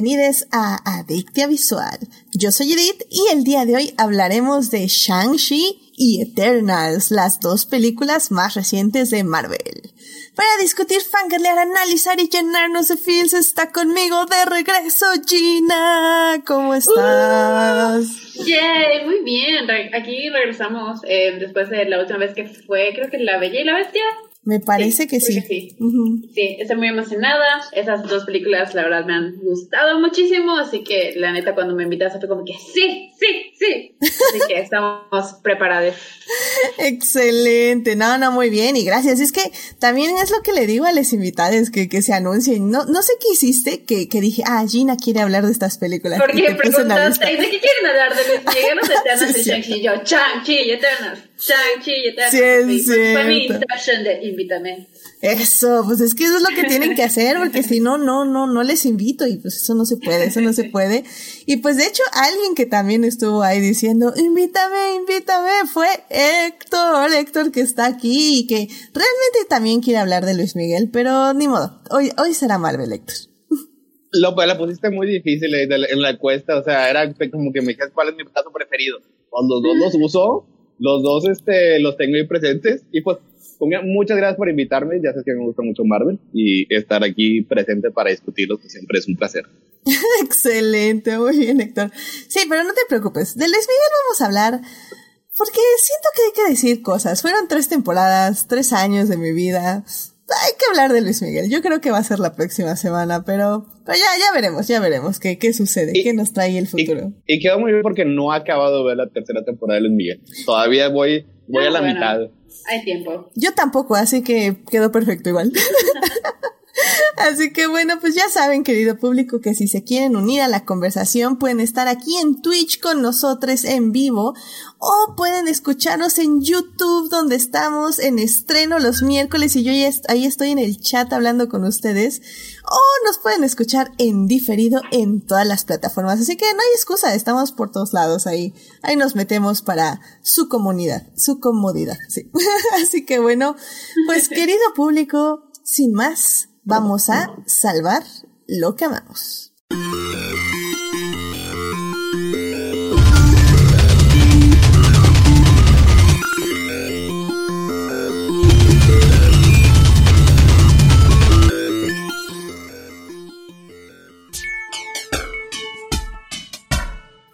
bienvenidos a Adictia Visual. Yo soy Edith y el día de hoy hablaremos de Shang-Chi y Eternals, las dos películas más recientes de Marvel. Para discutir, fangirlear, analizar y llenarnos de feels está conmigo de regreso Gina. ¿Cómo estás? Uh, yay, muy bien. Aquí regresamos eh, después de la última vez que fue, creo que La Bella y la Bestia. Me parece que sí. sí. sí, estoy muy emocionada. Esas dos películas, la verdad, me han gustado muchísimo. Así que, la neta, cuando me invitaste fue como que sí, sí, sí. Así que estamos preparados. Excelente. No, no, muy bien. Y gracias. Es que también es lo que le digo a los invitados que, que se anuncien. No, no sé qué hiciste que, que dije, ah, Gina quiere hablar de estas películas. Porque preguntaste, ¿de qué quieren hablar? De los llegaron de Eternas y Shang-Chi. Yo, Shang-Chi y Eternas. Shang-Chi y. Sí, es Fue mi instruction de invítame. Eso, pues es que eso es lo que tienen que hacer, porque si no, no, no, no les invito y pues eso no se puede, eso no se puede. Y pues de hecho, alguien que también estuvo ahí diciendo, invítame, invítame, fue Héctor, Héctor que está aquí y que realmente también quiere hablar de Luis Miguel, pero ni modo, hoy, hoy será Marvel, Héctor. Lo, la pusiste muy difícil en la encuesta, o sea, era como que me dijiste cuál es mi plato preferido. Cuando los dos los uso, los dos este, los tengo ahí presentes y pues muchas gracias por invitarme. Ya sabes que me gusta mucho Marvel y estar aquí presente para discutirlo, que siempre es un placer. Excelente, muy bien, Héctor. Sí, pero no te preocupes. De Luis Miguel vamos a hablar porque siento que hay que decir cosas. Fueron tres temporadas, tres años de mi vida. Hay que hablar de Luis Miguel. Yo creo que va a ser la próxima semana, pero, pero ya, ya veremos, ya veremos qué, qué sucede, qué nos trae el futuro. Y, y, quedó muy bien porque no ha acabado de ver la tercera temporada de Luis Miguel. Todavía voy, voy a la mitad. Hay tiempo. Yo tampoco, así que quedó perfecto igual. Así que bueno, pues ya saben, querido público, que si se quieren unir a la conversación pueden estar aquí en Twitch con nosotros en vivo o pueden escucharnos en YouTube donde estamos en estreno los miércoles y yo ya ahí estoy en el chat hablando con ustedes o nos pueden escuchar en diferido en todas las plataformas. Así que no hay excusa, estamos por todos lados ahí. Ahí nos metemos para su comunidad, su comodidad. Sí. Así que bueno, pues querido público, sin más, vamos a salvar lo que amamos.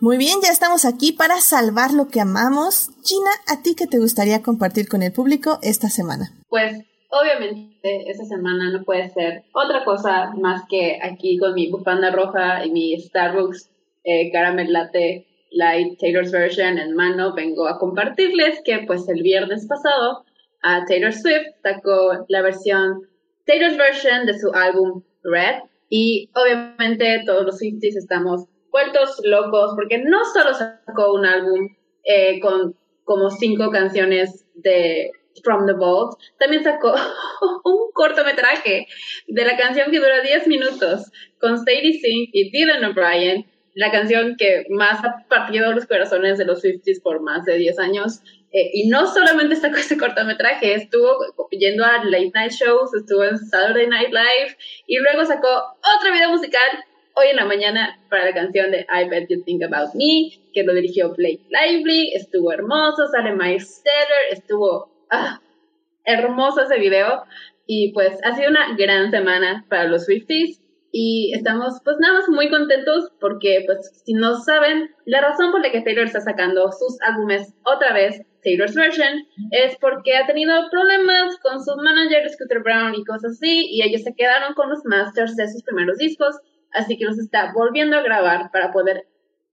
Muy bien, ya estamos aquí para salvar lo que amamos. Gina, ¿a ti qué te gustaría compartir con el público esta semana? Pues obviamente esta semana no puede ser otra cosa más que aquí con mi bufanda roja y mi Starbucks eh, Caramel Latte Light Taylor's Version en mano, vengo a compartirles que pues el viernes pasado a Taylor Swift sacó la versión Taylor's Version de su álbum Red y obviamente todos los Swifties estamos vueltos locos porque no solo sacó un álbum eh, con como cinco canciones de From the Vault, también sacó un cortometraje de la canción que dura 10 minutos con Sadie Sink y Dylan O'Brien, la canción que más ha partido los corazones de los Swifties por más de 10 años. Eh, y no solamente sacó ese cortometraje, estuvo yendo a late night shows, estuvo en Saturday Night Live y luego sacó otro video musical hoy en la mañana para la canción de I Bet You Think About Me, que lo dirigió Blake Lively, estuvo hermoso, sale Miles Teller, estuvo ah, hermoso ese video. Y pues ha sido una gran semana para los Swifties y estamos pues nada más muy contentos porque pues si no saben, la razón por la que Taylor está sacando sus álbumes otra vez, Taylor's Version, es porque ha tenido problemas con su manager Scooter Brown y cosas así y ellos se quedaron con los masters de sus primeros discos, así que los está volviendo a grabar para poder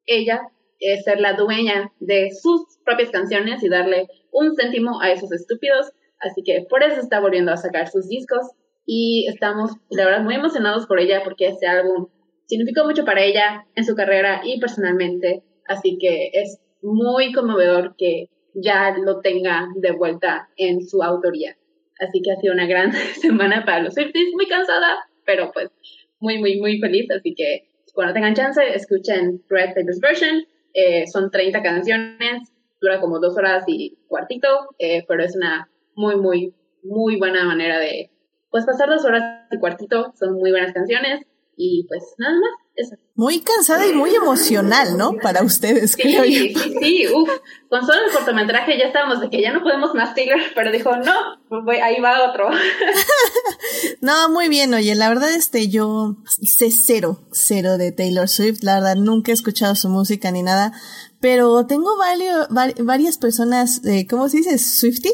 ella eh, ser la dueña de sus propias canciones y darle un céntimo a esos estúpidos. Así que por eso está volviendo a sacar sus discos y estamos, la verdad, muy emocionados por ella porque este álbum significó mucho para ella en su carrera y personalmente. Así que es muy conmovedor que ya lo tenga de vuelta en su autoría. Así que ha sido una gran semana para los Swifties, muy cansada, pero pues muy, muy, muy feliz. Así que cuando tengan chance, escuchen Red Papers Version. Eh, son 30 canciones, dura como dos horas y cuartito, eh, pero es una muy, muy, muy buena manera de, pues, pasar dos horas y cuartito. Son muy buenas canciones Y pues nada más, eso. Muy cansada y muy emocional, ¿no? Para ustedes, sí, Sí, sí, uf. Con solo el cortometraje ya estábamos de que ya no podemos más Taylor, pero dijo, no, ahí va otro. no, muy bien, oye, la verdad, este, yo sé cero, cero de Taylor Swift, la verdad, nunca he escuchado su música ni nada, pero tengo varias personas, eh, ¿cómo se dice? ¿Swifty?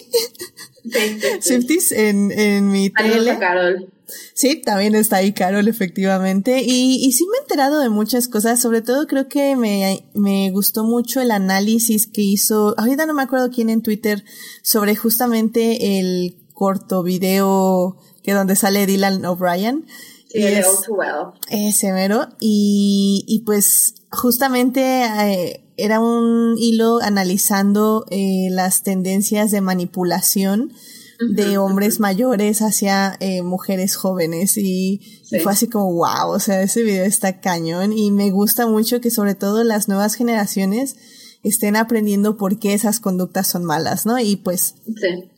Sí, Swifties en, en mi tele. Carol. Sí, también está ahí Carol, efectivamente. Y, y sí me he enterado de muchas cosas. Sobre todo creo que me, me gustó mucho el análisis que hizo, ahorita no me acuerdo quién en Twitter, sobre justamente el corto video que donde sale Dylan O'Brien. Sí, es, well. Ese mero. Y, y pues justamente eh, era un hilo analizando eh, las tendencias de manipulación de hombres mayores hacia eh, mujeres jóvenes y, fue así como wow, o sea, ese video está cañón y me gusta mucho que sobre todo las nuevas generaciones estén aprendiendo por qué esas conductas son malas, ¿no? Y pues,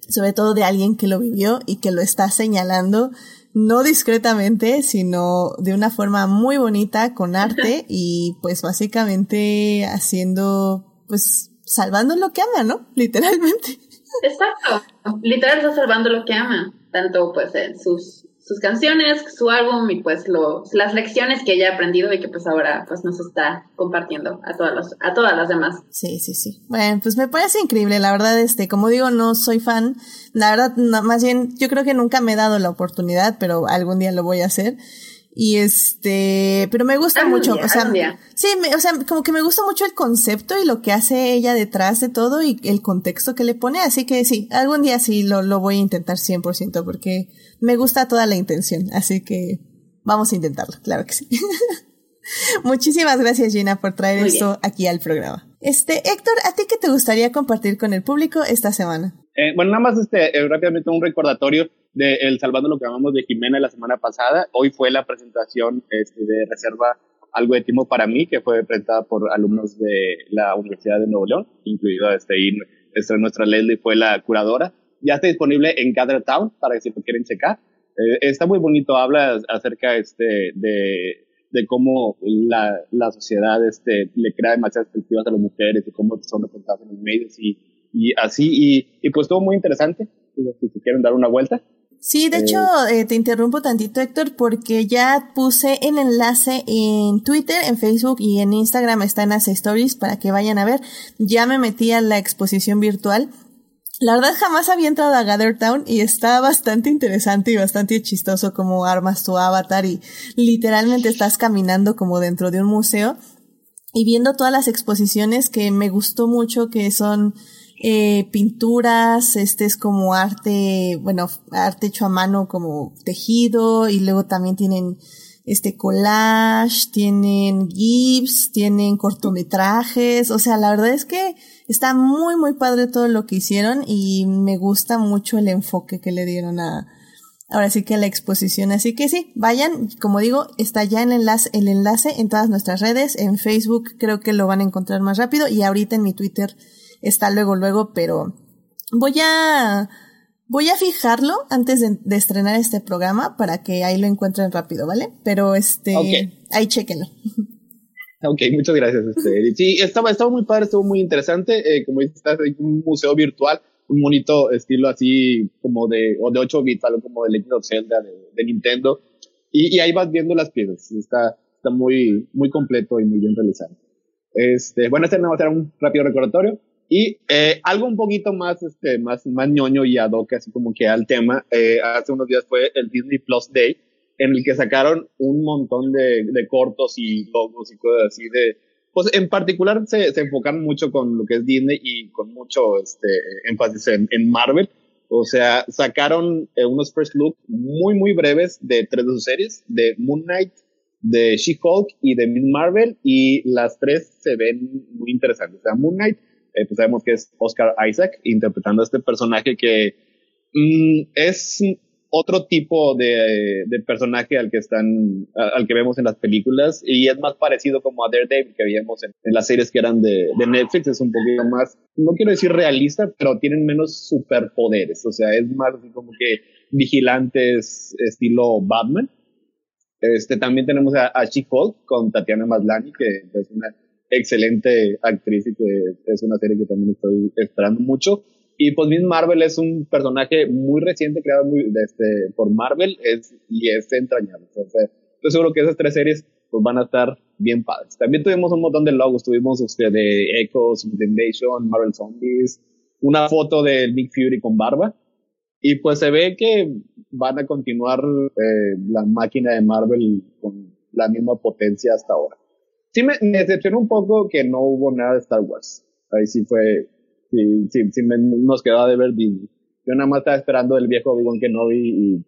sobre todo de alguien que lo vivió y que lo está señalando no discretamente, sino de una forma muy bonita, con arte y pues básicamente haciendo, pues salvando lo que ama, ¿no? Literalmente. Exacto, literal está salvando lo que ama, tanto pues en sus sus canciones, su álbum y pues lo, las lecciones que ella ha aprendido y que pues ahora pues nos está compartiendo a todas los, a todas las demás. Sí, sí, sí. Bueno, pues me parece increíble, la verdad, este, como digo, no soy fan, la verdad, más bien, yo creo que nunca me he dado la oportunidad, pero algún día lo voy a hacer. Y este, pero me gusta mucho, o sea, sí, o sea, como que me gusta mucho el concepto y lo que hace ella detrás de todo y el contexto que le pone, así que sí, algún día sí lo, lo voy a intentar 100% porque me gusta toda la intención, así que vamos a intentarlo, claro que sí. Muchísimas gracias Gina por traer esto aquí al programa. Este, Héctor, ¿a ti qué te gustaría compartir con el público esta semana? Eh, bueno, nada más este, eh, rápidamente un recordatorio de El Salvando lo que llamamos de Jimena la semana pasada. Hoy fue la presentación este, de Reserva Algo de Timo para mí, que fue presentada por alumnos de la Universidad de Nuevo León, incluido este, este, nuestra Leslie fue la curadora. Ya está disponible en Gather Town para que si lo quieren checar. Eh, está muy bonito, habla acerca este, de, de cómo la, la sociedad este, le crea demasiadas perspectivas a las mujeres y cómo son representadas en los medios y, y así. Y, y pues estuvo muy interesante. Si quieren dar una vuelta. Sí, de hecho, eh, te interrumpo tantito, Héctor, porque ya puse el enlace en Twitter, en Facebook y en Instagram, está en las stories para que vayan a ver. Ya me metí a la exposición virtual. La verdad jamás había entrado a Gather Town y está bastante interesante y bastante chistoso como armas tu avatar y literalmente estás caminando como dentro de un museo y viendo todas las exposiciones que me gustó mucho que son eh, pinturas, este es como arte, bueno, arte hecho a mano como tejido y luego también tienen este collage, tienen gifs, tienen cortometrajes, o sea, la verdad es que está muy muy padre todo lo que hicieron y me gusta mucho el enfoque que le dieron a ahora sí que a la exposición, así que sí, vayan, como digo, está ya en enlace, el enlace en todas nuestras redes, en Facebook creo que lo van a encontrar más rápido y ahorita en mi Twitter está luego, luego, pero voy a, voy a fijarlo antes de, estrenar este programa para que ahí lo encuentren rápido, ¿vale? Pero este, ahí chequenlo. Ok, muchas gracias, este, Sí, estaba, estaba muy padre, estuvo muy interesante. Eh, como dices, un museo virtual, un bonito estilo así como de, o de 8 bits, algo como de Legend of Zelda de, Nintendo. Y, y, ahí vas viendo las piezas. Está, está muy, muy completo y muy bien realizado. Este, bueno, este no va a ser un rápido recordatorio. Y eh, algo un poquito más, este, más, más ñoño y ad hoc, así como que al tema, eh, hace unos días fue el Disney Plus Day, en el que sacaron un montón de, de cortos y logos y cosas así de, pues en particular se, se enfocan mucho con lo que es Disney y con mucho este, énfasis en, en Marvel. O sea, sacaron eh, unos first look muy, muy breves de tres de sus series, de Moon Knight, de She-Hulk y de Miss Marvel, y las tres se ven muy interesantes. O sea, Moon Knight eh, pues sabemos que es Oscar Isaac interpretando a este personaje que mm, es otro tipo de, de, personaje al que están, al que vemos en las películas y es más parecido como a Daredevil que veíamos en, las series que eran de, Netflix, es un poquito más, no quiero decir realista, pero tienen menos superpoderes, o sea, es más como que vigilantes estilo Batman. Este, también tenemos a, a She-Hulk con Tatiana Maslany, que es una excelente actriz y que es una serie que también estoy esperando mucho. Y pues Miss Marvel es un personaje muy reciente creado muy, este, por Marvel es, y es entrañable. Sea, estoy seguro que esas tres series pues van a estar bien padres. También tuvimos un montón de logos, tuvimos este, de Echo, Secret Invasion, Marvel Zombies, una foto de Nick Fury con barba. Y pues se ve que van a continuar eh, la máquina de Marvel con la misma potencia hasta ahora. Sí me, me decepcionó un poco que no hubo nada de Star Wars. Ahí sí fue, sí, sí, sí me, nos quedaba de ver Disney. Yo nada más estaba esperando el viejo Obi-Wan Kenobi y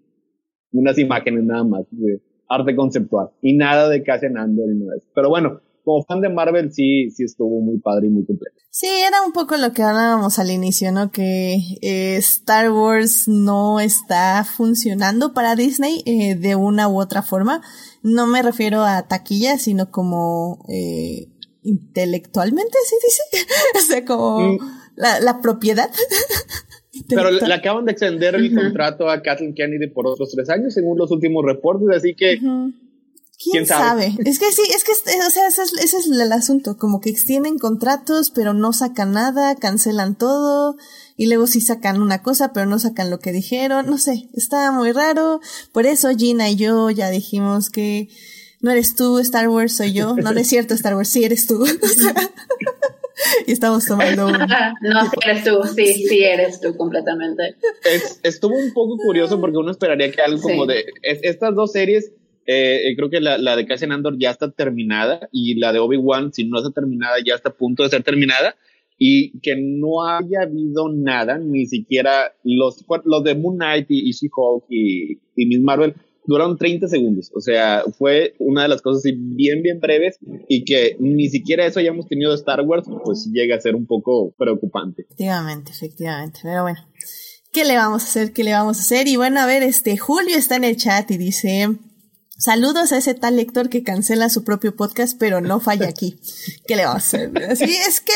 unas imágenes nada más de arte conceptual y nada de Cassian Andor y nada. Pero bueno, como fan de Marvel sí, sí estuvo muy padre y muy completo. Sí, era un poco lo que hablábamos al inicio, ¿no? Que eh, Star Wars no está funcionando para Disney eh, de una u otra forma. No me refiero a taquilla, sino como eh, intelectualmente, ¿se dice? o sea, como mm. la, la propiedad. Pero le acaban de extender el contrato a Kathleen Kennedy por otros tres años, según los últimos reportes, así que... ¿Quién, sabe? Es que sí, es que, o sea, ese es, ese es el asunto, como que extienden contratos, pero no sacan nada, cancelan todo, y luego sí sacan una cosa, pero no sacan lo que dijeron, no sé, está muy raro. Por eso Gina y yo ya dijimos que no eres tú, Star Wars soy yo. No, no es cierto, Star Wars, sí eres tú. y estamos tomando un... no, sí eres tú, sí, sí eres tú completamente. estuvo un poco curioso porque uno esperaría que algo como de... estas dos series, eh, eh, creo que la, la de Cassian Andor ya está terminada y la de Obi-Wan, si no está terminada, ya está a punto de ser terminada y que no haya habido nada, ni siquiera los, los de Moon Knight y, y She-Hulk y, y Miss Marvel duraron 30 segundos. O sea, fue una de las cosas bien, bien breves y que ni siquiera eso hayamos tenido de Star Wars, pues llega a ser un poco preocupante. Efectivamente, efectivamente. Pero bueno, ¿qué le vamos a hacer? ¿Qué le vamos a hacer? Y bueno, a ver, este Julio está en el chat y dice, Saludos a ese tal lector que cancela su propio podcast, pero no falla aquí. ¿Qué le vamos a hacer? Así es que,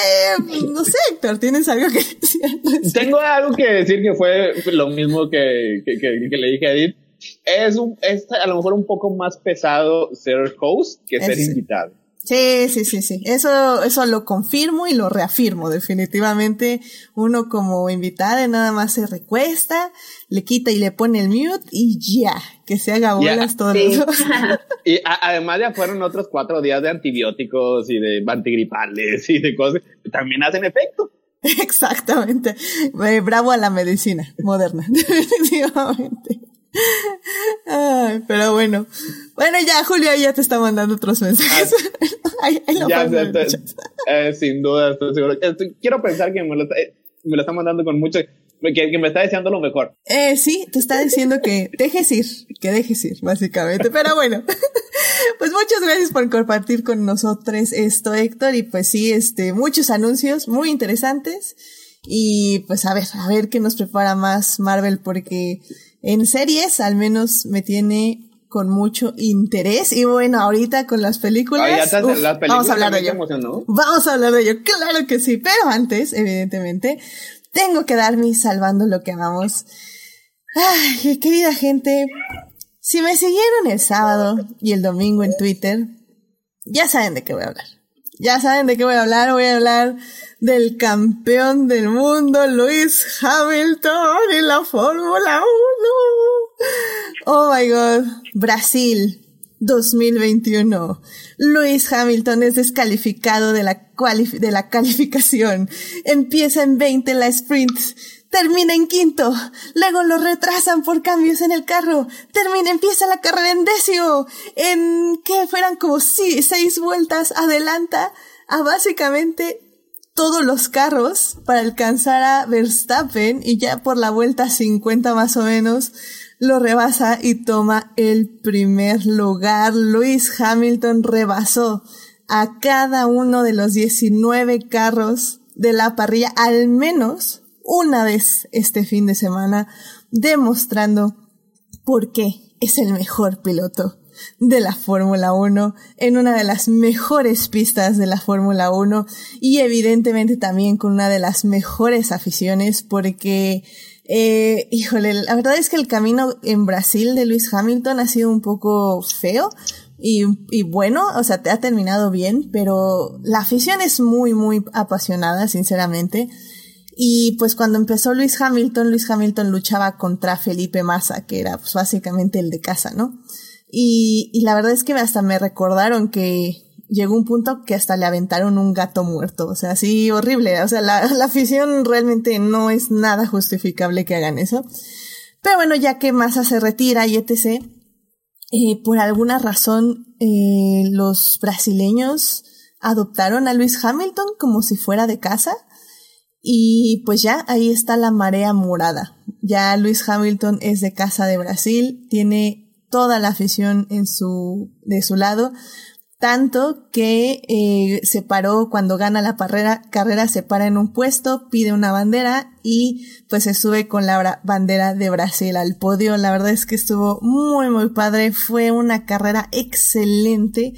no sé, Héctor, ¿tienes algo que decir? Tengo algo que decir que fue lo mismo que, que, que le dije a Edith es, un, es a lo mejor un poco más pesado ser host que ser invitado. Sí, sí, sí, sí. Eso, eso lo confirmo y lo reafirmo. Definitivamente, uno como invitado nada más se recuesta, le quita y le pone el mute y ya, que se haga bolas todo Y además ya fueron otros cuatro días de antibióticos y de antigripales y de cosas que también hacen efecto. Exactamente. Eh, bravo a la medicina moderna, definitivamente. Ay, pero bueno. Bueno, ya Julio ya te está mandando otros mensajes. Ah, ya, eh, sin duda, estoy seguro. quiero pensar que me lo, está, me lo está mandando con mucho, que, que, me está deseando lo mejor. Eh, sí, te está diciendo que dejes ir, que dejes ir, básicamente. Pero bueno, pues muchas gracias por compartir con nosotros esto, Héctor. Y pues sí, este, muchos anuncios muy interesantes. Y pues a ver, a ver qué nos prepara más Marvel, porque en series al menos me tiene con mucho interés. Y bueno, ahorita con las películas. vamos a hablar de ello. Vamos a hablar de ello, claro que sí. Pero antes, evidentemente, tengo que dar mi salvando lo que amamos. Ay, querida gente, si me siguieron el sábado y el domingo en Twitter, ya saben de qué voy a hablar. Ya saben de qué voy a hablar. Voy a hablar del campeón del mundo, Luis Hamilton, en la Fórmula 1. Oh my god, Brasil 2021. Luis Hamilton es descalificado de la, de la calificación. Empieza en 20 la sprint. Termina en quinto. Luego lo retrasan por cambios en el carro. Termina, empieza la carrera en décimo. En que fueran como seis vueltas adelanta a básicamente todos los carros para alcanzar a Verstappen y ya por la vuelta 50 más o menos lo rebasa y toma el primer lugar. Luis Hamilton rebasó a cada uno de los 19 carros de la parrilla al menos una vez este fin de semana, demostrando por qué es el mejor piloto de la Fórmula 1 en una de las mejores pistas de la Fórmula 1 y evidentemente también con una de las mejores aficiones porque Eh, híjole, la verdad es que el camino en Brasil de Luis Hamilton ha sido un poco feo y, bueno, o sea, te ha terminado bien, pero la afición es muy, muy apasionada, sinceramente. Y pues cuando empezó Luis Hamilton, Luis Hamilton luchaba contra Felipe Massa, que era pues básicamente el de casa, ¿no? Y, y la verdad es que hasta me recordaron que llegó un punto que hasta le aventaron un gato muerto, o sea, así horrible, o sea, la, la afición realmente no es nada justificable que hagan eso. Pero bueno, ya que Massa se retira y etc., eh, por alguna razón eh, los brasileños adoptaron a Luis Hamilton como si fuera de casa y pues ya ahí está la marea morada. Ya Luis Hamilton es de casa de Brasil, tiene toda la afición en su, de su lado, tanto que eh, se paró cuando gana la carrera, se para en un puesto, pide una bandera y pues se sube con la bandera de Brasil al podio. La verdad es que estuvo muy muy padre, fue una carrera excelente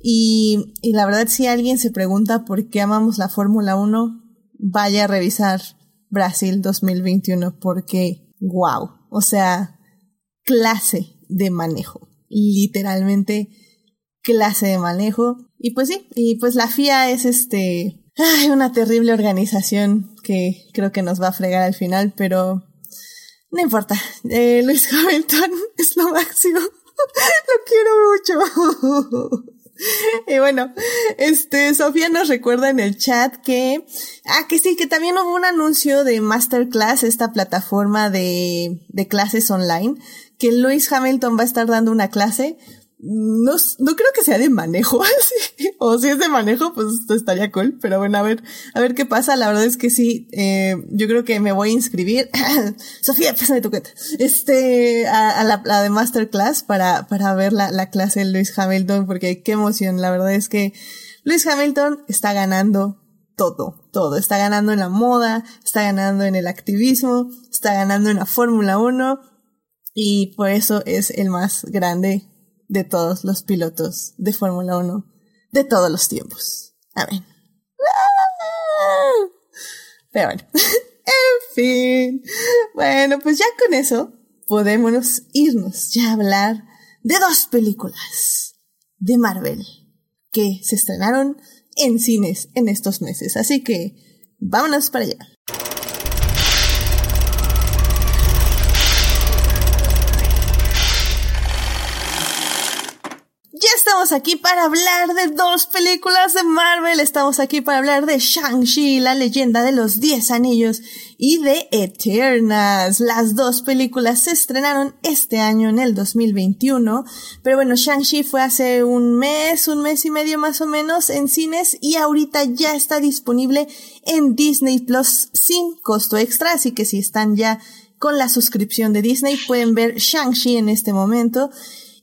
y, y la verdad si alguien se pregunta por qué amamos la Fórmula 1, vaya a revisar Brasil 2021 porque wow, o sea, clase de manejo, literalmente clase de manejo. Y pues sí, y pues la FIA es este, ay, una terrible organización que creo que nos va a fregar al final, pero no importa. Eh, Luis Hamilton es lo máximo. lo quiero mucho. Y bueno, este, Sofía nos recuerda en el chat que, ah, que sí, que también hubo un anuncio de Masterclass, esta plataforma de, de clases online, que Luis Hamilton va a estar dando una clase. No, no creo que sea de manejo, o si es de manejo, pues estaría cool, pero bueno, a ver, a ver qué pasa, la verdad es que sí, eh, yo creo que me voy a inscribir, Sofía, pásame tu cuenta, este, a, la, la, de Masterclass para, para ver la, la clase de Luis Hamilton, porque qué emoción, la verdad es que Luis Hamilton está ganando todo, todo. Está ganando en la moda, está ganando en el activismo, está ganando en la Fórmula 1 y por eso es el más grande de todos los pilotos de Fórmula 1 de todos los tiempos. Amén. Pero bueno, en fin. Bueno, pues ya con eso podemos irnos ya a hablar de dos películas de Marvel que se estrenaron en cines en estos meses. Así que vámonos para allá. Estamos aquí para hablar de dos películas de Marvel. Estamos aquí para hablar de Shang-Chi, la leyenda de los Diez Anillos, y de Eternals. Las dos películas se estrenaron este año en el 2021. Pero bueno, Shang-Chi fue hace un mes, un mes y medio más o menos en cines y ahorita ya está disponible en Disney Plus sin costo extra. Así que si están ya con la suscripción de Disney pueden ver Shang-Chi en este momento.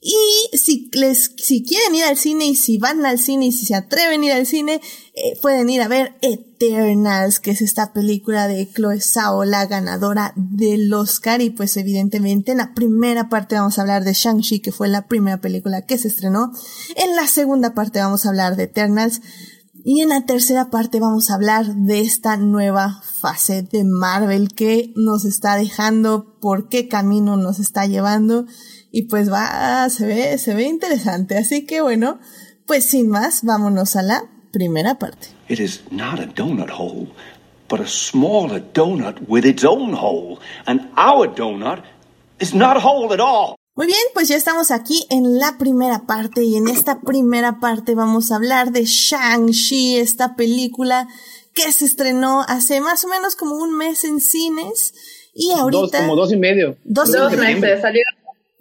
Y si les, si quieren ir al cine y si van al cine y si se atreven a ir al cine, eh, pueden ir a ver Eternals, que es esta película de Chloe Zhao, la ganadora del Oscar. Y pues evidentemente en la primera parte vamos a hablar de Shang-Chi, que fue la primera película que se estrenó. En la segunda parte vamos a hablar de Eternals. Y en la tercera parte vamos a hablar de esta nueva fase de Marvel que nos está dejando, por qué camino nos está llevando y pues va, se ve, se ve interesante. Así que bueno, pues sin más, vámonos a la primera parte. It is not a donut hole, but a smaller donut with its own hole. And our donut is not a hole at all. Muy bien, pues ya estamos aquí en la primera parte y en esta primera parte vamos a hablar de Shang-Chi, esta película que se estrenó hace más o menos como un mes en cines y ahorita... Dos, como dos y medio. Dos, dos meses, salió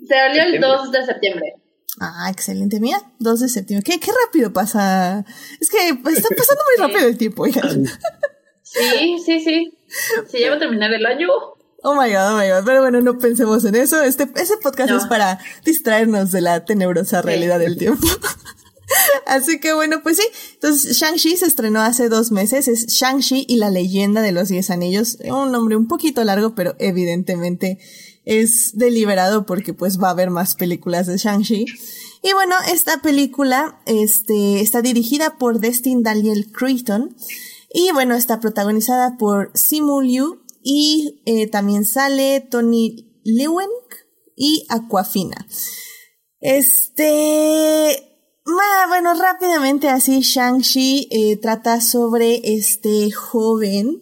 Salió el 2 de septiembre. Ah, excelente. Mira, 2 de septiembre. ¿Qué, qué rápido pasa? Es que está pasando muy rápido el tiempo, hija. Sí, sí, sí. Se lleva a terminar el año. Oh my god, oh my god. Pero bueno, no pensemos en eso. Este, ese podcast no. es para distraernos de la tenebrosa realidad sí. del tiempo. Así que bueno, pues sí. Entonces, Shang-Chi se estrenó hace dos meses. Es Shang-Chi y la leyenda de los Diez Anillos. Un nombre un poquito largo, pero evidentemente es deliberado porque pues va a haber más películas de Shang-Chi. Y bueno, esta película este, está dirigida por Destin Daniel Creighton y bueno, está protagonizada por Simu Liu y eh, también sale Tony Lewenk y Aquafina. Este, bueno, rápidamente así, Shang-Chi eh, trata sobre este joven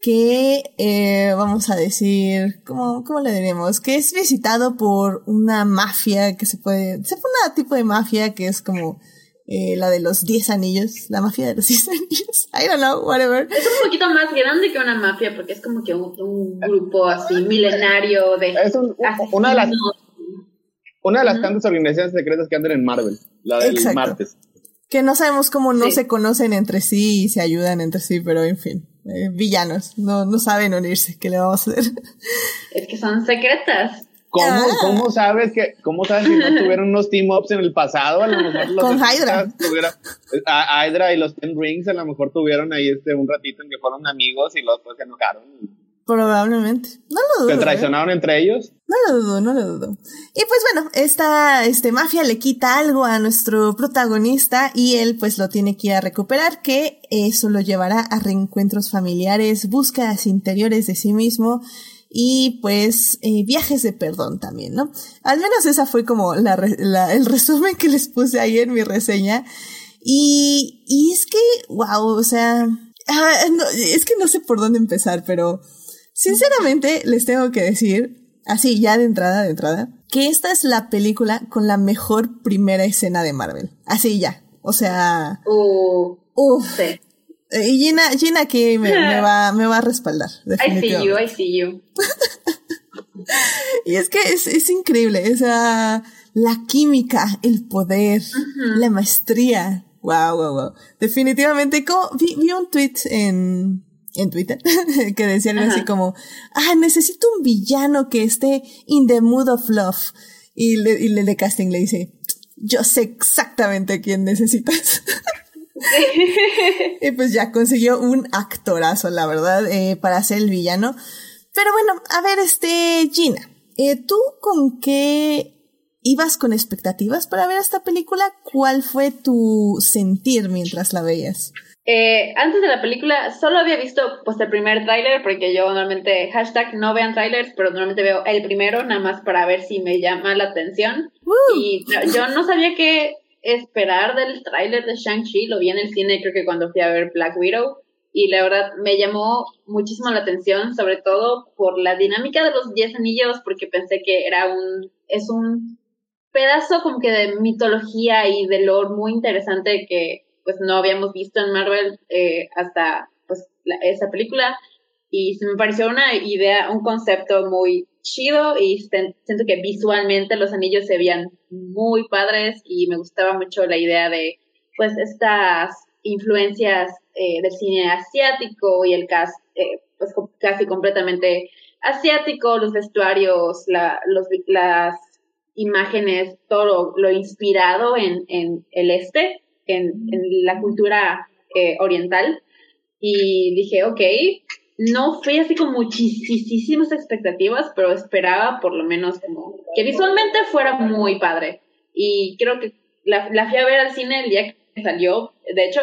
que, eh, vamos a decir, ¿cómo, ¿cómo le diremos? Que es visitado por una mafia que se puede, se pone un tipo de mafia que es como eh, la de los 10 anillos, la mafia de los 10 anillos, I don't know, whatever. Es un poquito más grande que una mafia porque es como que un, grupo así milenario de... Es una de las... Una de las tantas organizaciones secretas que andan en Marvel, la del martes. Que no sabemos cómo no se conocen entre sí y se ayudan entre sí, pero en fin. Eh, villanos, no, no saben unirse, ¿qué le vamos a hacer? Es que son secretas. ¿Cómo, ah. ¿Cómo, sabes que, cómo sabes si no tuvieron unos team-ups en el pasado? A lo mejor los Con Hydra. a Hydra y los Ten Rings a lo mejor tuvieron ahí este un ratito en que fueron amigos y los pues se enojaron. Probablemente. No lo dudo. ¿Se traicionaron ¿eh? entre ellos? No lo dudo, no lo dudo. Y pues bueno, esta este, mafia le quita algo a nuestro protagonista y él pues lo tiene que ir a recuperar, que eso lo llevará a reencuentros familiares, búsquedas interiores de sí mismo y pues eh, viajes de perdón también, ¿no? Al menos esa fue como la, el resumen que les puse ahí en mi reseña. Y, y es que, wow, o sea, ah, es que no sé por dónde empezar, pero Sinceramente, les tengo que decir, así ya de entrada, de entrada, que esta es la película con la mejor primera escena de Marvel. Así ya. O sea. Uh, uf. Sí. Y Gina, Gina aquí me, va, me va a respaldar. I see you, I see you. y es que es, es increíble. O sea, la química, el poder, la maestría. Wow, wow, wow. Definitivamente, como, vi, vi un tweet en, en Twitter que decían así como, ah, necesito un villano que esté in the mood of love. Y, le, y el de casting le dice, yo sé exactamente quién necesitas. y pues ya consiguió un actorazo, la verdad, eh, para ser el villano. Pero bueno, a ver, este, Gina, eh, ¿tú con qué ibas con expectativas para ver esta película? ¿Cuál fue tu sentir mientras la veías? Eh, antes de la película solo había visto pues el primer tráiler porque yo normalmente hashtag no vean trailers pero normalmente veo el primero nada más para ver si me llama la atención. Y yo no sabía qué esperar del tráiler de Shang-Chi lo vi en el cine creo que cuando fui a ver Black Widow y la verdad me llamó muchísimo la atención sobre todo por la dinámica de los 10 anillos porque pensé que era un es un pedazo como que de mitología y de lore muy interesante que pues no habíamos visto en Marvel eh, hasta pues esa película. Y se me pareció una idea, un concepto muy chido y siento que visualmente los anillos se veían muy padres y me gustaba mucho la idea de pues estas influencias eh, del cine asiático y el cast eh, pues casi completamente asiático, los vestuarios, la, los, las imágenes, todo lo, inspirado en, en el este en, la cultura eh, oriental. Y dije, ok, no fui así con muchísimas expectativas, pero esperaba por lo menos como que visualmente fuera muy padre. Y creo que la, la fui a ver al cine el día que salió, de hecho,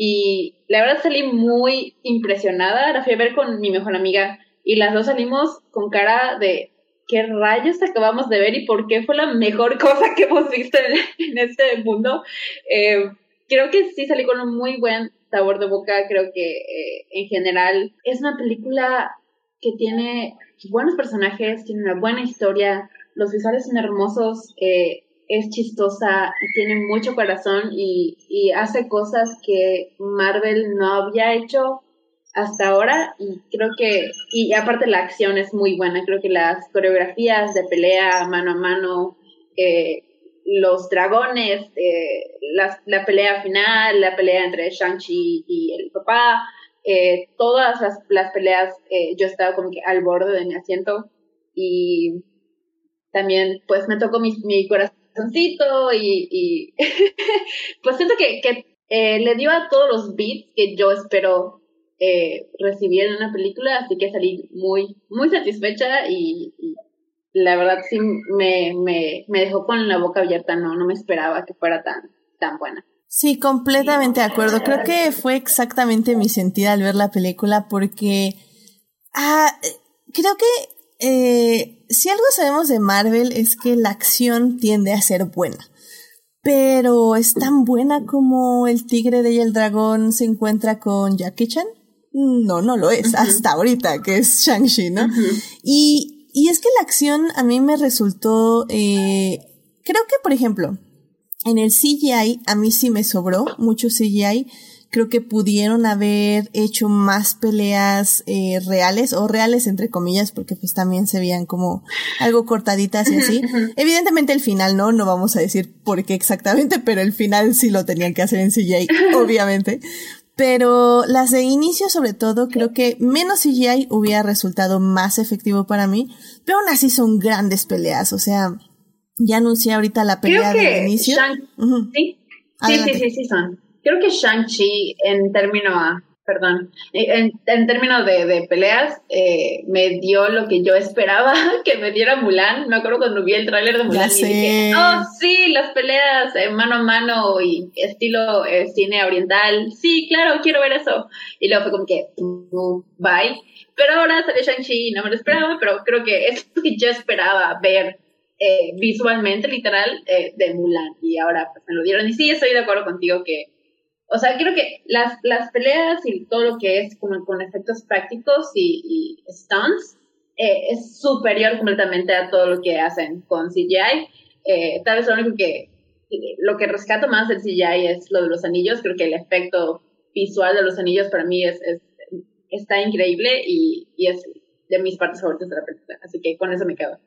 y la verdad salí muy impresionada. La fui a ver con mi mejor amiga y las dos salimos con cara de qué rayos acabamos de ver y por qué fue la mejor cosa que hemos visto en, este mundo. Eh, creo que sí salí con un muy buen sabor de boca. Creo que eh, en general es una película que tiene buenos personajes, tiene una buena historia, los visuales son hermosos, eh, es chistosa tiene mucho corazón y hace cosas que Marvel no había hecho hasta ahora y creo que, y aparte la acción es muy buena, creo que las coreografías de pelea mano a mano, eh, los dragones, eh, la, pelea final, la pelea entre Shang-Chi y el papá, eh, todas las, peleas eh, yo estaba como que al borde de mi asiento y también pues me tocó mi, mi corazoncito y, y pues siento que, que le dio a todos los beats que yo espero eh, recibir en una película, así que salí muy, muy satisfecha y, la verdad sí me, me, me, dejó con la boca abierta, no, no me esperaba que fuera tan, tan buena. Sí, completamente de acuerdo. Creo que fue exactamente mi sentido al ver la película porque Ah, creo que eh, si algo sabemos de Marvel es que la acción tiende a ser buena. Pero es tan buena como el tigre de y el dragón se encuentra con Jackie Chan. No, no lo es, hasta ahorita, que es Shang-Chi, ¿no? y, y es que la acción a mí me resultó, eh, creo que, por ejemplo, en el CGI a mí sí me sobró mucho CGI. Creo que pudieron haber hecho más peleas eh, reales o reales entre comillas porque pues también se veían como algo cortaditas y así. Evidentemente el final no, no vamos a decir por qué exactamente, pero el final sí lo tenían que hacer en CGI, obviamente. Pero las de inicio, sobre todo, creo que menos CGI hubiera resultado más efectivo para mí. Pero aún así son grandes peleas. O sea, ya anuncié ahorita la pelea de inicio. sí, sí, sí, sí, son. Creo que Shang-Chi, en términos, perdón, en, en términos de, de peleas, eh, me dio lo que yo esperaba que me diera Mulan. Me acuerdo cuando vi el tráiler de Mulan y dije, oh, sí, las peleas mano a mano y estilo eh, cine oriental. Sí, claro, quiero ver eso. Y luego fue como que, bye. Pero ahora salió Shang-Chi y no me lo esperaba, pero creo que es lo que yo esperaba ver eh, visualmente, literal, eh, de Mulan. Y ahora pues me lo dieron. Y sí, estoy de acuerdo contigo que, o sea, creo que las, las peleas y todo lo que es con, con efectos prácticos y, stunts eh, es superior completamente a todo lo que hacen con CGI. tal vez lo único que, lo que rescato más del CGI es lo de los anillos. Creo que el efecto visual de los anillos para mí es, es está increíble y, y es de mis partes favoritas de la película. Así que con eso me quedo.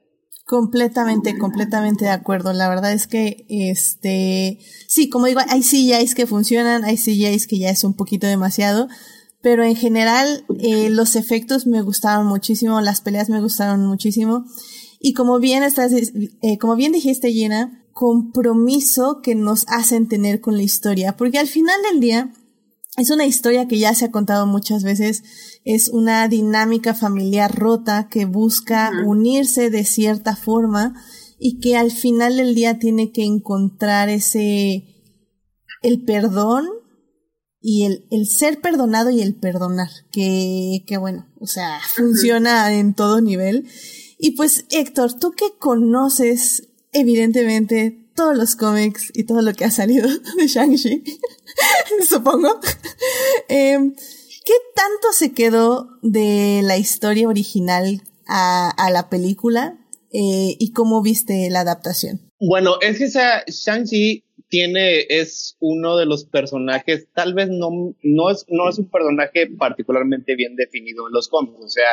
Completamente, completamente de acuerdo. La verdad es que, este, sí, como digo, hay CGIs que funcionan, hay CGIs que ya es un poquito demasiado, pero en general eh, los efectos me gustaron muchísimo, las peleas me gustaron muchísimo. Y como bien estás, eh, como bien dijiste, Gina, compromiso que nos hacen tener con la historia, porque al final del día es una historia que ya se ha contado muchas veces es una dinámica familiar rota que busca unirse de cierta forma y que al final del día tiene que encontrar ese, el perdón y el, el ser perdonado y el perdonar, que, que bueno, o sea, funciona en todo nivel. Y pues, Héctor, tú que conoces evidentemente todos los cómics y todo lo que ha salido de Shang-Chi, supongo, eh, ¿Qué tanto se quedó de la historia original a, la película? Eh, ¿Y cómo viste la adaptación? Bueno, es que Shang-Chi tiene, es uno de los personajes, tal vez no, no, es, no es un personaje particularmente bien definido en los cómics, o sea,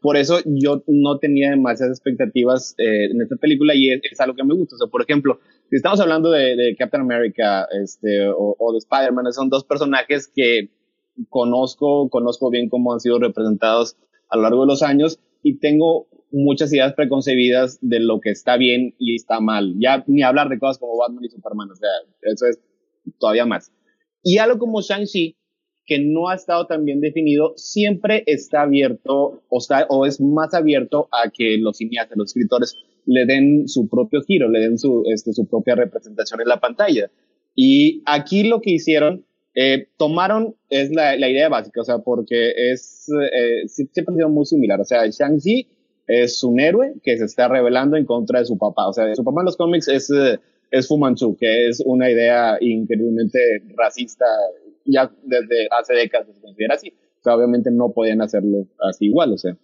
por eso yo no tenía demasiadas expectativas eh, en esta película y es, algo que me gusta. O sea, por ejemplo, si estamos hablando de, Captain America este, o, o de Spider-Man, son dos personajes que conozco, conozco bien cómo han sido representados a lo largo de los años y tengo muchas ideas preconcebidas de lo que está bien y está mal. Ya ni hablar de cosas como Batman y Superman, o sea, eso es todavía más. Y algo como Shang-Chi, que no ha estado tan bien definido, siempre está abierto o, está, o es más abierto a que los cineastas, los escritores, le den su propio giro, le den su, este, su propia representación en la pantalla. Y aquí lo que hicieron eh, tomaron, es la, la, idea básica, o sea, porque es, eh, siempre ha sido muy similar, o sea, Shang-Chi es un héroe que se está rebelando en contra de su papá, o sea, su papá en los cómics es, eh, es Fu Manchu, que es una idea increíblemente racista, ya desde hace décadas se considera así, o sea, obviamente no podían hacerlo así igual, o sea,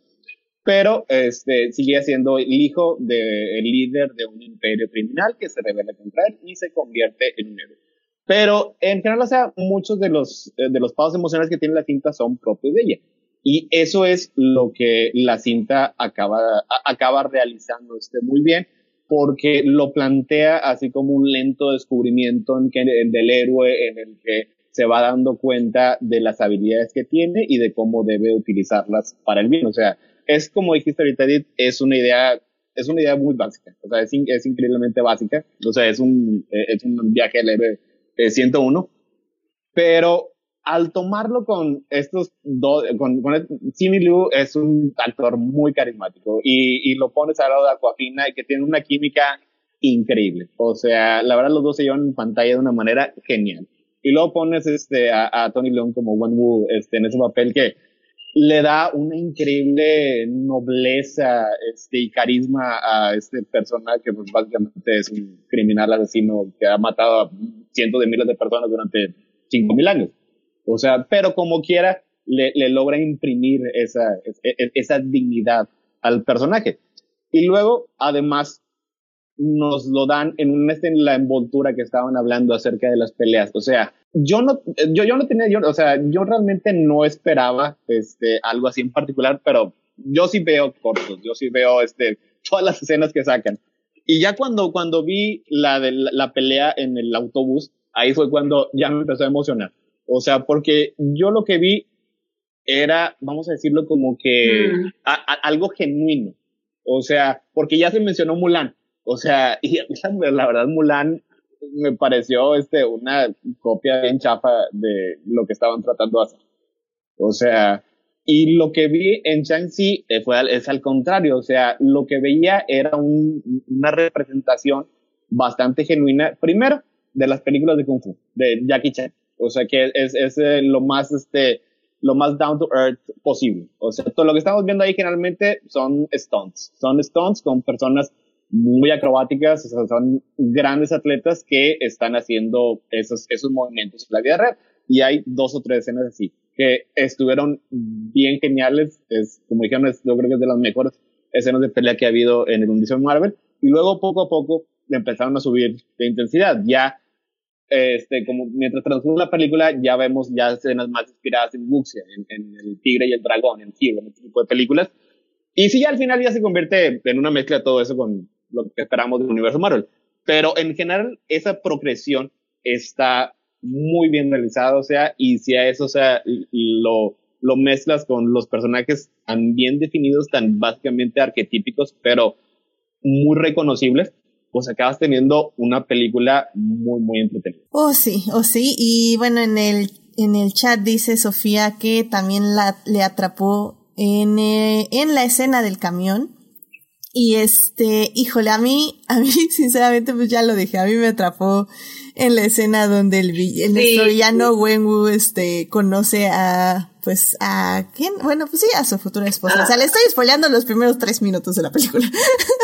pero este, sigue siendo el hijo del líder de un imperio criminal que se rebela contra él y se convierte en un héroe. Pero en general, o sea, muchos de los, eh, de los pasos emocionales que tiene la cinta son propios de ella. Y eso es lo que la cinta acaba, acaba realizando este muy bien, porque lo plantea así como un lento descubrimiento en que, del héroe en el que se va dando cuenta de las habilidades que tiene y de cómo debe utilizarlas para el bien. O sea, es como dijiste ahorita, Edith, es una idea, es una idea muy básica. O sea, es, es increíblemente básica. O sea, es un, eh, es un viaje del héroe 101, pero al tomarlo con estos dos, con, con Jimmy Liu es un actor muy carismático y, y lo pones al lado de Aquafina y que tiene una química increíble. O sea, la verdad los dos se llevan en pantalla de una manera genial. Y luego pones este, a, Tony Leung como Wen Wu este, en ese papel que le da una increíble nobleza este, y carisma a este personaje que pues, básicamente es un criminal asesino que ha matado a cientos de miles de personas durante cinco mil años. O sea, pero como quiera, le, logra imprimir esa, esa dignidad al personaje. Y luego, además, nos lo dan en, en la envoltura que estaban hablando acerca de las peleas. O sea, yo no, yo, yo no tenía, yo, o sea, yo realmente no esperaba este, algo así en particular, pero yo sí veo cortos, yo sí veo este, todas las escenas que sacan. Y ya cuando, cuando vi la, de, la, pelea en el autobús, ahí fue cuando ya me empezó a emocionar. O sea, porque yo lo que vi era, vamos a decirlo como que mm. algo genuino. O sea, porque ya se mencionó Mulan. O sea, y la verdad Mulan me pareció este, una copia bien chafa de lo que estaban tratando de hacer. O sea, y lo que vi en Shang-Chi eh, es al contrario, o sea, lo que veía era un, una representación bastante genuina, primero, de las películas de Kung Fu, de Jackie Chan. O sea, que es, es eh, lo más, este, lo más down to earth posible. O sea, todo lo que estamos viendo ahí generalmente son stunts. Son stunts con personas muy acrobáticas, son grandes atletas que están haciendo esos, esos movimientos en la vida real. Y hay dos o tres escenas así que estuvieron bien geniales. Es, como dijeron, yo creo que es de las mejores escenas de pelea que ha habido en el universo Marvel. Y luego poco a poco empezaron a subir de intensidad. Ya, este, como mientras transcurre la película, ya vemos ya escenas más inspiradas en Wuxia, en, en, El Tigre y el Dragón, en Hero, en este tipo de películas. Y sí, al final ya se convierte en una mezcla de todo eso con lo que esperamos del universo Marvel. Pero en general, esa progresión está muy bien realizada, o sea, y si a eso, o sea, lo, lo mezclas con los personajes tan bien definidos, tan básicamente arquetípicos, pero muy reconocibles, pues acabas teniendo una película muy, muy entretenida. Oh, sí, oh, sí. Y bueno, en el, en el chat dice Sofía que también la, le atrapó en, eh, en la escena del camión. Y este, híjole, a mí, a mí, sinceramente, pues ya lo dije, a mí me atrapó en la escena donde el, el nuestro villano Wenwu, este, conoce a, pues, a quién, bueno, pues sí, a su futura esposa. O sea, le estoy spoileando los primeros tres minutos de la película.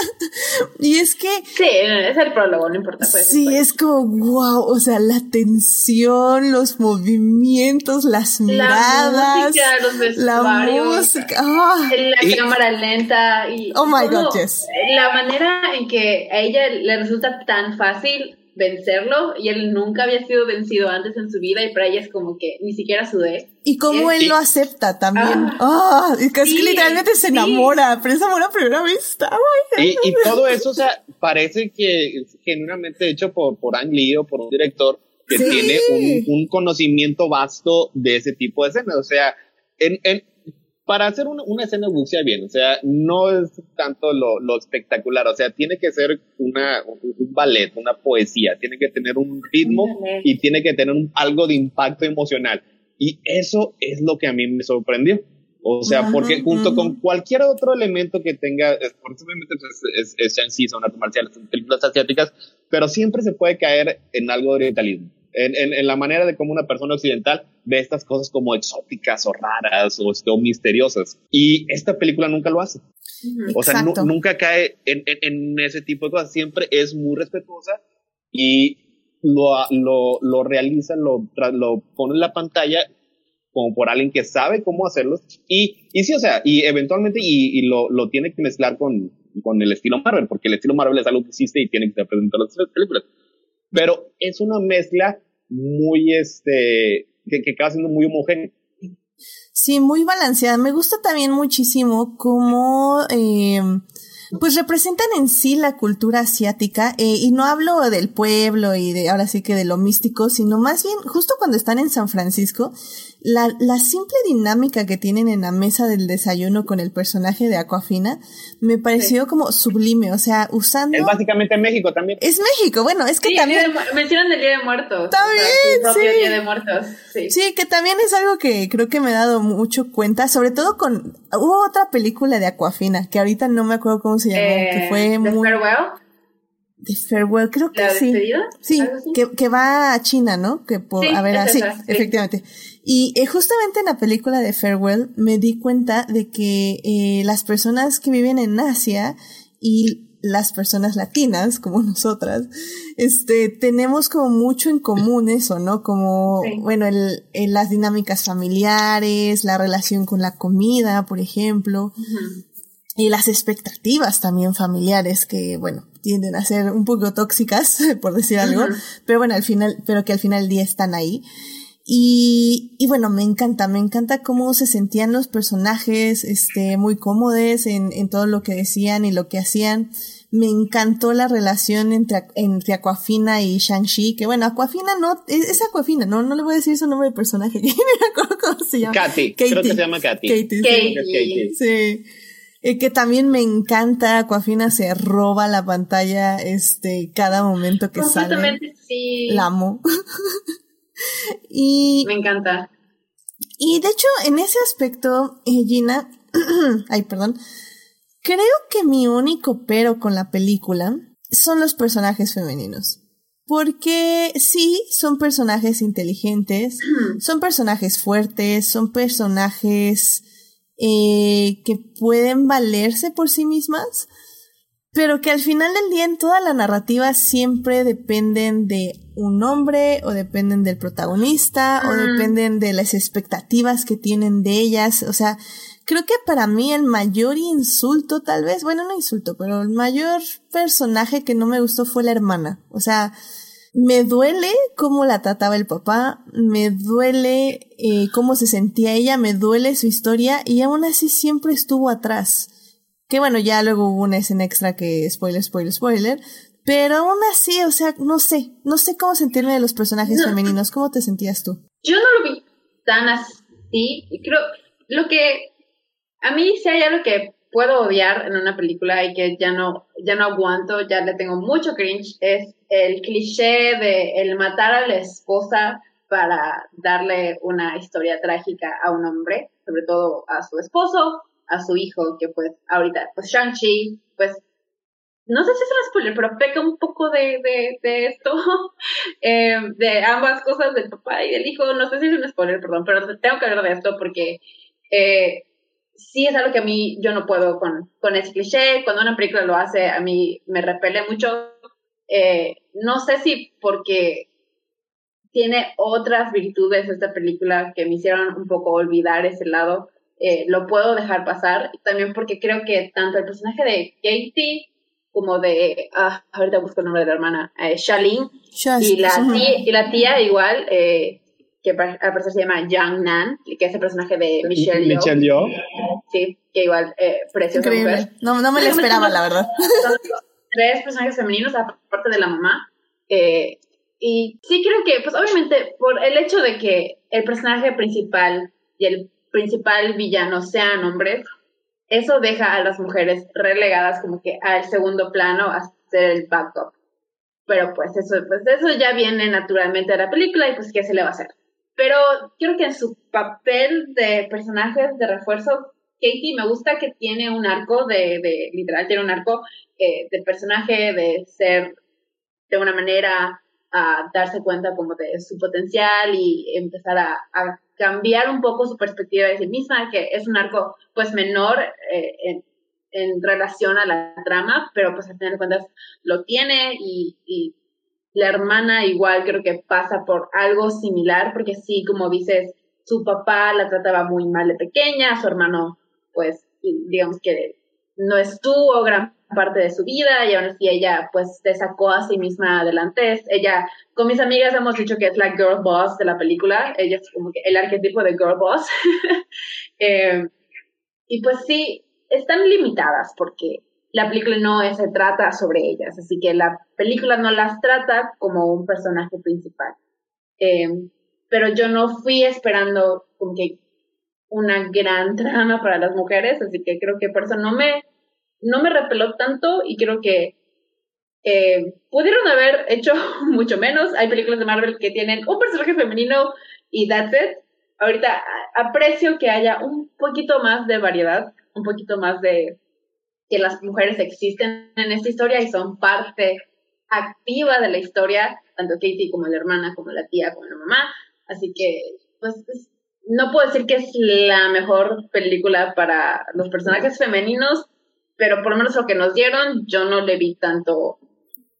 y es que. Sí, es el prólogo, no importa. Pues, sí, es como, wow, o sea, la tensión, los movimientos, las miradas. La música, los vestuarios. La música, ah. La cámara lenta y. Oh my god, yes. La manera en que a ella le resulta tan fácil vencerlo y él nunca había sido vencido antes en su vida y para ella es como que ni siquiera sudé. Y cómo él lo acepta también. Ah, y que literalmente se enamora, pero se enamora a primera vista. y, y, todo eso, o sea, parece que es genuinamente hecho por, por Ang Lee o por un director que tiene un, un, conocimiento vasto de ese tipo de escenas. O sea, en, en, para hacer una, una escena bucea bien, o sea, no es tanto lo, lo espectacular, o sea, tiene que ser una, un ballet, una poesía, tiene que tener un ritmo y tiene que tener algo de impacto emocional. Y eso es lo que a mí me sorprendió. O sea, porque junto con cualquier otro elemento que tenga, obviamente pues, es, es, es son artes marciales, son películas asiáticas, pero siempre se puede caer en algo de orientalismo en, en, la manera de cómo una persona occidental ve estas cosas como exóticas o raras o, o misteriosas. Y esta película nunca lo hace. O sea, nunca cae en, en, ese tipo de cosas. Siempre es muy respetuosa y lo, lo, lo realiza, lo, lo pone en la pantalla como por alguien que sabe cómo hacerlo. Y, y sí, o sea, y eventualmente, y, y lo, lo tiene que mezclar con, con el estilo Marvel, porque el estilo Marvel es algo que existe y tiene que ser presentado en las películas pero es una mezcla muy, este, que, que acaba siendo muy homogénea. Sí, muy balanceada. Me gusta también muchísimo cómo eh, pues representan en sí la cultura asiática eh, y no hablo del pueblo y de ahora sí que de lo místico, sino más bien justo cuando están en San Francisco, la, la simple dinámica que tienen en la mesa del desayuno con el personaje de Aquafina me pareció como sublime, o sea, usando... Es básicamente México también. Es México, bueno, es que también... mencionan el Día de Muertos. También, sí. Día de Muertos, sí. Sí, que también es algo que creo que me he dado mucho cuenta, sobre todo con... Hubo otra película de Aquafina, que ahorita no me acuerdo cómo se llamó, que fue eh, muy... Farewell? creo que ¿La sí. Sí, que, que va a China, ¿no? Que por, Sí, a ver, así, sí. efectivamente. Y eh, justamente en la película de Farewell me di cuenta de que eh, las personas que viven en Asia y las personas latinas, como nosotras, este, tenemos como mucho en común eso, ¿no? Como, Sí. bueno, el, el- las dinámicas familiares, la relación con la comida, por ejemplo. Y las expectativas también familiares que, bueno, tienden a ser un poco tóxicas, por decir algo, Ujú. pero bueno, al final, pero que al final del día están ahí. Y, y bueno, me encanta, me encanta cómo se sentían los personajes, este, muy cómodos en, en todo lo que decían y lo que hacían. Me encantó la relación entre, entre Aquafina y Shang-Chi, que bueno, Aquafina no, es, es Aquafina, no, no le voy a decir su nombre de personaje, me acuerdo cómo se llama. Katy, creo que se llama Katy. Katie, sí. Katie. Es Katie. Sí. Eh, que también me encanta, Aquafina se roba la pantalla este cada momento que sale. Sí. La amo. y, Me encanta. y de hecho, en ese aspecto, eh, Gina, ay, perdón, creo que mi único pero con la película son los personajes femeninos. Porque sí, son personajes inteligentes, son personajes fuertes, son personajes eh, que pueden valerse por sí mismas, pero que al final del día en toda la narrativa siempre dependen de un hombre o dependen del protagonista o dependen de las expectativas que tienen de ellas. O sea, creo que para mí el mayor insulto tal vez, bueno, no insulto, pero el mayor personaje que no me gustó fue la hermana. O sea, me duele cómo la trataba el papá, me duele eh, cómo se sentía ella, me duele su historia y aún así siempre estuvo atrás. Que bueno, ya luego hubo una escena extra que spoiler, spoiler, spoiler. Pero aún así, o sea, no sé, no sé cómo sentirme de los personajes No. femeninos. ¿Cómo te sentías tú? Yo no lo vi tan así. y Creo, lo que a mí si hay algo que puedo odiar en una película y que ya no, ya no aguanto, ya le tengo mucho cringe, es el cliché de el matar a la esposa para darle una historia trágica a un hombre, sobre todo a su esposo, a su hijo, que pues ahorita, pues Shang-Chi, pues no sé si es un spoiler, pero peca un poco de, de, de esto, eh, de ambas cosas, del papá y del hijo. No sé si es un spoiler, perdón, pero tengo que hablar de esto porque eh, sí es algo que a mí yo no puedo con, con ese cliché. Cuando una película lo hace, a mí me repele mucho. Eh, no sé si porque tiene otras virtudes esta película que me hicieron un poco olvidar ese lado. eh, lo puedo dejar pasar. Y También porque creo que tanto el personaje de Katie como de, ah, ahorita busco el nombre de la hermana, eh, Charlene, y la tía, y la tía igual, eh, que al parecer se llama Yang Nan, que es el personaje de Michelle Yeoh. Michelle Yeoh. Sí, que igual, eh, preciosa Increíble. mujer. No, no me lo esperaba, la verdad. Tres personajes femeninos, aparte de la mamá. eh, y sí creo que, pues obviamente, por el hecho de que el personaje principal y el principal villano sean hombres, eso deja a las mujeres relegadas como que al segundo plano a ser el backup. Pero pues eso, pues eso ya viene naturalmente de la película y pues qué se le va a hacer. Pero creo que en su papel de personajes de refuerzo, Katie me gusta que tiene un arco de, de literal, tiene un arco eh, de personaje, de ser de una manera a darse cuenta como de su potencial y empezar a, cambiar un poco su perspectiva de sí misma, que es un arco pues menor eh, en, en relación a la trama, pero pues al final de cuentas lo tiene y, y la hermana igual creo que pasa por algo similar, porque sí, como dices, su papá la trataba muy mal de pequeña, su hermano pues digamos que no estuvo gran parte de su vida y aún así ella pues se sacó a sí misma adelante. Ella, con mis amigas hemos dicho que es la girl boss de la película, ella es como que el arquetipo de girl boss. Eh, y pues sí, están limitadas porque la película no se trata sobre ellas, así que la película no las trata como un personaje principal. Eh, pero yo no fui esperando como que una gran trama para las mujeres, así que creo que por eso no me, repeló tanto y creo que eh, pudieron haber hecho mucho menos. Hay películas de Marvel que tienen un personaje femenino y that's it. Ahorita aprecio que haya un poquito más de variedad, un poquito más de que las mujeres existen en esta historia y son parte activa de la historia, tanto Katie como la hermana, como la tía, como la mamá. Así que, pues, no puedo decir que es la mejor película para los personajes femeninos, pero por lo menos lo que nos dieron, yo no le vi tanto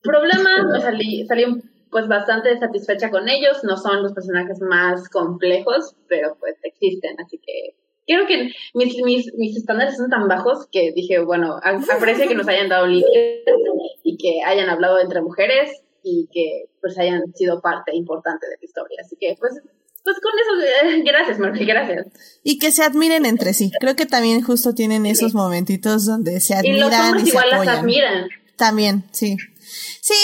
problema, me salí, salí pues bastante satisfecha con ellos, no son los personajes más complejos, pero pues existen, así que creo que mis, mis, mis estándares son tan bajos que dije, bueno, aprecio que nos hayan dado límites y que hayan hablado entre mujeres y que pues hayan sido parte importante de la historia, así que pues pues con eso, eh, gracias, Murphy, gracias. Y que se admiren entre sí. Creo que también justo tienen esos momentitos donde se admiran. Y los hombres igual las admiran. También, sí. Sí,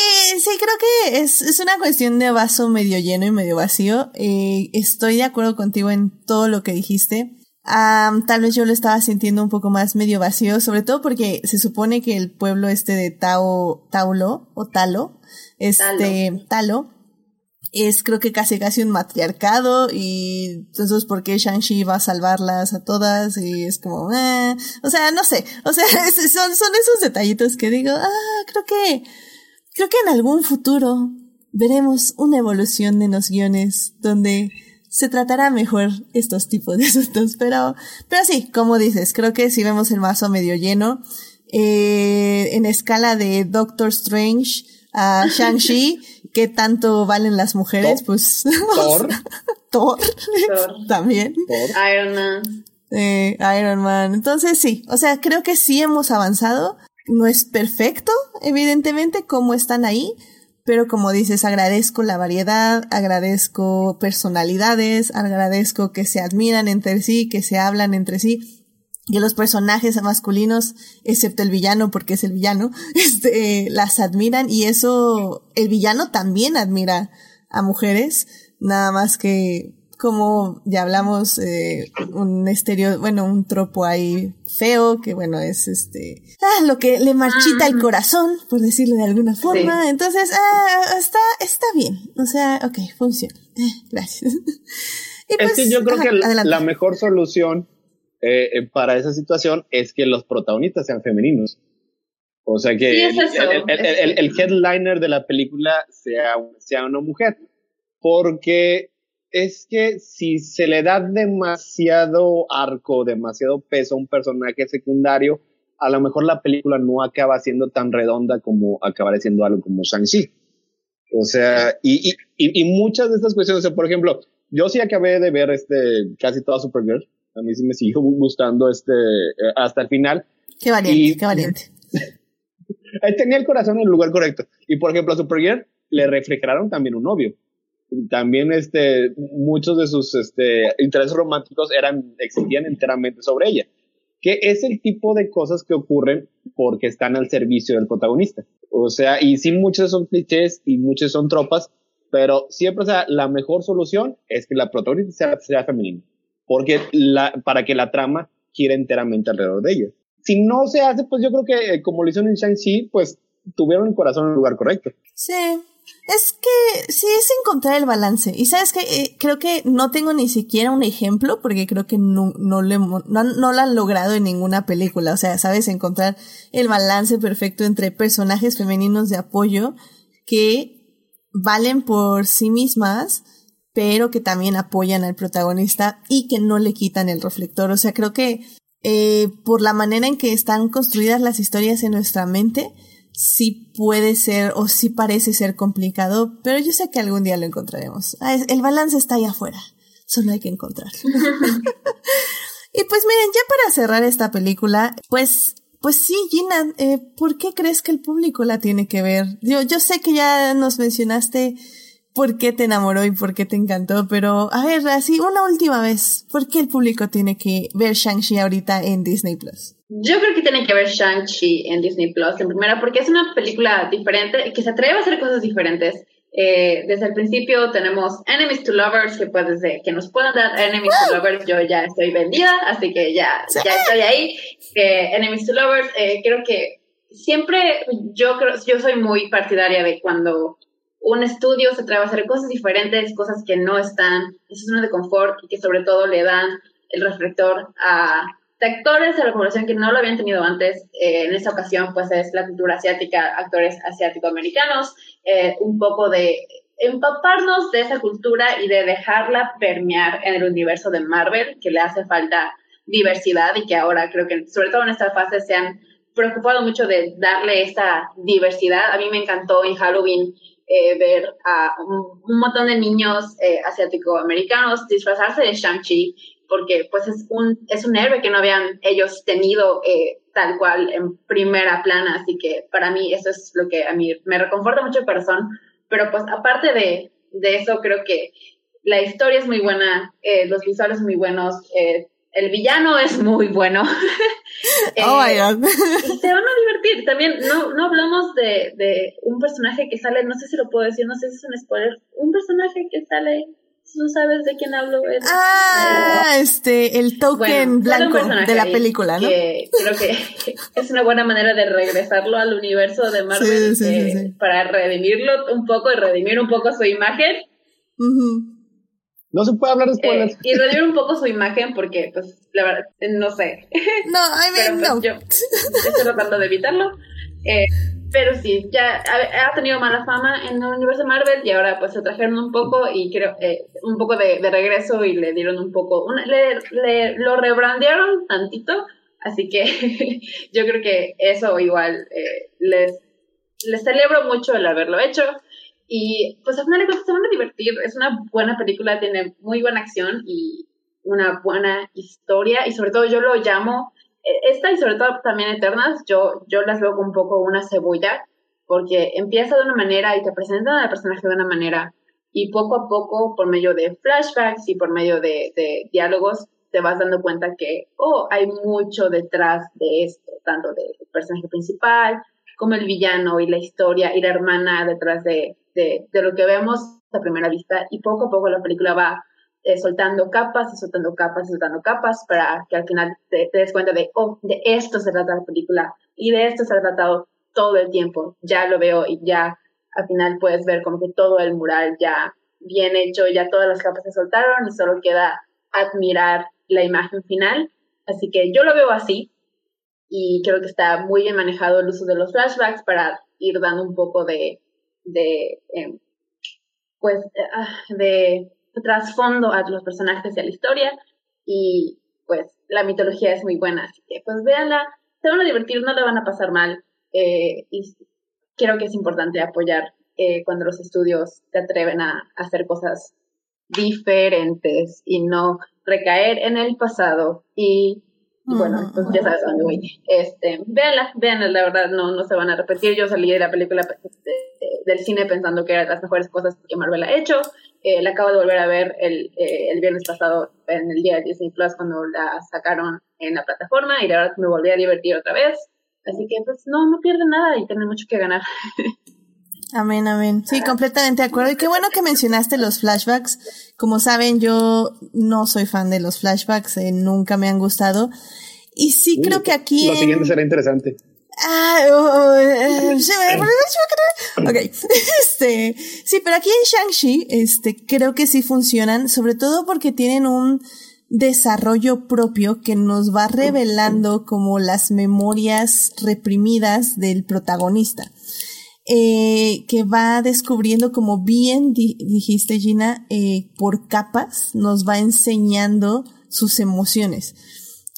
sí, creo que es, es una cuestión de vaso medio lleno y medio vacío. Eh, estoy de acuerdo contigo en todo lo que dijiste. tal vez yo lo estaba sintiendo un poco más medio vacío, sobre todo porque se supone que el pueblo este de Tao, Taulo, o Talo, este, Talo es creo que casi casi un matriarcado y entonces por qué Shang-Chi va a salvarlas a todas y es como, eh, o sea, no sé, o sea, son, son esos detallitos que digo, ah, creo que, creo que en algún futuro veremos una evolución de los guiones donde se tratará mejor estos tipos de asuntos, pero, pero sí, como dices, creo que si vemos el vaso medio lleno, eh, en escala de Doctor Strange, a Shang-Chi, ¿qué tanto valen las mujeres? Pues Thor. Thor. También. Iron Man. Eh, Iron Man. Entonces sí, o sea, creo que sí hemos avanzado. No es perfecto, evidentemente, como están ahí, pero como dices, agradezco la variedad, agradezco personalidades, agradezco que se admiran entre sí, que se hablan entre sí que los personajes masculinos, excepto el villano, porque es el villano, este, las admiran y eso, el villano también admira a mujeres, nada más que como ya hablamos, eh, un estereo, bueno, un tropo ahí feo, que bueno, es este, ah, lo que le marchita el corazón, por decirlo de alguna forma. Entonces, ah, está, está bien. O sea, ok, funciona. gracias. es que pues, yo creo que la mejor solución eh, eh, para esa situación es que los protagonistas sean femeninos. O sea que el, headliner de la película sea, sea una mujer. Porque es que si se le da demasiado arco, demasiado peso a un personaje secundario, a lo mejor la película no acaba siendo tan redonda como acabará siendo algo como Shang-Chi. O sea, y, y, y, muchas de estas cuestiones, o sea, por ejemplo, yo sí acabé de ver este, casi toda Supergirl, a mí sí me siguió gustando este, eh, hasta el final. Qué valiente, qué valiente. tenía el corazón en el lugar correcto. Y por ejemplo, a Supergirl le refrigeraron también un novio. También este, muchos de sus este, intereses románticos eran, existían enteramente sobre ella. Que es el tipo de cosas que ocurren porque están al servicio del protagonista. O sea, y sí, muchos son clichés y muchos son tropas, pero siempre, o sea, la mejor solución es que la protagonista sea, sea femenina porque la, para que la trama gira enteramente alrededor de ellos. Si no se hace, pues yo creo que eh, como lo hicieron en Shang-Chi, pues tuvieron el corazón en el lugar correcto. Sí. Es que sí es encontrar el balance. Y sabes que eh, creo que no tengo ni siquiera un ejemplo porque creo que no, no, no, no lo han logrado en ninguna película. O sea, sabes encontrar el balance perfecto entre personajes femeninos de apoyo que valen por sí mismas, pero que también apoyan al protagonista y que no le quitan el reflector. O sea, creo que eh, por la manera en que están construidas las historias en nuestra mente, sí puede ser o sí parece ser complicado, pero yo sé que algún día lo encontraremos. Ah, el balance está ahí afuera, solo hay que encontrarlo. y pues miren, ya para cerrar esta película, pues pues sí, Gina, eh, ¿por qué crees que el público la tiene que ver? Yo, yo sé que ya nos mencionaste por qué te enamoró y por qué te encantó, pero a ver, así una última vez, ¿por qué el público tiene que ver Shang-Chi ahorita en Disney Plus? Yo creo que tiene que ver Shang-Chi en Disney Plus, en primera, porque es una película diferente, que se atreve a hacer cosas diferentes. Eh, desde el principio tenemos Enemies to Lovers, que pues desde que nos puedan dar Enemies to Lovers, yo ya estoy vendida, así que ya, ya estoy ahí. Eh, Enemies to Lovers, eh, creo que siempre, yo creo, yo soy muy partidaria de cuando un estudio se atreve a hacer cosas diferentes, cosas que no están en su zona de confort y que sobre todo le dan el reflector a actores de la población que no lo habían tenido antes. Eh, en esta ocasión, pues es la cultura asiática, actores asiático-americanos, eh, un poco de empaparnos de esa cultura y de dejarla permear en el universo de Marvel, que le hace falta diversidad y que ahora creo que, sobre todo en esta fase, se han preocupado mucho de darle esta diversidad. A mí me encantó en Halloween eh, ver a un, montón de niños eh, asiático-americanos disfrazarse de Shang-Chi porque pues es un, es un héroe que no habían ellos tenido eh, tal cual en primera plana, así que para mí eso es lo que a mí me reconforta mucho el corazón, pero pues aparte de, de eso creo que la historia es muy buena, eh, los visuales muy buenos, el villano es muy bueno. oh my God. y te van a divertir. También no, no hablamos de, de un personaje que sale, no sé si lo puedo decir, no sé si es un spoiler, un personaje que sale ¿Tú sabes de quién hablo? Es, ah, eh, este, el token bueno, blanco de la película, ¿no? Que creo que es una buena manera de regresarlo al universo de Marvel sí, sí, eh, sí, para redimirlo un poco y redimir un poco su imagen. Uh -huh. No se puede hablar de spoilers. Eh, y redimir un poco su imagen porque, pues, la verdad, no sé. No, I mean, Pero, pues, no. Yo estoy tratando de evitarlo. Eh, pero sí, ya ha, ha, tenido mala fama en el universo Marvel y ahora pues se trajeron un poco y creo eh, un poco de, de, regreso y le dieron un poco, una, le, le, lo rebrandearon tantito, así que yo creo que eso igual eh, les, les celebro mucho el haberlo hecho y pues al final de cuentas se van a divertir, es una buena película, tiene muy buena acción y una buena historia y sobre todo yo lo llamo esta y sobre todo también Eternas, yo, yo las veo como un poco una cebolla, porque empieza de una manera y te presentan al personaje de una manera, y poco a poco, por medio de flashbacks y por medio de, de diálogos, te vas dando cuenta que, oh, hay mucho detrás de esto, tanto del personaje principal como el villano y la historia y la hermana detrás de, de, de lo que vemos a primera vista, y poco a poco la película va eh, soltando capas y soltando capas y soltando capas para que al final te, te, des cuenta de, oh, de esto se trata la película y de esto se ha tratado todo el tiempo. Ya lo veo y ya al final puedes ver como que todo el mural ya bien hecho, ya todas las capas se soltaron y solo queda admirar la imagen final. Así que yo lo veo así y creo que está muy bien manejado el uso de los flashbacks para ir dando un poco de, de eh, pues, de trasfondo a los personajes y a la historia. Y pues la mitología es muy buena, así que pues véanla, se van a divertir, no le van a pasar mal eh, y creo que es importante apoyar eh, cuando los estudios se atreven a, a, hacer cosas diferentes y no recaer en el pasado y, y bueno, pues ya sabes a dónde voy. Este, véanla, véanla, la verdad no, no se van a repetir, yo salí de la película de, de, del cine pensando que era de las mejores cosas que Marvel ha hecho, eh, la acabo de volver a ver el, eh, el, viernes pasado en el día de Disney Plus cuando la sacaron en la plataforma y la verdad me volví a divertir otra vez. Así que pues no, no pierden nada y tienen mucho que ganar. Amén, amén. Sí, completamente de acuerdo. Y qué bueno que mencionaste los flashbacks. Como saben, yo no soy fan de los flashbacks, eh, nunca me han gustado. Y sí uh, creo que aquí... Lo en... siguiente será interesante. Ah, oh, eh, ok, este, sí, pero aquí en Shang-Chi, este, creo que sí funcionan, sobre todo porque tienen un desarrollo propio que nos va revelando como las memorias reprimidas del protagonista. Eh, que va descubriendo, como bien di dijiste Gina, eh, por capas, nos va enseñando sus emociones.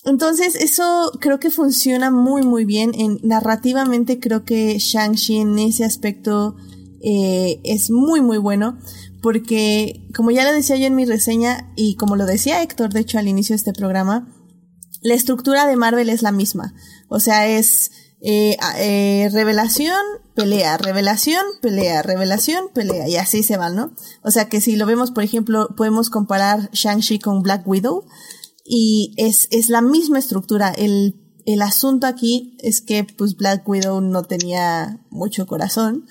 Entonces, eso creo que funciona muy, muy bien. En, narrativamente creo que Shang-Chi en ese aspecto eh, es muy, muy bueno. Porque, como ya lo decía yo en mi reseña, y como lo decía Héctor, de hecho, al inicio de este programa, la estructura de Marvel es la misma. O sea, es eh, eh, revelación, pelea, revelación, pelea, revelación, pelea, y así se van, ¿no? O sea que si lo vemos, por ejemplo, podemos comparar Shang-Chi con Black Widow y es, es la misma estructura. El, el asunto aquí es que pues Black Widow no tenía mucho corazón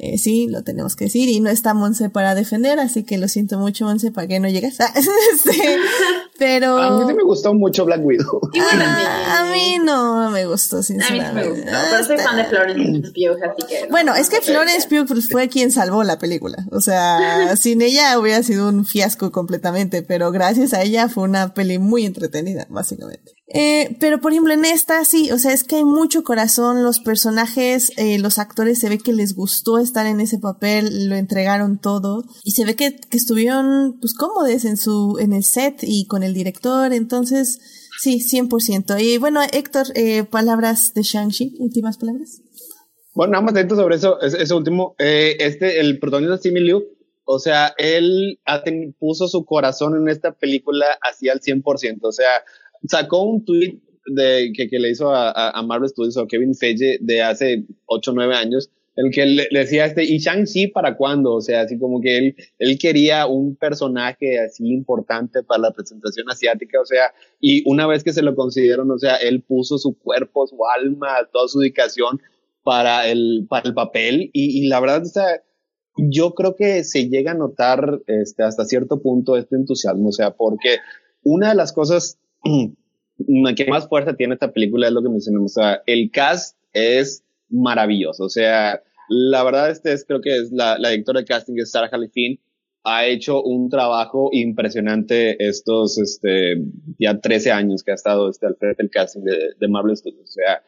Eh, sí, lo tenemos que decir. Y no está Monse para defender, así que lo siento mucho, Monse, para que no llegas. este, pero. A mí sí me gustó mucho Black Widow. Ah, a mí no me gustó, sinceramente. A mí sí me gustó. Pero soy fan de Florence Pugh, así que. Bueno, es que Florence Pugh pues, fue quien salvó la película. O sea, sin ella hubiera sido un fiasco completamente, pero gracias a ella fue una peli muy entretenida, básicamente. Eh, pero por ejemplo en esta sí, o sea, es que hay mucho corazón, los personajes, eh, los actores se ve que les gustó estar en ese papel, lo entregaron todo. Y se ve que, que estuvieron pues cómodos en su, en el set y con el director, entonces sí, 100%. Y bueno, Héctor, eh, palabras de Shang-Chi, últimas palabras. Bueno, nada más dentro sobre eso, ese, último, eh, este, el protagonista Simi Liu, o sea, él puso su corazón en esta película así al 100%, o sea, sacó un tweet de, que, que le hizo a, a, Marvel Studios o Kevin Feige de hace 8 o 9 años, el que le, decía este, ¿y Shang-Chi para cuándo? O sea, así como que él, él quería un personaje así importante para la presentación asiática, o sea, y una vez que se lo consideraron, o sea, él puso su cuerpo, su alma, toda su dedicación para el, para el papel, y, y la verdad, o sea, yo creo que se llega a notar este, hasta cierto punto este entusiasmo, o sea, porque una de las cosas que más fuerza tiene esta película es lo que mencionamos. O sea, el cast es maravilloso. O sea, la verdad, este es, creo que es la, la directora de casting, es Sarah Halifin, ha hecho un trabajo impresionante estos, este, ya 13 años que ha estado este, al frente del casting de, de Marvel Studios. O sea,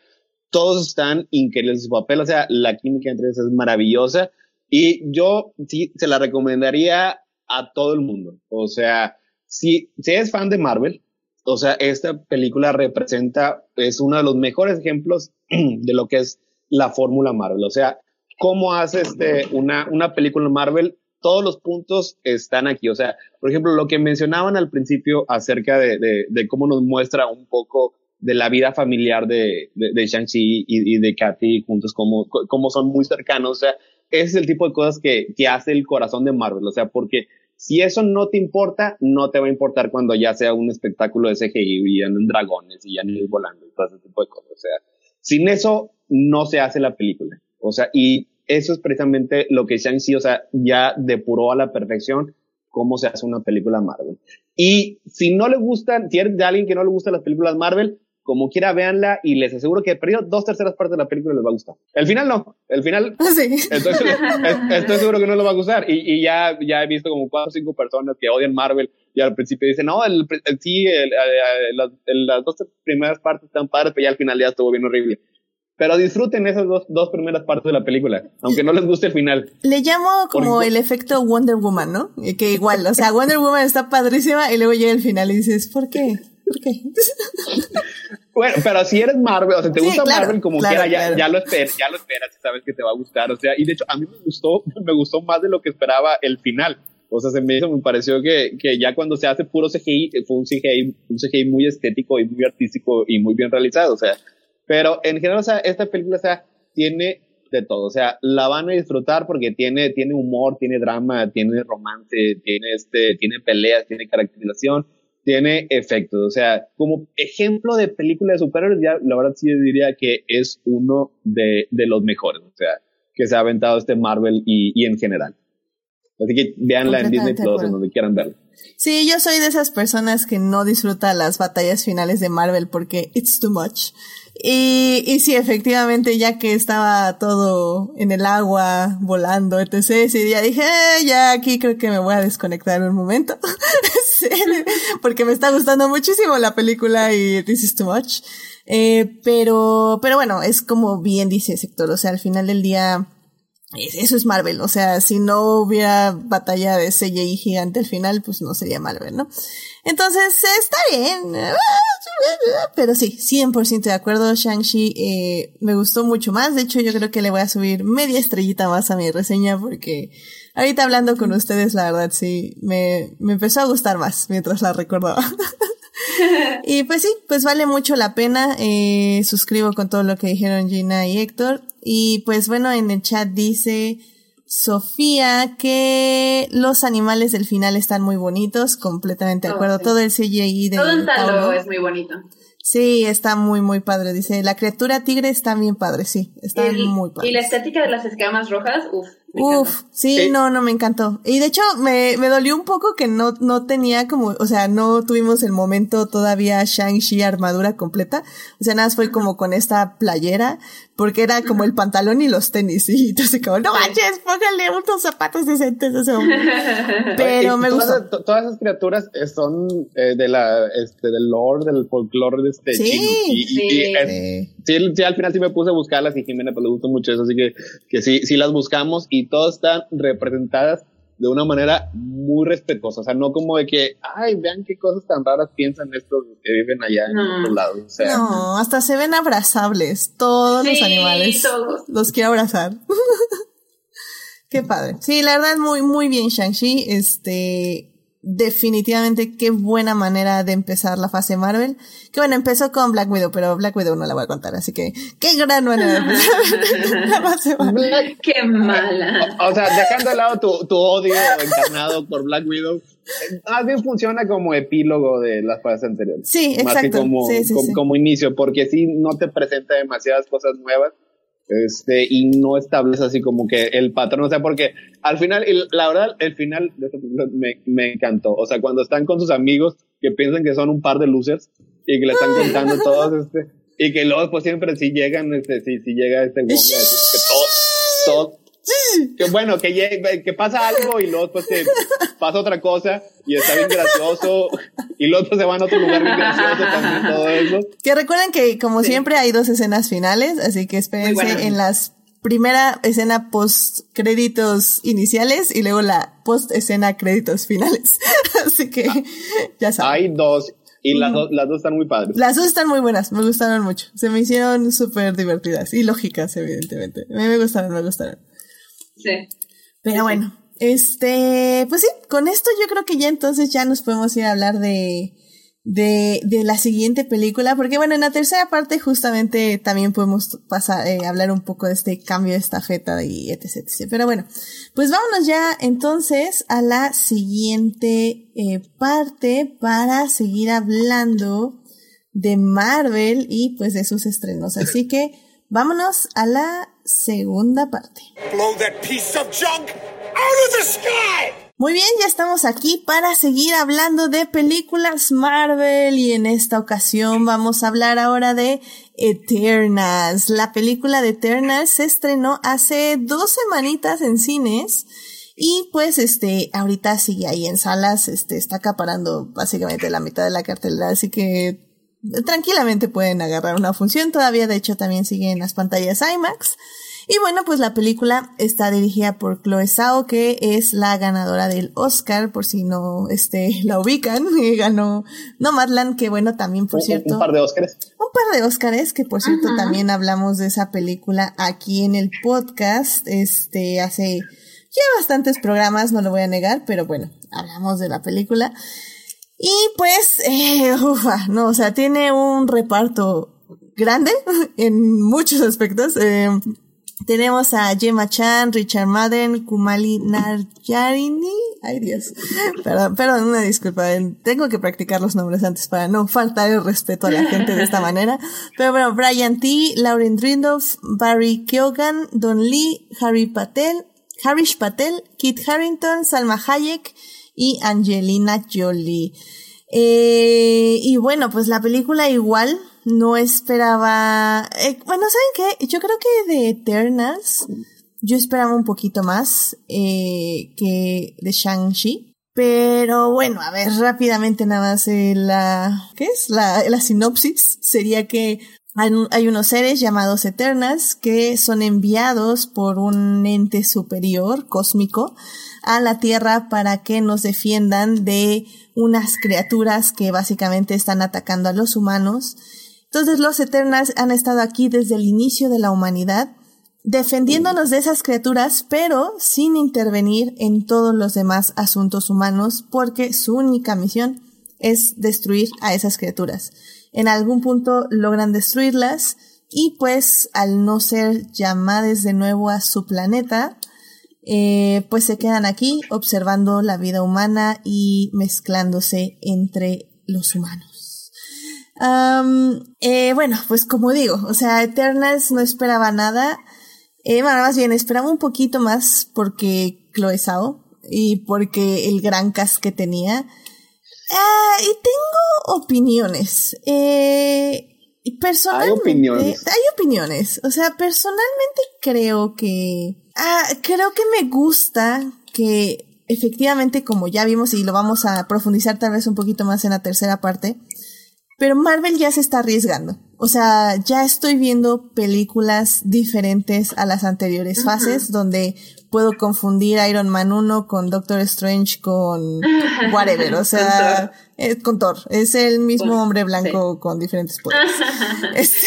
todos están increíbles en su papel. O sea, la química entre ellos es maravillosa. Y yo sí se la recomendaría a todo el mundo. O sea, si, si es fan de Marvel, o sea, esta película representa, es uno de los mejores ejemplos de lo que es la fórmula Marvel. O sea, cómo hace este, una, una película Marvel, todos los puntos están aquí. O sea, por ejemplo, lo que mencionaban al principio acerca de, de, de cómo nos muestra un poco de la vida familiar de, de, de Shang-Chi y, y, de Kathy juntos, cómo, cómo son muy cercanos. O sea, ese es el tipo de cosas que, que hace el corazón de Marvel. O sea, porque si eso no te importa, no te va a importar cuando ya sea un espectáculo de CGI y en dragones y ya ni volando y todo ese tipo de cosas. O sea, sin eso no se hace la película. O sea, y eso es precisamente lo que Shang-Chi, o sea, ya depuró a la perfección cómo se hace una película Marvel. Y si no le gustan, si eres de alguien que no le gustan las películas Marvel, como quiera, véanla y les aseguro que perdido dos terceras partes de la película les va a gustar. El final no, el final sí. estoy, estoy, seguro que no les va a gustar y, y, ya, ya he visto como cuatro o cinco personas que odian Marvel y al principio dicen, no, el, el sí, el, las, las dos primeras partes están padres, pero ya al final ya estuvo bien horrible pero disfruten esas dos, dos primeras partes de la película, aunque no les guste el final. Le llamo como el efecto Wonder Woman, ¿no? Que igual, o sea, Wonder Woman está padrísima y luego llega el final y dices, ¿por qué? ¿Por qué? bueno, pero si eres Marvel, o sea, te sí, gusta claro, Marvel como claro, quiera, ya, claro. ya, lo esperas, ya lo esperas, sabes que te va a gustar, o sea, y de hecho a mí me gustó, me gustó más de lo que esperaba el final. O sea, se me hizo, me pareció que, que ya cuando se hace puro CGI, fue un CGI, un CGI muy estético y muy artístico y muy bien realizado, o sea, pero en general, o sea, esta película, o sea, tiene de todo. O sea, la van a disfrutar porque tiene, tiene humor, tiene drama, tiene romance, tiene este, tiene peleas, tiene caracterización, tiene efectos. O sea, como ejemplo de película de superhéroes, ya la verdad sí diría que es uno de, de los mejores. O sea, que se ha aventado este Marvel y, y en general. Así que véanla en Disney Plus, en donde quieran verla. Sí, yo soy de esas personas que no disfruta las batallas finales de Marvel porque it's too much. Y, y sí, efectivamente, ya que estaba todo en el agua, volando, etc., ese día dije, eh, ya aquí creo que me voy a desconectar un momento. porque me está gustando muchísimo la película y this is too much. Eh, pero, pero bueno, es como bien dice Sector, o sea, al final del día, eso es Marvel, o sea, si no hubiera batalla de CGI gigante al final, pues no sería Marvel, ¿no? Entonces, está bien, pero sí, 100% de acuerdo, Shang-Chi eh, me gustó mucho más, de hecho yo creo que le voy a subir media estrellita más a mi reseña porque ahorita hablando con ustedes, la verdad sí, me, me empezó a gustar más mientras la recordaba. y pues sí, pues vale mucho la pena. Eh, suscribo con todo lo que dijeron Gina y Héctor. Y pues bueno, en el chat dice Sofía que los animales del final están muy bonitos, completamente de acuerdo. Sí. Todo el CGI de Todo el talo es muy bonito. Sí, está muy, muy padre. Dice, la criatura tigre está bien padre, sí. Está el, muy padre. Y la estética de las escamas rojas, uff, Uf, sí, no, no me encantó. Y de hecho me, me dolió un poco que no, no tenía como, o sea, no tuvimos el momento todavía Shang-Chi armadura completa. O sea, nada más fue como con esta playera, porque era como el pantalón y los tenis. Y entonces como, no manches, póngale unos zapatos decentes a ese hombre. Pero me todas, gustó. todas esas criaturas eh, son eh, de la, este, del lore, del folclore de este Sí, chino. Y, y- sí. y, eh, sí, sí, al final sí me puse a buscarlas y Jimena pues le gustó mucho eso, así que, que sí, sí las buscamos y todas están representadas de una manera muy respetuosa, o sea, no como de que, ay, vean qué cosas tan raras piensan estos que viven allá en No. otro lado, o sea, No, hasta se ven abrazables, todos los Sí, animales. todos. Los quiero abrazar. Qué padre. Sí, la verdad, muy, muy bien, Shang-Chi. Este, definitivamente, qué buena manera de empezar la fase Marvel. Que bueno, empezó con Black Widow, pero Black Widow no la voy a contar, así que, qué gran manera de empezar la fase Marvel. Black- Qué mala. O sea, dejando de lado tu, tu odio encarnado por Black Widow, más bien funciona como epílogo de las fases anteriores. Sí, Más que exacto. como, Sí, sí, como, sí. como inicio, porque sí no te presenta demasiadas cosas nuevas. Este, y no establece así como que el patrón, o sea, porque al final, y la verdad, el final de esta película me, me encantó. O sea, cuando están con sus amigos que piensan que son un par de losers y que le están contando todos, este, y que luego pues siempre si llegan, este, si, si llega este Wong que todos, todos, que bueno, que, pasa algo y luego pues pasa otra cosa y está bien gracioso y luego se van a otro lugar bien gracioso también todo eso. Que recuerden que, como siempre, hay dos escenas finales, así que espérense en las primera escena post créditos iniciales y luego la post escena créditos finales. así que ya saben. Hay dos y las, dos, las dos están muy padres. Las dos están muy buenas, me gustaron mucho. Se me hicieron súper divertidas y lógicas, evidentemente. A mí me gustaron, me gustaron. Sí. Pero bueno, este, pues sí, con esto yo creo que ya entonces ya nos podemos ir a hablar de, de, de la siguiente película, porque bueno, en la tercera parte justamente también podemos pasar, eh, hablar un poco de este cambio de estafeta y etc, etc. Pero bueno, pues vámonos ya entonces a la siguiente eh, parte para seguir hablando de Marvel y pues de sus estrenos. Así que vámonos a la segunda parte. Blow that piece of junk out of the sky! Muy bien, ya estamos aquí para seguir hablando de películas Marvel y en esta ocasión vamos a hablar ahora de Eternals. La película de Eternals se estrenó hace dos semanitas en cines y pues este ahorita sigue ahí en salas, este está acaparando básicamente la mitad de la cartelera, así que tranquilamente pueden agarrar una función. Todavía de hecho también sigue en las pantallas IMAX. Y bueno, pues la película está dirigida por Chloe Zhao, que es la ganadora del Oscar, por si no este, la ubican, y ganó Nomadland, que bueno, también por Un- cierto, Un, par de Óscares. un par de Óscares, que por cierto también hablamos de esa película aquí en el podcast, este, hace ya bastantes programas, no lo voy a negar, pero bueno, hablamos de la película. Y pues, eh, ufa, no, o sea, tiene un reparto grande en muchos aspectos. Eh, tenemos a Gemma Chan, Richard Madden, Kumali Narjarini. Ay Dios. Perdón, perdón, una disculpa. eh, Tengo que practicar los nombres antes para no faltar el respeto a la gente de esta manera. Pero bueno, Brian T, Lauren Rindolph, Barry Keoghan, Don Lee, Harry Patel, Harish Patel, Kit Harrington, Salma Hayek y Angelina Jolie. Eh, y bueno, pues la película igual no esperaba. eh, bueno, ¿saben qué? Yo creo que de Eternals yo esperaba un poquito más eh, que de Shang-Chi. Pero bueno, a ver, rápidamente nada más la. ¿Qué es? La, la sinopsis sería que hay, un- hay unos seres llamados Eternals que son enviados por un ente superior cósmico a la Tierra para que nos defiendan de unas criaturas que básicamente están atacando a los humanos. Entonces los Eternals han estado aquí desde el inicio de la humanidad, defendiéndonos de esas criaturas, pero sin intervenir en todos los demás asuntos humanos, porque su única misión es destruir a esas criaturas. En algún punto logran destruirlas y pues al no ser llamadas de nuevo a su planeta, eh, pues se quedan aquí observando la vida humana y mezclándose entre los humanos. Eh, bueno, pues como digo, o sea, Eternals no esperaba nada. Eh, bueno, más bien, esperaba un poquito más porque Chloe Zhao y porque el gran cast que tenía. Ah, y tengo opiniones. Eh, personalmente, Hay opiniones. hay opiniones. O sea, personalmente creo que, ah, creo que me gusta que efectivamente, como ya vimos y lo vamos a profundizar tal vez un poquito más en la tercera parte, pero Marvel ya se está arriesgando. O sea, ya estoy viendo películas diferentes a las anteriores fases, donde puedo confundir Iron Man 1 con Doctor Strange con whatever. O sea, eh, con Thor. Es el mismo hombre blanco con diferentes poderes. Este,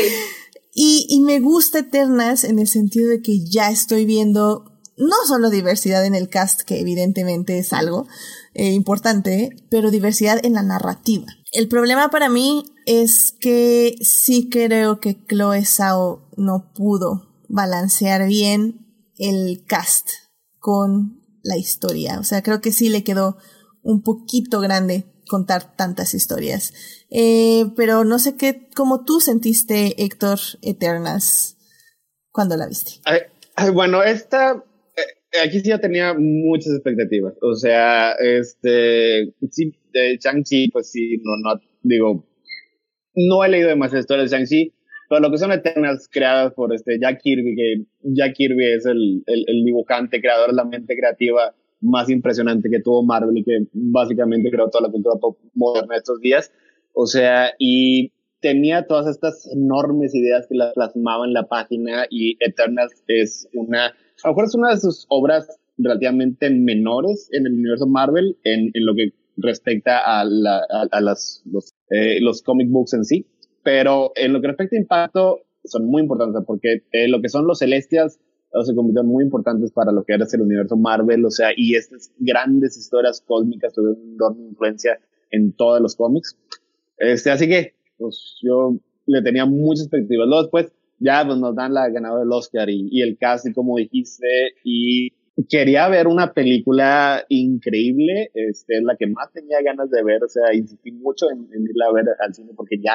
y, y me gusta Eternas en el sentido de que ya estoy viendo no solo diversidad en el cast, que evidentemente es algo eh, importante, pero diversidad en la narrativa. El problema para mí es que sí creo que Chloe Zhao no pudo balancear bien el cast con la historia. O sea, creo que sí le quedó un poquito grande contar tantas historias. Eh, pero no sé qué, cómo tú sentiste, Héctor, Eternas cuando la viste. Bueno, esta, eh, aquí sí yo tenía muchas expectativas. O sea, este, sí, de Shang-Chi, pues sí, no, no, digo, no he leído demasiadas historias de Shang-Chi, pero lo que son Eternals creadas por este Jack Kirby, que Jack Kirby es el, el, el dibujante, creador de la mente creativa más impresionante que tuvo Marvel y que básicamente creó toda la cultura pop moderna de estos días. O sea, y tenía todas estas enormes ideas que las plasmaba en la página y Eternals es una, a lo mejor es una de sus obras relativamente menores en el universo Marvel en, en lo que respecta a, la, a, a las, los, eh, los comic books en sí, pero en lo que respecta a impacto son muy importantes porque eh, lo que son los Celestials se convirtieron muy importantes para lo que era el universo Marvel, o sea, y estas grandes historias cósmicas tuvieron una enorme influencia en todos los cómics. Este, así que, pues yo le tenía muchas expectativas. Luego después ya pues, nos dan la ganadora del Oscar y, y el cast, y como dijiste, y quería ver una película increíble, este, es la que más tenía ganas de ver, o sea, insistí mucho en, en irla a ver al cine porque ya,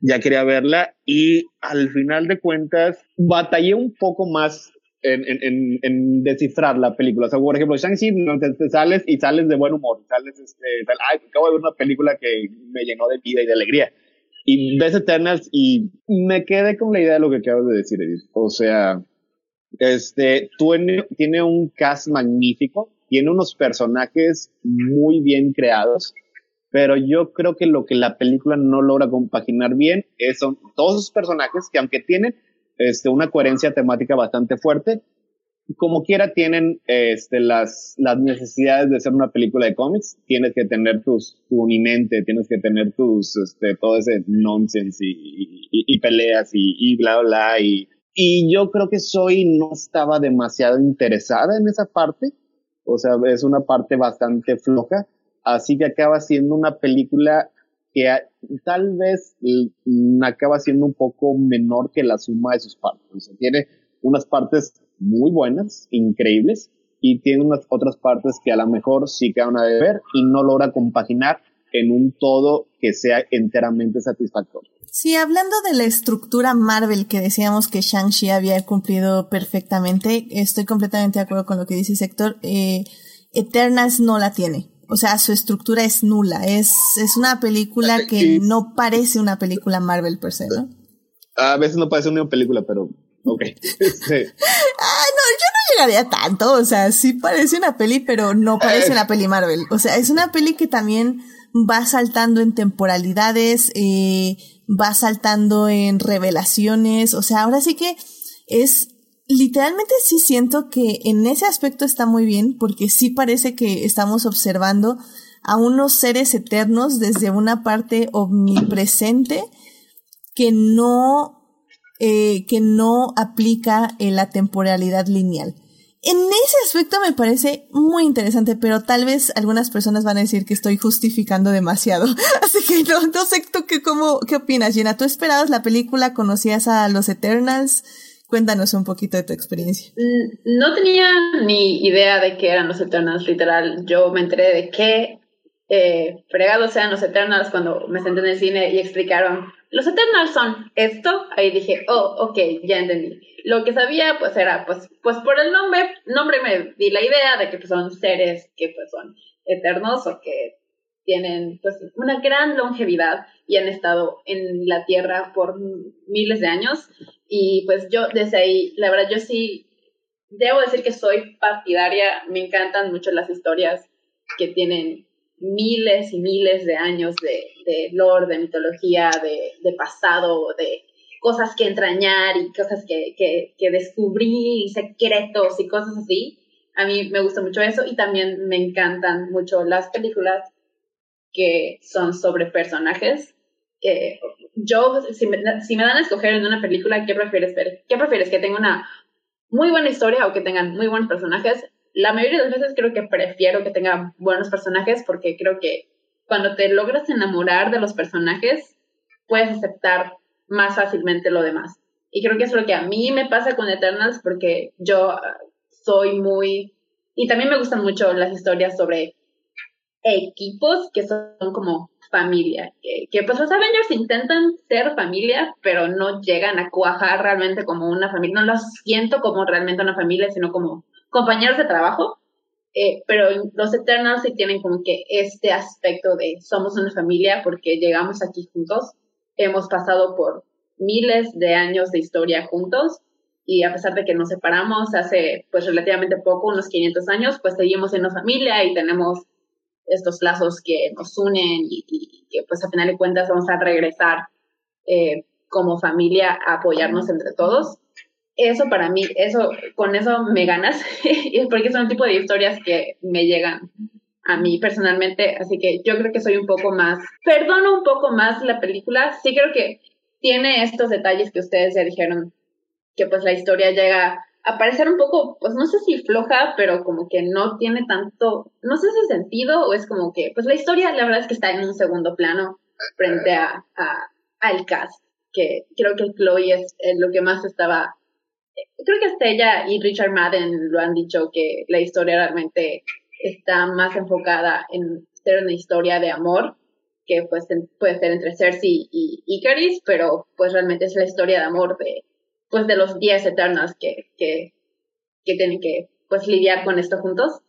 ya quería verla y al final de cuentas batallé un poco más en, descifrar la película. O sea, por ejemplo, Shang-Chi, te, sales y sales de buen humor, sales, este, ay, acabo de ver una película que me llenó de vida y de alegría. Y ves Eternals y me quedé con la idea de lo que acabas de decir, Edith. O sea, este, tiene, tiene un cast magnífico, tiene unos personajes muy bien creados, pero yo creo que lo que la película no logra compaginar bien es, son todos esos personajes que aunque tienen este, una coherencia temática bastante fuerte, como quiera tienen este, las, las necesidades de ser una película de cómics, tienes que tener tus, tu unimente, tienes que tener tus, este, todo ese nonsense y, y, y peleas y, y bla, bla, y, y yo creo que Soy no estaba demasiado interesada en esa parte, o sea, es una parte bastante floja, así que acaba siendo una película que tal vez acaba siendo un poco menor que la suma de sus partes. Tiene unas partes muy buenas, increíbles, y tiene unas otras partes que a lo mejor sí quedan a deber y no logra compaginar en un todo que sea enteramente satisfactorio. Sí, hablando de la estructura Marvel que decíamos que Shang-Chi había cumplido perfectamente, estoy completamente de acuerdo con lo que dice Sector. Eh, Eternals no la tiene. O sea, su estructura es nula. Es, es una película que no parece una película Marvel per se, ¿no? A veces no parece una película, pero ok. sí. Ah, no, yo no llegaría tanto. O sea, sí parece una peli, pero no parece una peli Marvel. O sea, es una peli que también va saltando en temporalidades, eh, va saltando en revelaciones. O sea, ahora sí que es literalmente sí siento que en ese aspecto está muy bien porque sí parece que estamos observando a unos seres eternos desde una parte omnipresente que no eh, que no aplica la temporalidad lineal. En ese aspecto me parece muy interesante, pero tal vez algunas personas van a decir que estoy justificando demasiado. Así que no, no sé tú qué, cómo, qué opinas, Gina. ¿Tú esperabas la película? ¿Conocías a los Eternals? Cuéntanos un poquito de tu experiencia. No tenía ni idea de qué eran los Eternals, literal. Yo me enteré de que eh, fregados sean los Eternals cuando me senté en el cine y explicaron, los Eternals son esto, ahí dije, oh, ok, ya entendí. Lo que sabía, pues era, pues, pues por el nombre, nombre me di la idea de que pues, son seres que pues son eternos o que tienen pues una gran longevidad y han estado en la Tierra por miles de años. Y pues yo desde ahí, la verdad, yo sí, debo decir que soy partidaria, me encantan mucho las historias que tienen miles y miles de años de, de lore, de mitología, de, de, pasado, de cosas que entrañar y cosas que, que, que descubrir, secretos y cosas así. A mí me gusta mucho eso y también me encantan mucho las películas que son sobre personajes. Yo, si me, si me dan a escoger en una película, ¿qué prefieres ver? ¿Qué prefieres? ¿Que tenga una muy buena historia o que tengan muy buenos personajes? la mayoría de las veces creo que prefiero que tenga buenos personajes porque creo que cuando te logras enamorar de los personajes, puedes aceptar más fácilmente lo demás. Y creo que es lo que a mí me pasa con Eternals porque yo ah, soy muy... Y también me gustan mucho las historias sobre equipos que son como familia, que, que, pues los Avengers intentan ser familia, pero no llegan a cuajar realmente como una familia, no los siento como realmente una familia, sino como compañeros de trabajo, eh, pero los Eternals sí tienen como que este aspecto de somos una familia porque llegamos aquí juntos, hemos pasado por miles de años de historia juntos y a pesar de que nos separamos hace pues relativamente poco, unos 500 años, pues seguimos siendo familia y tenemos estos lazos que nos unen y, que pues a final de cuentas vamos a regresar eh, como familia a apoyarnos entre todos. Eso para mí, eso, con eso me ganas, porque son un tipo de historias que me llegan a mí personalmente, así que yo creo que soy un poco más, perdono un poco más la película, sí creo que tiene estos detalles que ustedes ya dijeron, que pues la historia llega a parecer un poco, pues no sé si floja, pero como que no tiene tanto, no sé si sentido o es como que, pues la historia la verdad es que está en un segundo plano frente a, al cast, que creo que Chloe es lo que más estaba creo que hasta ella y Richard Madden lo han dicho que la historia realmente está más enfocada en ser una historia de amor que pues puede ser entre Cersei y Icaris, pero pues realmente es la historia de amor de pues de los 10 Eternals que, que, que tienen que pues lidiar con esto juntos.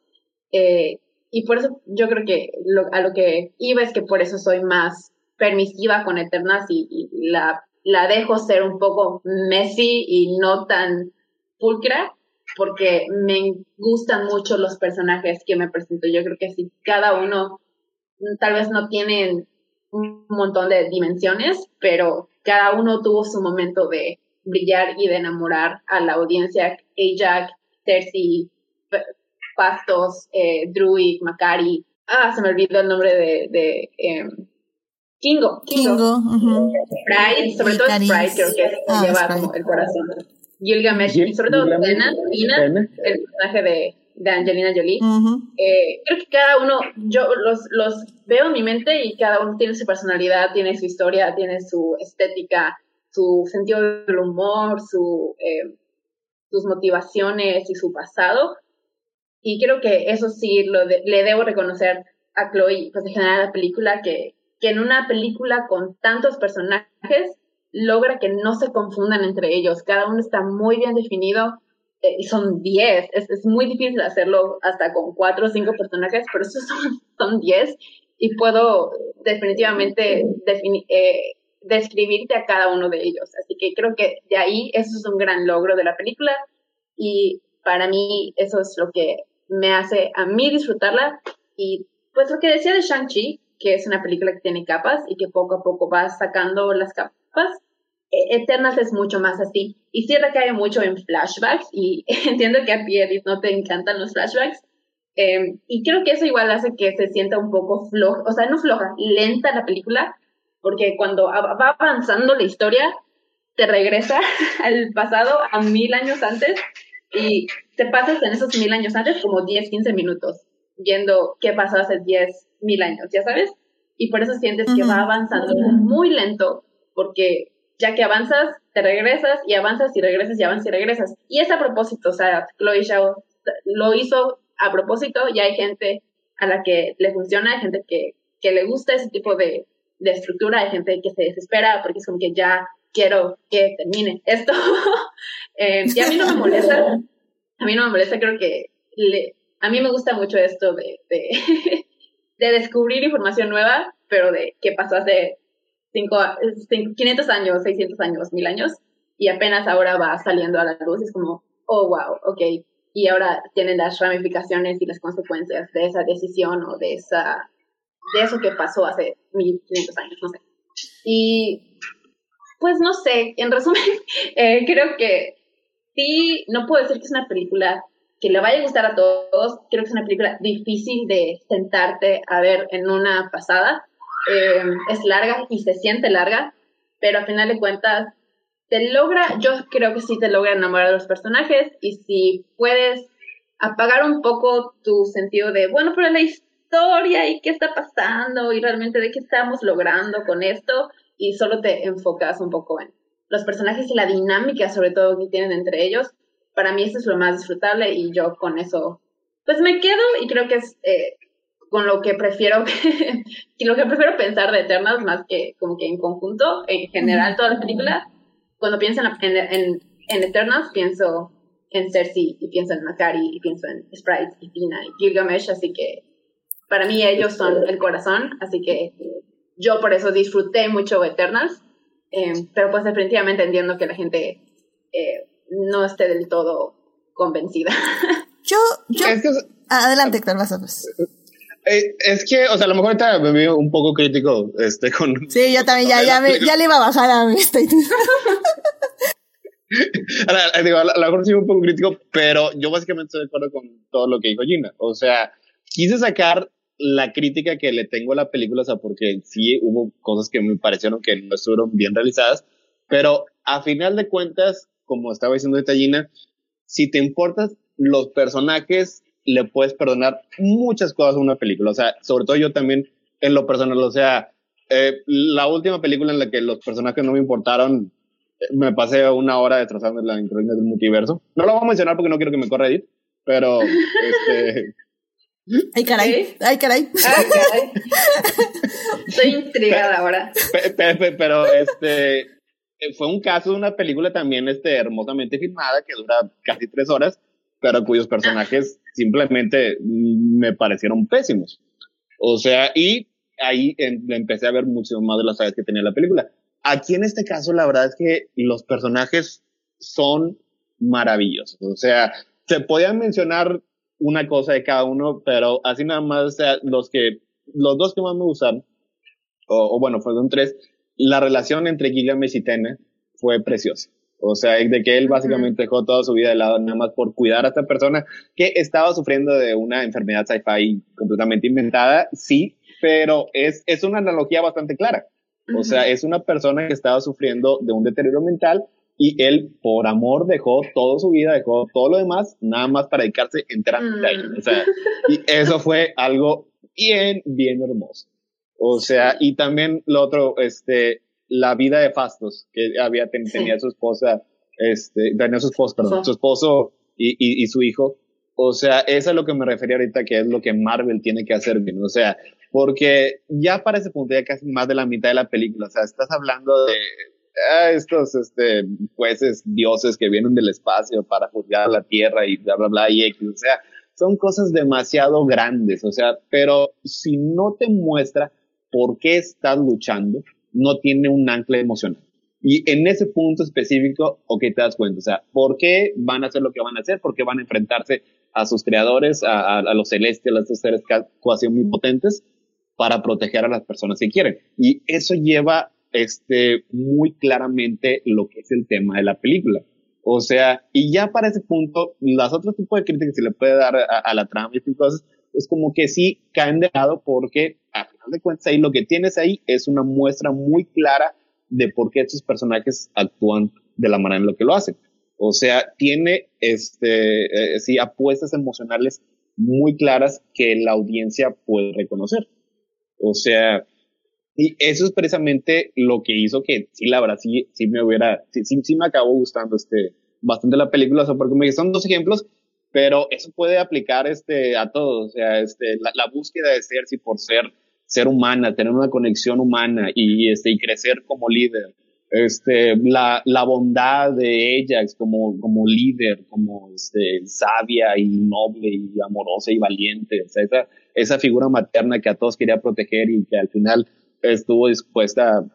Eh, y por eso yo creo que a lo que iba es que por eso soy más permisiva con Eternals y, y la la dejo ser un poco messy y no tan pulcra, porque me gustan mucho los personajes que me presento. Yo creo que si cada uno tal vez no tienen un montón de dimensiones, pero cada uno tuvo su momento de brillar y de enamorar a la audiencia. Ajax, Cersei, Pastos, eh, Druid, Macari. Ah, se me olvidó el nombre de, de em, Kingo. Kingo. Sprite, sobre todo Sprite, creo que ah, lleva como el corazón. Gilgamesh, sobre todo Tina, el personaje de, de Angelina Jolie. eh, creo que cada uno, yo los, los veo en mi mente y cada uno tiene su personalidad, tiene su historia, tiene su estética, su sentido del humor, eh, sus motivaciones y su pasado. Y creo que eso sí lo le debo reconocer a Chloe, pues en general la película, que que en una película con tantos personajes logra que no se confundan entre ellos. Cada uno está muy bien definido eh, y son 10. Es, es, muy difícil hacerlo hasta con 4 o 5 personajes, pero esos son 10 y puedo definitivamente eh, describirte a cada uno de ellos. Así que creo que de ahí eso es un gran logro de la película y para mí eso es lo que me hace a mí disfrutarla y pues lo que decía de Shang-Chi, que es una película que tiene capas y que poco a poco va sacando las capas. E, Eternals es mucho más así. Y sí recae mucho en flashbacks y entiendo que a ti, Edith, no te encantan los flashbacks. Em, y creo que eso igual hace que se sienta un poco floja, o sea, no floja, lenta la película, porque cuando va avanzando la historia, te regresa al pasado, a mil años antes, y te pasas en esos mil años antes como 10, 15 minutos, viendo qué pasó hace 10, mil años, ya sabes, y por eso sientes que va avanzando muy lento, porque ya que avanzas, te regresas y avanzas y regresas y avanzas y regresas. Y es a propósito, o sea, Chloe Shao lo hizo a propósito y hay gente a la que le funciona, hay gente que, que le gusta ese tipo de, de estructura, hay gente que se desespera porque es como que ya quiero que termine esto. eh, y a mí no me molesta, a mí no me molesta, creo que le, a mí me gusta mucho esto de, de, de descubrir información nueva, pero de qué pasó hace cinco, 500 años, 600 años, 1000 años, y apenas ahora va saliendo a la luz, es como, oh, wow, ok, y ahora tienen las ramificaciones y las consecuencias de esa decisión o de esa de eso que pasó hace 1500 años, no sé. Y pues no sé, en resumen, eh, creo que sí, no puedo decir que es una película que le vaya a gustar a todos, creo que es una película difícil de sentarte a ver en una pasada. Eh, es larga y se siente larga, pero a final de cuentas te logra, yo creo que sí te logra enamorar de los personajes y si puedes apagar un poco tu sentido de, bueno, pero la historia y qué está pasando y realmente de qué estamos logrando con esto y solo te enfocas un poco en los personajes y la dinámica sobre todo que tienen entre ellos, para mí eso es lo más disfrutable y yo con eso pues me quedo y creo que es eh, con lo que prefiero lo que prefiero pensar de Eternals más que como que en conjunto, en general toda la película, cuando pienso en, en, en Eternals pienso en Cersei y pienso en Makari y pienso en Sprite y Tina y Gilgamesh, así que para mí ellos son el corazón, así que yo por eso disfruté mucho Eternals, eh, pero pues definitivamente entiendo que la gente eh, no esté del todo convencida. Yo, yo... Adelante, Héctor, vas a eh, es que, o sea, a lo mejor ahorita me veo un poco crítico este, con... Sí, yo también, ya, ya, me, ya le iba a bajar a mi a, digo, a lo mejor soy un poco crítico, pero yo básicamente estoy de acuerdo con todo lo que dijo Gina. O sea, quise sacar la crítica que le tengo a la película, o sea, porque sí hubo cosas que me parecieron que no estuvieron bien realizadas, pero a final de cuentas, como estaba diciendo Gina, si te importas los personajes, le puedes perdonar muchas cosas a una película, o sea, sobre todo yo también en lo personal, o sea, eh, la última película en la que los personajes no me importaron, me pasé una hora destrozando la internet del multiverso. No lo voy a mencionar porque no quiero que me corra Edith, pero este Ay, caray. Ay, caray. Ay, caray. Estoy intrigada ahora. Pero, este fue un caso de una película también este, hermosamente filmada que dura casi tres horas, pero cuyos personajes simplemente me parecieron pésimos. O sea, y ahí empecé a ver mucho más de las fallas que tenía la película. Aquí en este caso, la verdad es que los personajes son maravillosos. O sea, se podían mencionar una cosa de cada uno, pero así nada más, o sea, los que, los dos que más me gustan, o, bueno, fueron tres, la relación entre Gilgamesh y Tena fue preciosa. O sea, de que él básicamente dejó toda su vida de lado nada más por cuidar a esta persona que estaba sufriendo de una enfermedad sci-fi completamente inventada, sí, pero es, es una analogía bastante clara. O sea, es una persona que estaba sufriendo de un deterioro mental y él, por amor, dejó toda su vida, dejó todo lo demás, nada más para dedicarse enteramente a ello. O sea, y eso fue algo bien, bien hermoso. O sea, y también lo otro, este, la vida de Fastos, que había, tenía su esposa, este, tenía su esposo, perdón, su esposo y, y, y, su hijo. O sea, eso es lo que me refería ahorita, que es lo que Marvel tiene que hacer bien. O sea, porque ya para ese punto ya casi más de la mitad de la película, o sea, estás hablando de Ah, estos este, jueces dioses que vienen del espacio para juzgar a la Tierra y bla, bla, bla, y X, o sea, son cosas demasiado grandes, o sea, pero si no te muestra por qué estás luchando, no tiene un ancla emocional. Y en ese punto específico, ok, te das cuenta, o sea, ¿por qué van a hacer lo que van a hacer? ¿Por qué van a enfrentarse a sus creadores, a, a, los celestes, a estos seres casi muy potentes, para proteger a las personas que quieren? Y eso lleva este, muy claramente lo que es el tema de la película. O sea, y ya para ese punto, las otros tipos de críticas que se le puede dar a, la trama y cosas, es como que sí caen de lado porque, a final de cuentas, ahí lo que tienes ahí es una muestra muy clara de por qué estos personajes actúan de la manera en la que lo hacen. O sea, tiene, este, eh, sí, apuestas emocionales muy claras que la audiencia puede reconocer. O sea, y eso es precisamente lo que hizo que, sí, la verdad, sí, sí me hubiera, sí, sí, me acabó gustando este, bastante la película, o sea, porque me son dos ejemplos, pero eso puede aplicar este, a todos, o sea, este, la, la búsqueda de ser, si por ser ser humana, tener una conexión humana y, este, y crecer como líder. Este, la, la bondad de Ajax como, como líder, como este, sabia y noble y amorosa y valiente, o sea, esa, esa figura materna que a todos quería proteger y que al final estuvo dispuesta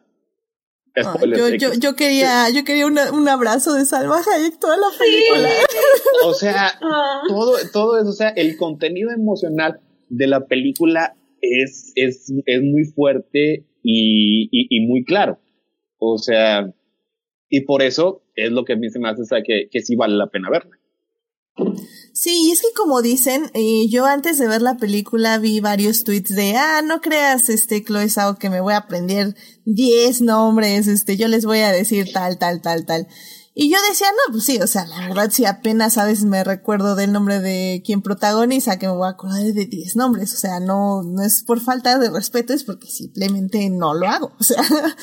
Ah, yo, yo, yo, quería, yo quería una, un abrazo de Salma Hayek toda la película. O sea, ah. todo, todo eso, o sea, el contenido emocional de la película es, es, es muy fuerte y, y, y, muy claro. O sea, y por eso es lo que a mí se me hace o sea, que, que sí vale la pena verla. Sí, es que como dicen, eh, yo antes de ver la película vi varios tweets de, ah, no creas, este, Chloe Sao, que me voy a aprender 10 nombres, este, yo les voy a decir tal, tal, tal, tal. Y yo decía, no, pues sí, o sea, la verdad, si apenas a veces me recuerdo del nombre de quien protagoniza, que me voy a acordar de 10 nombres, o sea, no, no es por falta de respeto, es porque simplemente no lo hago, o sea.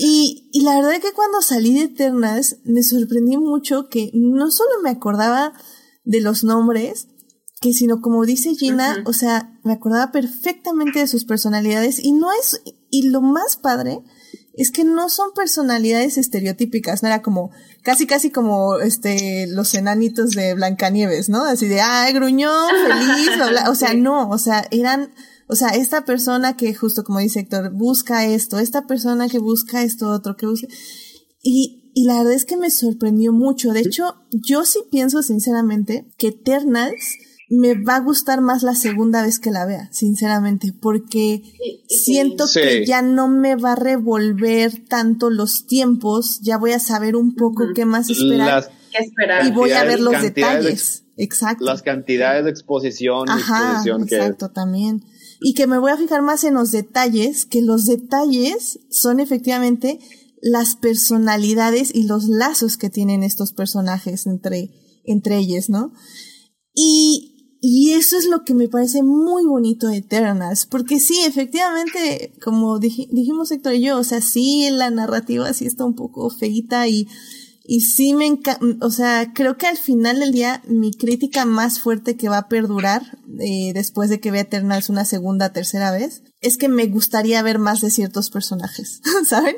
Y, y la verdad es que cuando salí de Eternas, me sorprendí mucho que no solo me acordaba de los nombres, que sino como dice Gina, o sea, me acordaba perfectamente de sus personalidades y no es, y lo más padre es que no son personalidades estereotípicas, no era como, casi casi como este, los enanitos de Blancanieves, ¿no? Así de, ay, gruñón, feliz, bla, o sea, no, o sea, eran, o sea, esta persona que justo como dice Héctor, busca esto, esta persona que busca esto otro, que busca, y, y la verdad es que me sorprendió mucho. De hecho, yo sí pienso sinceramente que Eternals me va a gustar más la segunda vez que la vea, sinceramente, porque siento que ya no me va a revolver tanto los tiempos, ya voy a saber un poco qué más esperar, y voy a ver los detalles. exacto. Las cantidades de exposición, Ajá, exacto, también. Y que me voy a fijar más en los detalles, que los detalles son efectivamente las personalidades y los lazos que tienen estos personajes entre, entre ellos, ¿no? Y, y eso es lo que me parece muy bonito de Eternals, porque sí, efectivamente, como dijimos Héctor y yo, o sea, sí, la narrativa sí está un poco feita y, y sí me encanta, o sea, creo que al final del día mi crítica más fuerte que va a perdurar eh, después de que vea Eternals una segunda, tercera vez, es que me gustaría ver más de ciertos personajes, ¿saben?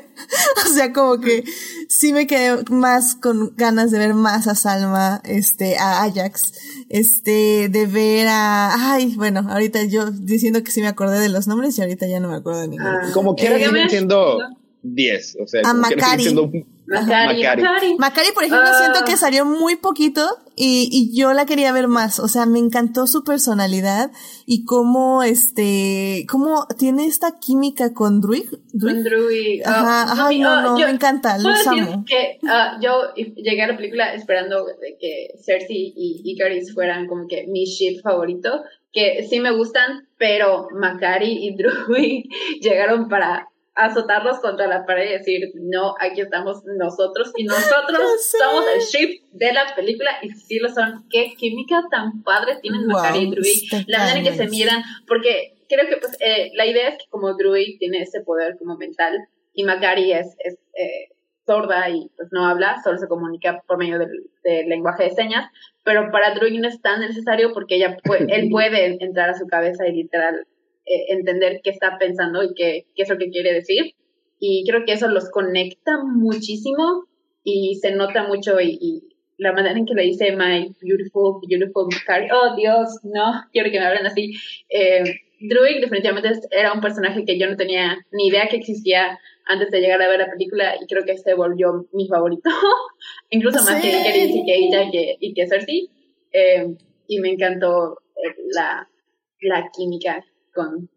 o sea, como que sí me quedé más con ganas de ver más a Salma, este, a Ajax, este, de ver a, ay, bueno, ahorita yo diciendo que sí me acordé de los nombres y ahorita ya no me acuerdo de ninguno. Ah, como quiera, eh, me entiendo 10, o sea, a Macari. Macari. Macari. por ejemplo, siento que ah. salió muy poquito y, y, yo la quería ver más. O sea, me encantó su personalidad y cómo, este, cómo tiene esta química con Druid. Con Druid. Ajá, ah, ay, no, no, me encanta, los amo. que uh, yo llegué a la película esperando que Cersei y Icaris fueran como que mi ship favorito, que sí me gustan, pero Macari y Druid llegaron para azotarlos contra la pared y decir, no, aquí estamos nosotros y nosotros somos el shape de la película y sí lo son. Qué química tan padre tienen Macari y Druid. La manera en que se miran, porque creo que pues eh, la idea es que como Druid tiene ese poder como mental y Macari es, es eh, sorda y pues no habla, solo se comunica por medio del, lenguaje de señas, pero para Druid no es tan necesario porque ella él puede entrar a su cabeza y literal eh, entender qué está pensando y qué, qué es lo que quiere decir. Y creo que eso los conecta muchísimo y se nota mucho y, la manera en que le dice My Beautiful, Beautiful Macari, oh Dios, no, quiero que me hablen así. Eh, Druid definitivamente era un personaje que yo no tenía ni idea que existía antes de llegar a ver la película y creo que se volvió mi favorito, incluso más que y que ella y que, Cersei. Eh, y me encantó eh, la, la química con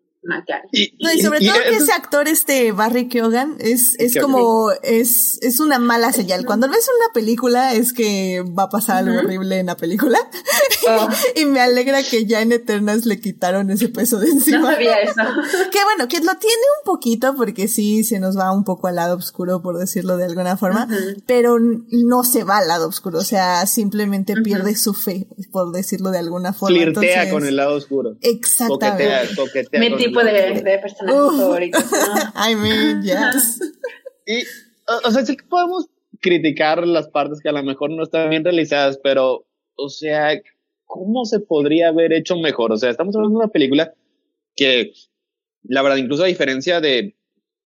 Y, no, y sobre todo que ese actor, este Barry Keoghan, es, es como, es, es una mala señal. Cuando ves una película es que va a pasar algo horrible en la película. Oh. y me alegra que ya en Eternas le quitaron ese peso de encima. No sabía eso. que bueno, que lo tiene un poquito porque sí se nos va un poco al lado oscuro, por decirlo de alguna forma, pero no se va al lado oscuro, o sea, simplemente pierde su fe, por decirlo de alguna forma. Flirtea con el lado oscuro. Exactamente. Coquetea, Mi tipo de, de personajes favoritos. I mean, yes. y, o, sea, sí que podemos criticar las partes que a lo mejor no están bien realizadas, pero, o sea, ¿cómo se podría haber hecho mejor? O sea, estamos hablando de una película que, la verdad, incluso a diferencia de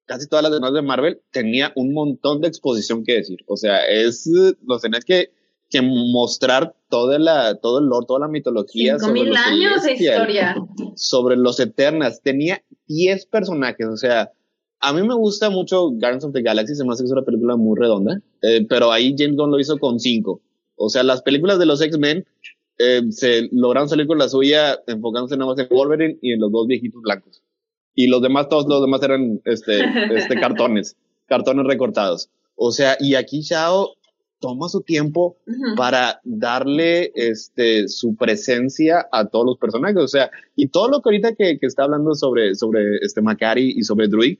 casi todas las demás de Marvel, tenía un montón de exposición que decir. O sea, es, los tenés que, que mostrar toda la, todo el lore, toda la mitología. Cinco mil años de historia. Sobre los Eternas. Tenía 10 personajes, o sea, a mí me gusta mucho Guardians of the Galaxy, se me hace que es una película muy redonda, eh, pero ahí James Gunn lo hizo con 5. O sea, las películas de los X-Men eh, se lograron salir con la suya enfocándose nada más en Wolverine y en los dos viejitos blancos. Y los demás, todos los demás eran este, este cartones, cartones recortados. O sea, y aquí Shao toma su tiempo para darle este, su presencia a todos los personajes. O sea, y todo lo que ahorita que, que está hablando sobre, sobre este Macari y sobre Druid,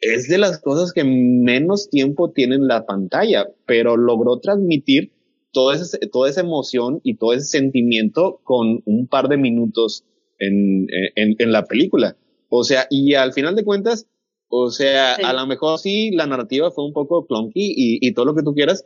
es de las cosas que menos tiempo tiene en la pantalla, pero logró transmitir toda esa, toda esa emoción y todo ese sentimiento con un par de minutos en, en, en la película. O sea, y al final de cuentas, o sea, a lo mejor sí, la narrativa fue un poco clunky y, y todo lo que tú quieras,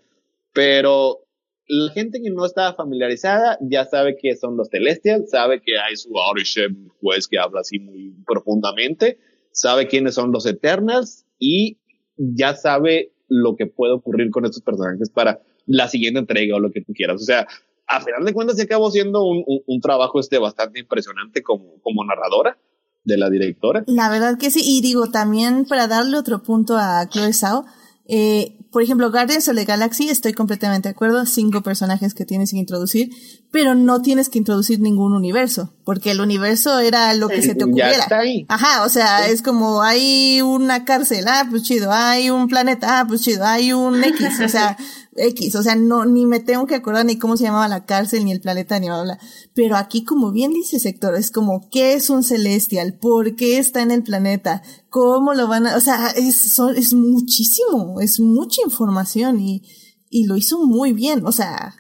pero la gente que no está familiarizada ya sabe que son los Celestials, sabe que hay su Aurishem juez que habla así muy profundamente, sabe quiénes son los Eternals y ya sabe lo que puede ocurrir con estos personajes para la siguiente entrega o lo que tú quieras. O sea, a final de cuentas se acabó siendo un, un, un trabajo este bastante impresionante como, como narradora de la directora. La verdad que sí, y digo también para darle otro punto a Chloe Zhao, eh, por ejemplo, Guardians of the Galaxy, estoy completamente de acuerdo, cinco personajes que tienes que introducir, pero no tienes que introducir ningún universo, porque el universo era lo que se te ocurriera. Ya está ahí. Ajá, o sea, sí. es como hay una cárcel, ah, pues chido, hay un planeta, ah, pues chido, hay un X, o sea, X, o sea, no, ni me tengo que acordar ni cómo se llamaba la cárcel, ni el planeta, ni bla, bla. Pero aquí, como bien dice Sector, es como, ¿qué es un celestial? ¿Por qué está en el planeta? ¿Cómo lo van a, o sea, es, son, es muchísimo, es mucha información y, y lo hizo muy bien, o sea,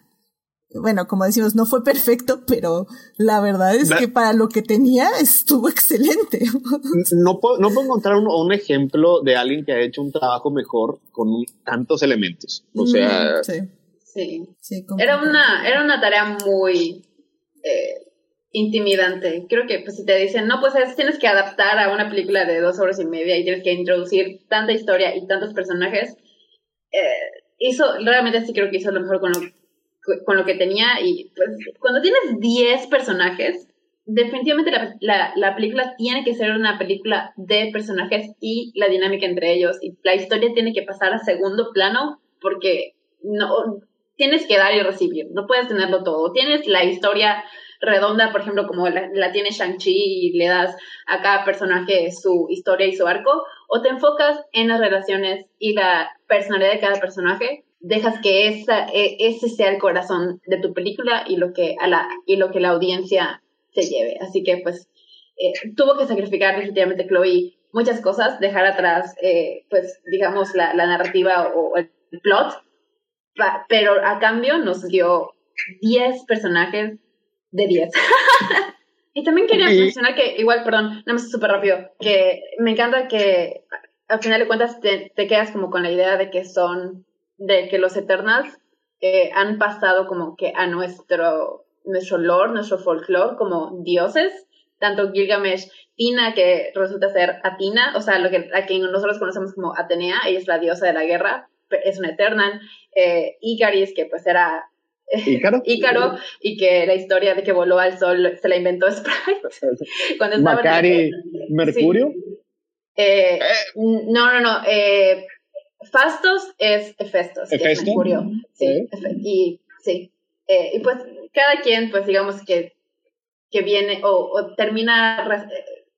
bueno, como decimos, no fue perfecto, pero la verdad es que para lo que tenía estuvo excelente. No puedo, no puedo encontrar un, un, ejemplo de alguien que ha hecho un trabajo mejor con un, tantos elementos. O sea, sí. Sí. sí era, una, era una tarea muy eh, intimidante. Creo que pues, si te dicen, no, pues es, tienes que adaptar a una película de dos horas y media y tienes que introducir tanta historia y tantos personajes, eh, hizo, realmente sí creo que hizo lo mejor con lo con lo que tenía y pues cuando tienes 10 personajes, definitivamente la, la, la, película tiene que ser una película de personajes y la dinámica entre ellos y la historia tiene que pasar a segundo plano porque no tienes que dar y recibir, no puedes tenerlo todo. Tienes la historia redonda, por ejemplo, como la, la tiene Shang-Chi y le das a cada personaje su historia y su arco, o te enfocas en las relaciones y la personalidad de cada personaje dejas que esa, ese sea el corazón de tu película y lo que, a la, y lo que la audiencia se lleve. Así que pues eh, tuvo que sacrificar definitivamente Chloe muchas cosas, dejar atrás eh, pues digamos la, la, narrativa o el plot, pero a cambio nos dio 10 personajes de 10. y también quería mencionar que, igual, perdón, nada más súper rápido, que me encanta que al final de cuentas te, te quedas como con la idea de que son de que los Eternals eh, han pasado como que a nuestro, nuestro lore, nuestro folklore como dioses, tanto Gilgamesh, Tina, que resulta ser Atina, o sea, lo que, a quien nosotros conocemos como Atenea, ella es la diosa de la guerra, es una Eternal, eh, Icaris, que pues era ¿Ícaro? Ícaro, y que la historia de que voló al sol se la inventó Sprite. Cuando Macari, ¿Mercurio? Sí. Eh, no, no, no. Eh, Fastos es Hefestos, que es Mercurio. Sí, y sí. Eh, y pues cada quien, pues digamos que, que viene o, o termina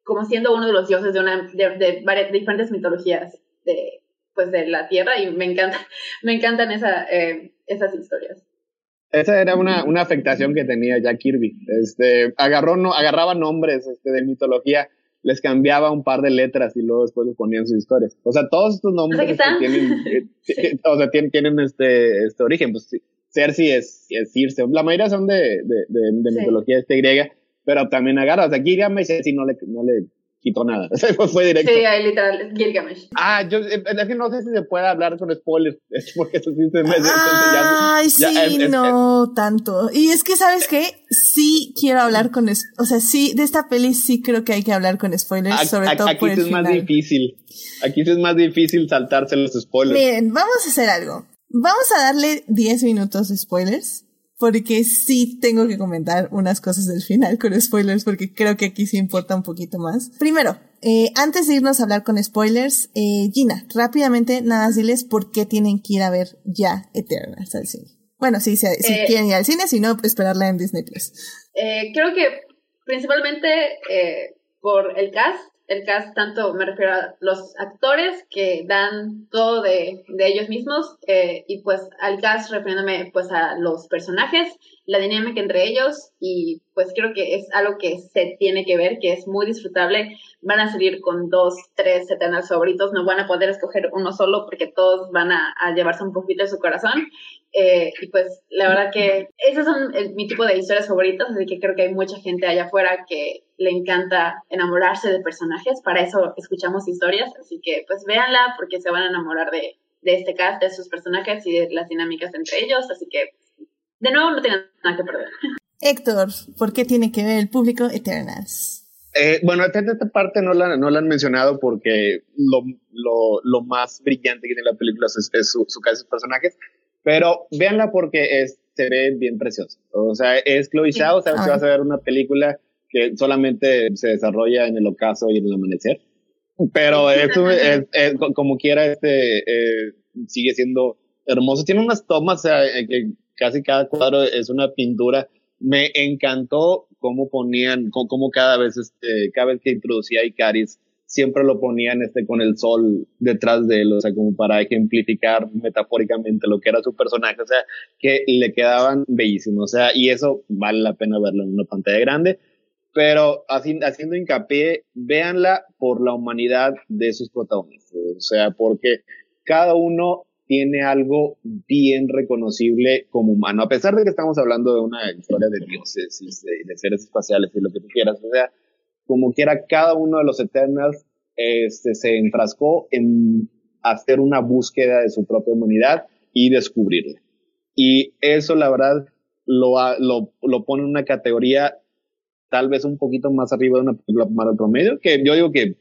como siendo uno de los dioses de, una, de, de, varias, de diferentes mitologías de, pues de la Tierra y me encanta, me encantan esa, eh, esas historias. Esa era una, una afectación que tenía Jack Kirby. Este, agarró, no, agarraba nombres este, de mitología les cambiaba un par de letras y luego después les ponían sus historias. O sea, todos estos nombres que tienen, eh, o sea, tienen, tienen este, este origen. Pues Cersei es, es Circe. La mayoría son de, de, de, de sí. mitología este griega, pero también agarra. O sea, aquí ya me si no le, no le quitó nada. Fue directo. Sí, ahí literal, Gilgamesh. Ah, yo eh, es que no sé si se puede hablar con spoilers, es porque eso sí se me... Ay, ya- sí, ya es- es- no tanto. Y es que, ¿sabes qué? Sí quiero hablar con... es- O sea, sí, de esta peli sí creo que hay que hablar con spoilers, Aquí, sobre todo aquí por sí el es más difícil. Aquí sí es más difícil saltarse los spoilers. Miren, vamos a hacer algo. Vamos a darle 10 minutos de spoilers. Porque sí tengo que comentar unas cosas del final con spoilers, porque creo que aquí sí importa un poquito más. Primero, eh, antes de irnos a hablar con spoilers, eh, Gina, rápidamente, nada, más diles por qué tienen que ir a ver ya Eternals al cine. Bueno, sí, si, si Eh, quieren ir al cine, si no, esperarla en Disney Plus. Eh, creo que principalmente por el cast, el cast tanto me refiero a los actores que dan todo de, de ellos mismos eh, y pues al cast refiriéndome pues a los personajes, la dinámica entre ellos y pues creo que es algo que se tiene que ver, que es muy disfrutable. Van a salir con dos, tres Eternals favoritos, no van a poder escoger uno solo porque todos van a, llevarse un poquito de su corazón. Eh, y pues la verdad que esos son el- mi tipo de historias favoritas, así que creo que hay mucha gente allá afuera que le encanta enamorarse de personajes, para eso escuchamos historias, así que pues véanla porque se van a enamorar de, de este cast, de sus personajes y de las dinámicas entre ellos, así que de nuevo no tienen nada que perder. Héctor, ¿por qué tiene que ver el público Eternals? Eh, bueno, esta, esta parte no la, no la han mencionado porque lo, lo, lo más brillante que tiene la película es, es su, su sus personajes, pero véanla porque es, se ve bien preciosa. O sea, es Chloe Sí. Zhao, sabes que vas a ver una película que solamente se desarrolla en el ocaso y en el amanecer, pero eso es, es- co- como quiera, este, eh, sigue siendo hermoso. Tiene unas tomas, o sea, eh, que casi cada cuadro es una pintura. Me encantó cómo ponían, cómo, cómo cada vez, este, cada vez que introducía a Icaris, siempre lo ponían este con el sol detrás de él, o sea, como para ejemplificar metafóricamente lo que era su personaje, o sea, que le quedaban bellísimos, o sea, y eso vale la pena verlo en una pantalla grande, pero haciendo hincapié, véanla por la humanidad de sus protagonistas, o sea, porque cada uno tiene algo bien reconocible como humano, a pesar de que estamos hablando de una historia de dioses y de, seres espaciales y lo que tú quieras, o sea, como quiera, cada uno de los Eternals este, se enfrascó en hacer una búsqueda de su propia humanidad y descubrirla. Y eso, la verdad, lo, lo, lo pone en una categoría tal vez un poquito más arriba de una película para el promedio, que yo digo que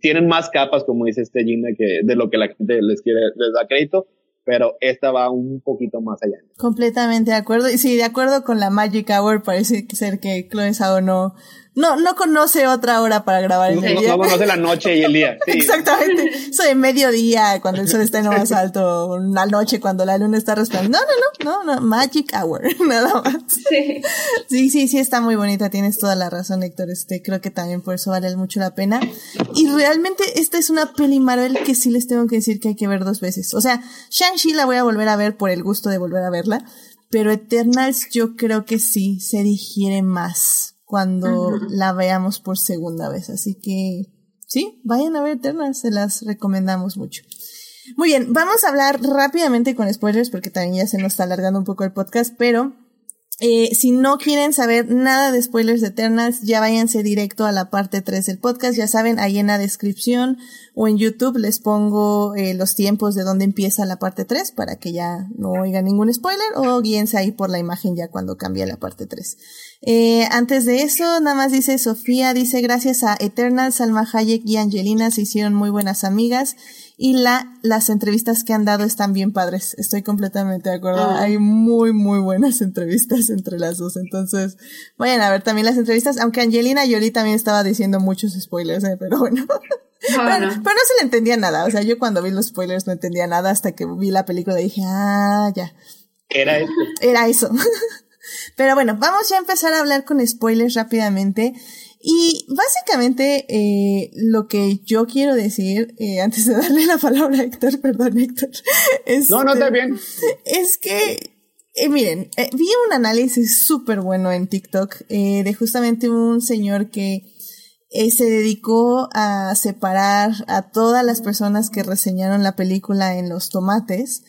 tienen más capas, como dice este Gina, que de lo que la gente les quiere, les da crédito, pero esta va un poquito más allá. Completamente de acuerdo. Y sí, de acuerdo con la Magic Hour, parece ser que Chloe Zhao no, no, no conoce otra hora para grabar en el no- día. no conoce la noche y el día. Sí. Exactamente. Eso de mediodía, cuando el sol está en lo más alto, la noche cuando la luna está resplandeciendo. No, no, no, no, no, Magic Hour, nada más. Sí. Sí, sí, sí, está muy bonita, tienes toda la razón, Héctor. Este, creo que también por eso vale mucho la pena. Y realmente esta es una peli Marvel que sí les tengo que decir que hay que ver dos veces. O sea, Shang-Chi la voy a volver a ver por el gusto de volver a verla, pero Eternals yo creo que sí se digiere más cuando la veamos por segunda vez. Así que sí, vayan a ver Eternals, se las recomendamos mucho. Muy bien, vamos a hablar rápidamente con spoilers porque también ya se nos está alargando un poco el podcast, pero eh, si no quieren saber nada de spoilers de Eternals, ya váyanse directo a la parte 3 del podcast. Ya saben, ahí en la descripción o en YouTube les pongo eh, los tiempos de dónde empieza la parte 3 para que ya no oigan ningún spoiler o guíense ahí por la imagen ya cuando cambie la parte 3. Eh, antes de eso, nada más dice Sofía, dice gracias a Eternal, Salma Hayek y Angelina se hicieron muy buenas amigas y la, las entrevistas que han dado están bien padres. Estoy completamente de acuerdo. Ah. Hay muy, muy buenas entrevistas entre las dos. Entonces, vayan a ver también las entrevistas, aunque Angelina Jolie también estaba diciendo muchos spoilers, ¿eh? pero bueno. Pero, no. pero no se le entendía nada. O sea, yo cuando vi los spoilers no entendía nada hasta que vi la película y dije, ah, ya. Era este. Era eso. Pero bueno, vamos ya a empezar a hablar con spoilers rápidamente. Y básicamente eh, lo que yo quiero decir, eh, antes de darle la palabra a Héctor, perdón Héctor, es, No, no, está bien. es que, eh, miren, vi un análisis súper bueno en TikTok de justamente un señor que se dedicó a separar a todas las personas que reseñaron la película en los tomates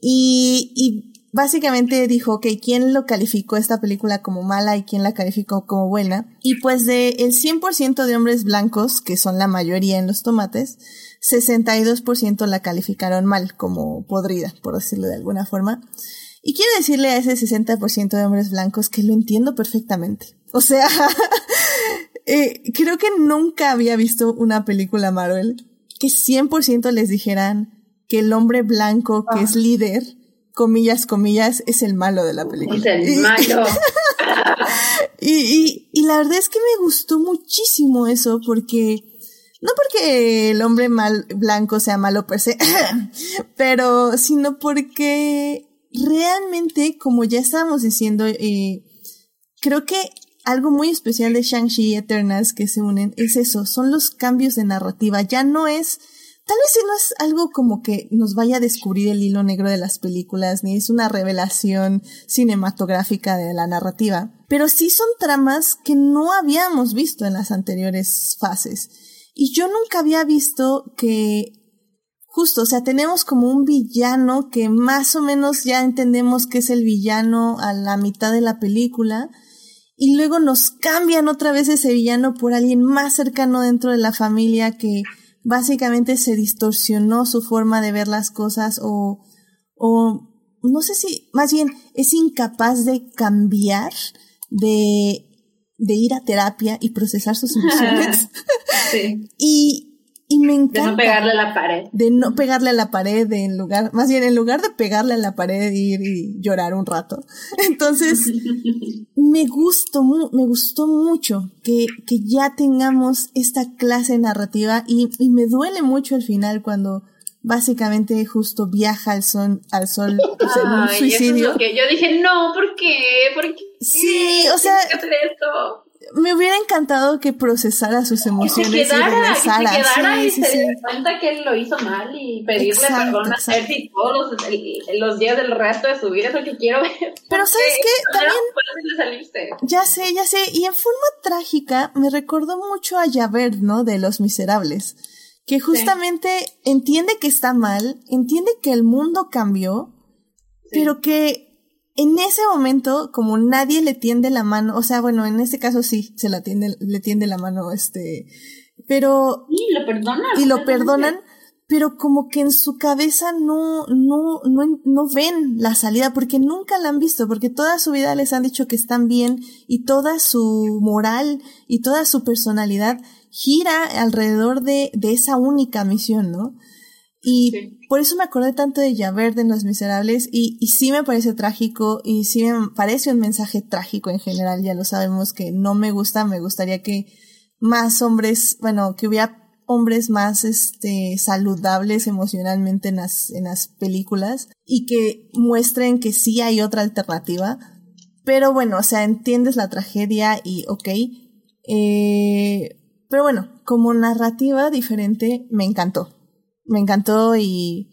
y, y básicamente dijo, ok, ¿quién lo calificó esta película como mala y quién la calificó como buena? Y pues de el 100% de hombres blancos, que son la mayoría en los tomates, 62% la calificaron mal, como podrida, por decirlo de alguna forma. Y quiero decirle a ese 60% de hombres blancos que lo entiendo perfectamente. O sea, eh, creo que nunca había visto una película Marvel que 100% les dijeran que el hombre blanco que es líder, comillas, comillas, es el malo de la película. Es el malo. y, y, y la verdad es que me gustó muchísimo eso porque no porque el hombre mal, blanco sea malo per se, pero sino porque realmente, como ya estábamos diciendo, eh, creo que algo muy especial de Shang-Chi y Eternals que se unen es eso, son los cambios de narrativa. Ya no es, tal vez no es algo como que nos vaya a descubrir el hilo negro de las películas, ni es una revelación cinematográfica de la narrativa, pero sí son tramas que no habíamos visto en las anteriores fases. Y yo nunca había visto que justo, o sea, tenemos como un villano que más o menos ya entendemos que es el villano a la mitad de la película, y luego nos cambian otra vez ese villano por alguien más cercano dentro de la familia que básicamente se distorsionó su forma de ver las cosas o, o no sé si, más bien es incapaz de cambiar, de de ir a terapia y procesar sus emociones. sí. Y, y me encanta. De no pegarle a la pared. De no pegarle a la pared, de en lugar, más bien en lugar de pegarle a la pared y ir y llorar un rato. Entonces, me gustó, me gustó mucho que, que ya tengamos esta clase narrativa y, y me duele mucho al final cuando básicamente justo viaja al sol, al sol en un Ay, suicidio. Eso es lo que yo dije, no, ¿por qué? ¿Por qué? Sí, o sea. Me hubiera encantado que procesara sus Que emociones se quedara, y regresara. que se quedara Sí, y sí, se sí. diera cuenta que él lo hizo mal y pedirle Exacto, perdón a. Cersei todos los, el- los días del resto de su vida, es lo que quiero ver. Pero ¿sabes qué? También-. Ya sé, ya sé. Y en forma trágica me recordó mucho a Javert, ¿no? De Los Miserables. Que justamente entiende que está mal, entiende que el mundo cambió, pero que en ese momento, como nadie le tiende la mano, o sea, bueno, en este caso sí, se la tiende, le tiende la mano, este, pero Y lo perdonan. y lo perdonan, pero como que en su cabeza no, no, no, no ven la salida porque nunca la han visto, porque toda su vida les han dicho que están bien y toda su moral y toda su personalidad gira alrededor de, de esa única misión, ¿no? Y Sí. por eso me acordé tanto de Javert en Los Miserables y, y sí me parece trágico y sí me parece un mensaje trágico en general, ya lo sabemos que no me gusta, me gustaría que más hombres, bueno, que hubiera hombres más este saludables emocionalmente en las, en las películas y que muestren que sí hay otra alternativa. Pero bueno, o sea, entiendes la tragedia y ok. Eh, pero bueno, como narrativa diferente, me encantó. Me encantó y.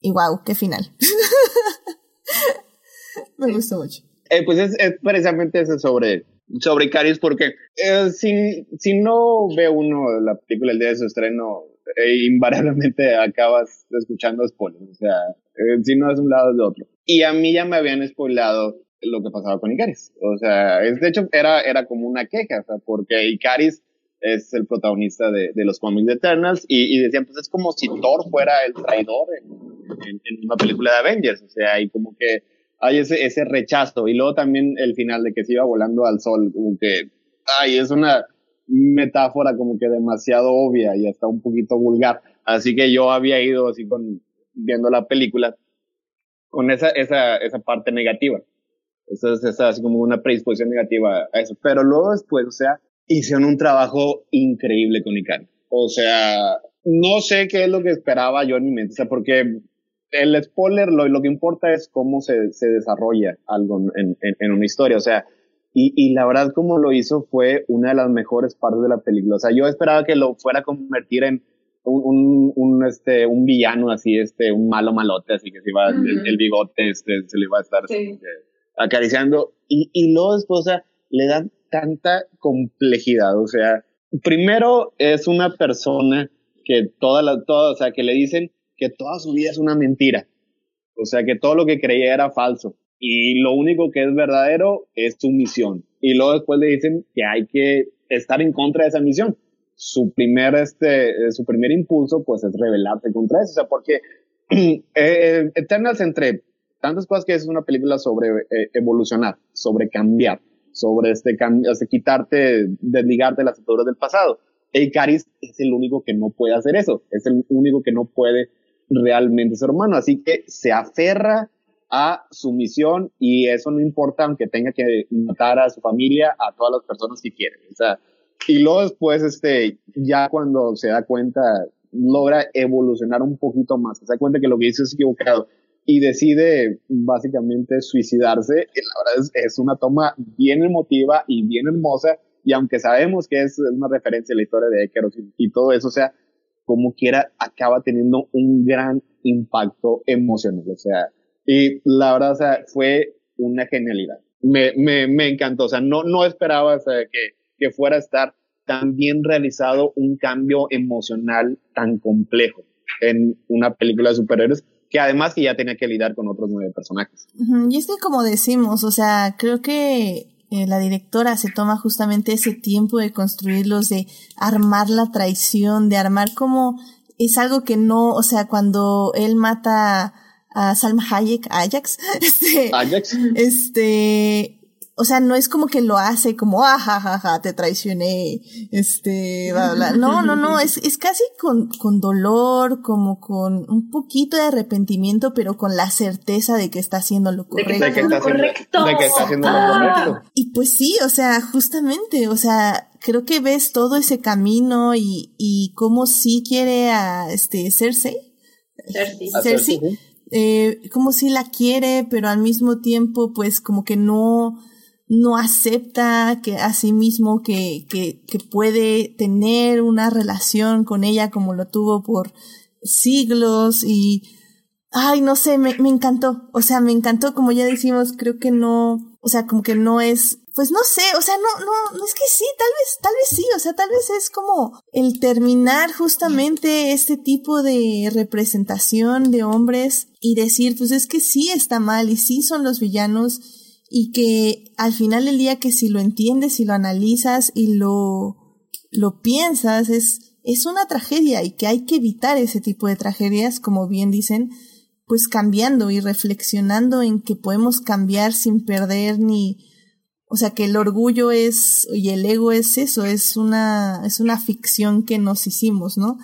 Y wow, qué final. me gustó mucho. Eh, pues es, precisamente eso sobre, sobre Icaris, porque eh, si, no ve uno la película el día de su estreno, eh, invariablemente acabas escuchando spoilers, o sea, eh, si no es un lado es de otro. Y a mí ya me habían spoilado lo que pasaba con Icaris, o sea, es, de hecho era, era como una queja, o sea, porque Icaris es el protagonista de, de los cómics de Eternals y, y decían, pues es como si Thor fuera el traidor en, una película de Avengers, o sea, y como que hay ese, ese rechazo. Y luego también el final de que se iba volando al sol, como que, ay, es una metáfora como que demasiado obvia y hasta un poquito vulgar. Así que yo había ido así con, viendo la película con esa, esa, esa parte negativa. Esa es así como una predisposición negativa a eso. Pero luego después, o sea, hicieron un trabajo increíble con Ikari. O sea, no sé qué es lo que esperaba yo en mi mente, o sea, porque el spoiler, lo, lo que importa es cómo se, se desarrolla algo en, en, en, una historia, o sea, y, y la verdad como lo hizo fue una de las mejores partes de la película, o sea, yo esperaba que lo fuera a convertir en un, un, un este, un villano así, este, un malo malote, así que se iba, uh -huh. el, el, bigote, este, se le iba a estar sí. este, acariciando, y, y luego después, o sea, le dan tanta complejidad, o sea, primero es una persona que toda la, toda, o sea, que le dicen que toda su vida es una mentira. O sea, que todo lo que creía era falso. Y lo único que es verdadero es su misión. Y luego después le dicen que hay que estar en contra de esa misión. Su primer, este, eh, su primer impulso, pues, es rebelarte contra eso. O sea, porque eh, Eternals, entre tantas cosas que es una película sobre eh, evolucionar, sobre cambiar, sobre este, este quitarte, desligarte de las ataduras del pasado. El Caris es el único que no puede hacer eso. Es el único que no puede realmente ser humano. Así que se aferra a su misión y eso no importa aunque tenga que matar a su familia, a todas las personas que quieren. O sea, y luego después, este, ya cuando se da cuenta, logra evolucionar un poquito más, se da cuenta que lo que hizo es equivocado y decide básicamente suicidarse. La verdad es, es una toma bien emotiva y bien hermosa y aunque sabemos que es una referencia a la historia de Ekeros y, y todo eso, o sea, como quiera, acaba teniendo un gran impacto emocional. O sea, y la verdad, o sea, fue una genialidad. Me, me, me encantó. O sea, no, no esperaba o sea, que, que fuera a estar tan bien realizado un cambio emocional tan complejo en una película de superhéroes que además que ya tenía que lidiar con otros nueve personajes. Y es que como decimos, o sea, creo que eh, la directora se toma justamente ese tiempo de construirlos, de armar la traición, de armar como es algo que no, o sea, cuando él mata a Salma Hayek, Ajax, este, Ajax. este, o sea, no es como que lo hace como, ah, ja, ja, ja, te traicioné, este, bla, bla. No, no, no, es, es casi con, con dolor, como con un poquito de arrepentimiento, pero con la certeza de que está haciendo lo De que correcto. está De que haciendo está haciendo, correcto. de que está haciendo lo Ah. correcto. Y pues sí, o sea, justamente, o sea, creo que ves todo ese camino y, y cómo sí quiere a, este, Cersei. Cersei. Cersei, Cersei, sí. eh, como si la quiere, pero al mismo tiempo, pues como que no, no acepta que a sí mismo que, que, que puede tener una relación con ella como lo tuvo por siglos y, ay, no sé, me, me encantó. O sea, me encantó, como ya decimos, creo que no, o sea, como que no es, pues no sé, o sea, no, no, no es que sí, tal vez, tal vez sí, o sea, tal vez es como el terminar justamente este tipo de representación de hombres y decir, pues es que sí está mal y sí son los villanos y que al final del día que si lo entiendes y lo analizas y lo, lo piensas, es, es una tragedia y que hay que evitar ese tipo de tragedias, como bien dicen, pues cambiando y reflexionando en que podemos cambiar sin perder ni, o sea, que el orgullo es, y el ego es eso, es una, es una ficción que nos hicimos, ¿no?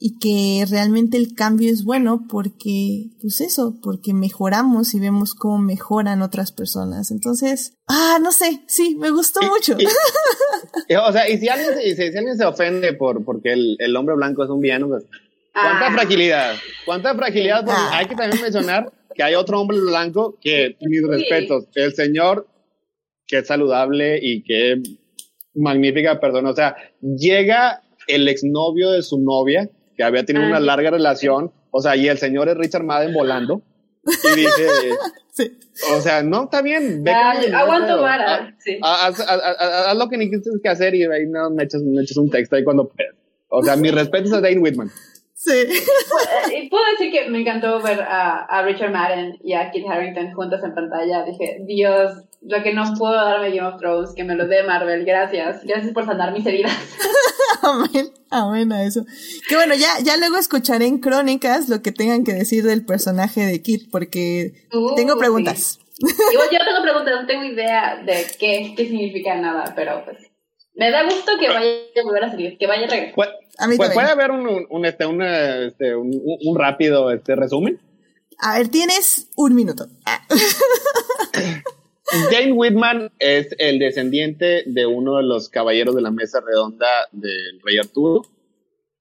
Y que realmente el cambio es bueno porque, pues eso, porque mejoramos y vemos cómo mejoran otras personas. Entonces, ah, no sé, sí, me gustó mucho. Y- o sea, y si alguien, se- y si, si alguien se ofende por porque el, el hombre blanco es un villano, pues, ¿cuánta Ah. fragilidad? ¿Cuánta fragilidad? Ah. hay que también mencionar que hay otro hombre blanco que, mis respetos, el señor que es saludable y que magnífica persona. O sea, llega el exnovio de su novia, que había tenido Ah, una sí. larga relación, o sea, y el señor es Richard Madden volando. Y dice, Sí. o sea, no, está bien. ve Ah, aguanto vara, Ah, sí. Haz, haz- haz- haz lo que necesites que hacer y ahí no, me, echas, me echas un texto ahí cuando puedas. O sea, mi respeto a Dane Whitman. Sí. Puedo decir que me encantó ver a, a Richard Madden y a Kit Harington juntos en pantalla. Dije, Dios, lo que no puedo darme Game of Thrones, que me lo dé Marvel. Gracias. Gracias por sanar mis heridas. Amén, amén a eso. Que bueno, ya, ya luego escucharé en crónicas lo que tengan que decir del personaje de Kit, porque Uh, tengo sí. preguntas. Igual yo tengo preguntas, no tengo idea de qué, qué significa nada, pero pues me da gusto que vaya a volver a salir, que vaya a regresar. Pues, A mí pues, también. puede haber un, un, un, este, un, este, un, un rápido este, resumen. A ver, tienes un minuto. Ah. Dane Whitman es el descendiente de uno de los caballeros de la mesa redonda del rey Arturo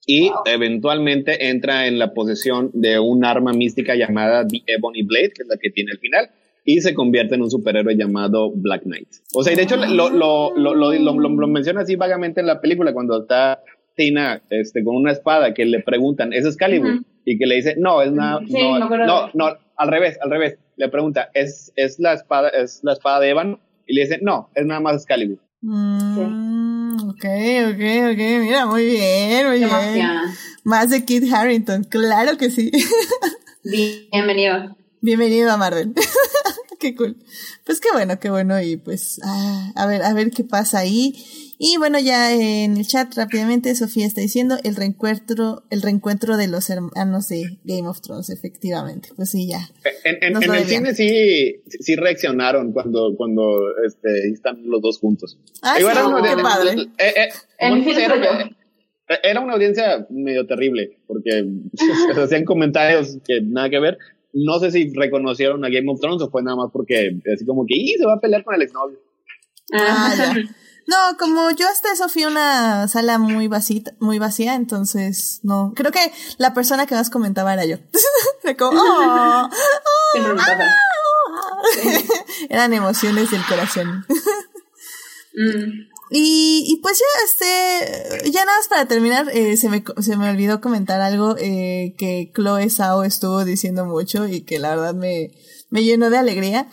y Wow. eventualmente entra en la posesión de un arma mística llamada The Ebony Blade, que es la que tiene al final, y se convierte en un superhéroe llamado Black Knight. O sea, y de hecho lo, lo, lo, lo, lo, lo- lo menciona así vagamente en la película cuando está Tina este, con una espada que le preguntan, ¿es Excalibur? Y que le dice, no, es nada, Sí, no, no, no, al revés, al revés. Le pregunta, ¿es, es la espada, es la espada de Evan? Y le dice, no, es nada más Excalibur. Mm, ok, ok, ok. Mira, muy bien, muy Qué bien. emoción. Más de Kit Harrington, claro que sí. Bienvenido. Bienvenido a Marvel. qué cool. Pues qué bueno, qué bueno. Y pues, ah, a ver, a ver qué pasa ahí. Y bueno, ya en el chat rápidamente Sofía está diciendo el reencuentro, el reencuentro de los hermanos de Game of Thrones, efectivamente. Pues sí, ya. En, en, en el cine sí, sí reaccionaron cuando, cuando este, están los dos juntos. Ah, sí, Igual qué padre. eh, eh, era, era una audiencia medio terrible, porque se hacían comentarios que nada que ver. No sé si reconocieron a Game of Thrones o fue nada más porque así como que "Ih, se va a pelear con el exnovio. Ah, ya. No, como yo hasta eso fui a una sala muy vacía, muy vacía, entonces no. Creo que la persona que más comentaba era yo. Como, "Oh, me pasa. Eran emociones del corazón. Mm. Y, y pues ya, este, ya nada más para terminar, eh, se, me, se me olvidó comentar algo eh, que Chloe Sao estuvo diciendo mucho y que la verdad me, me llenó de alegría.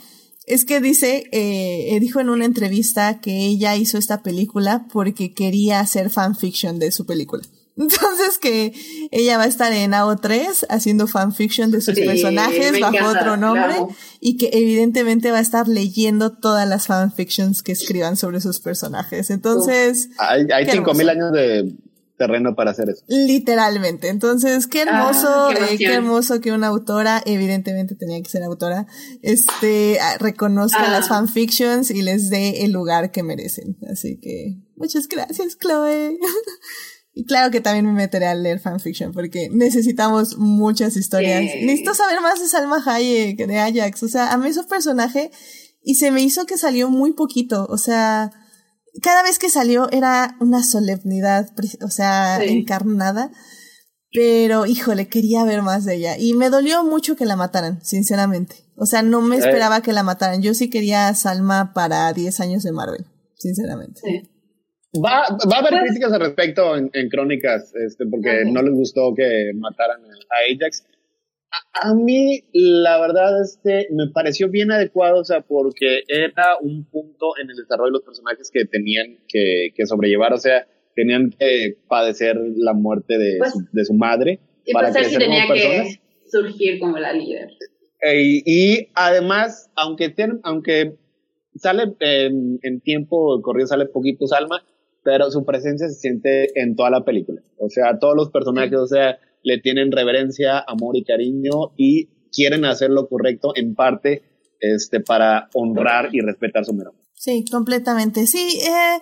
Es que dice, eh, eh, dijo en una entrevista que ella hizo esta película porque quería hacer fanfiction de su película. Entonces que ella va a estar en AO3 haciendo fanfiction de sus Sí, personajes bajo encanta, otro nombre y que evidentemente va a estar leyendo todas las fanfictions que escriban sobre sus personajes. Entonces, Hay, hay cinco mil hermoso. años de terreno para hacer eso. literalmente. Entonces, qué hermoso, Ah, qué eh, qué hermoso que una autora, evidentemente tenía que ser autora, este, ah, reconozca Ah. las fanfictions y les dé el lugar que merecen. Así que, muchas gracias, Chloe. Y claro que también me meteré a leer fanfiction porque necesitamos muchas historias. Necesito saber más de Salma Hayek, de Ajax. O sea, a mí su personaje y se me hizo que salió muy poquito. O sea, cada vez que salió era una solemnidad, o sea, Sí. encarnada. Pero, híjole, quería ver más de ella. Y me dolió mucho que la mataran, sinceramente. O sea, no me Eh. esperaba que la mataran. Yo sí quería a Salma para 10 años de Marvel, sinceramente. Sí. Va, va a haber Pues- críticas al respecto en, en crónicas, este, porque Ok. no les gustó que mataran a Ajax. A, a mí, la verdad, este, me pareció bien adecuado, o sea, porque era un punto en el desarrollo de los personajes que tenían que, que sobrellevar, o sea, tenían que padecer la muerte de, Pues- su, de su madre Y para pues crecer como tenía personas. que surgir como la líder. Eh, y, además, aunque, ten- aunque sale en, en tiempo corrido, sale poquito Salma, pero su presencia se siente en toda la película. O sea, todos los personajes, o sea, le tienen reverencia, amor y cariño y quieren hacer lo correcto en parte este, para honrar y respetar su memoria. Sí, completamente. Sí, eh,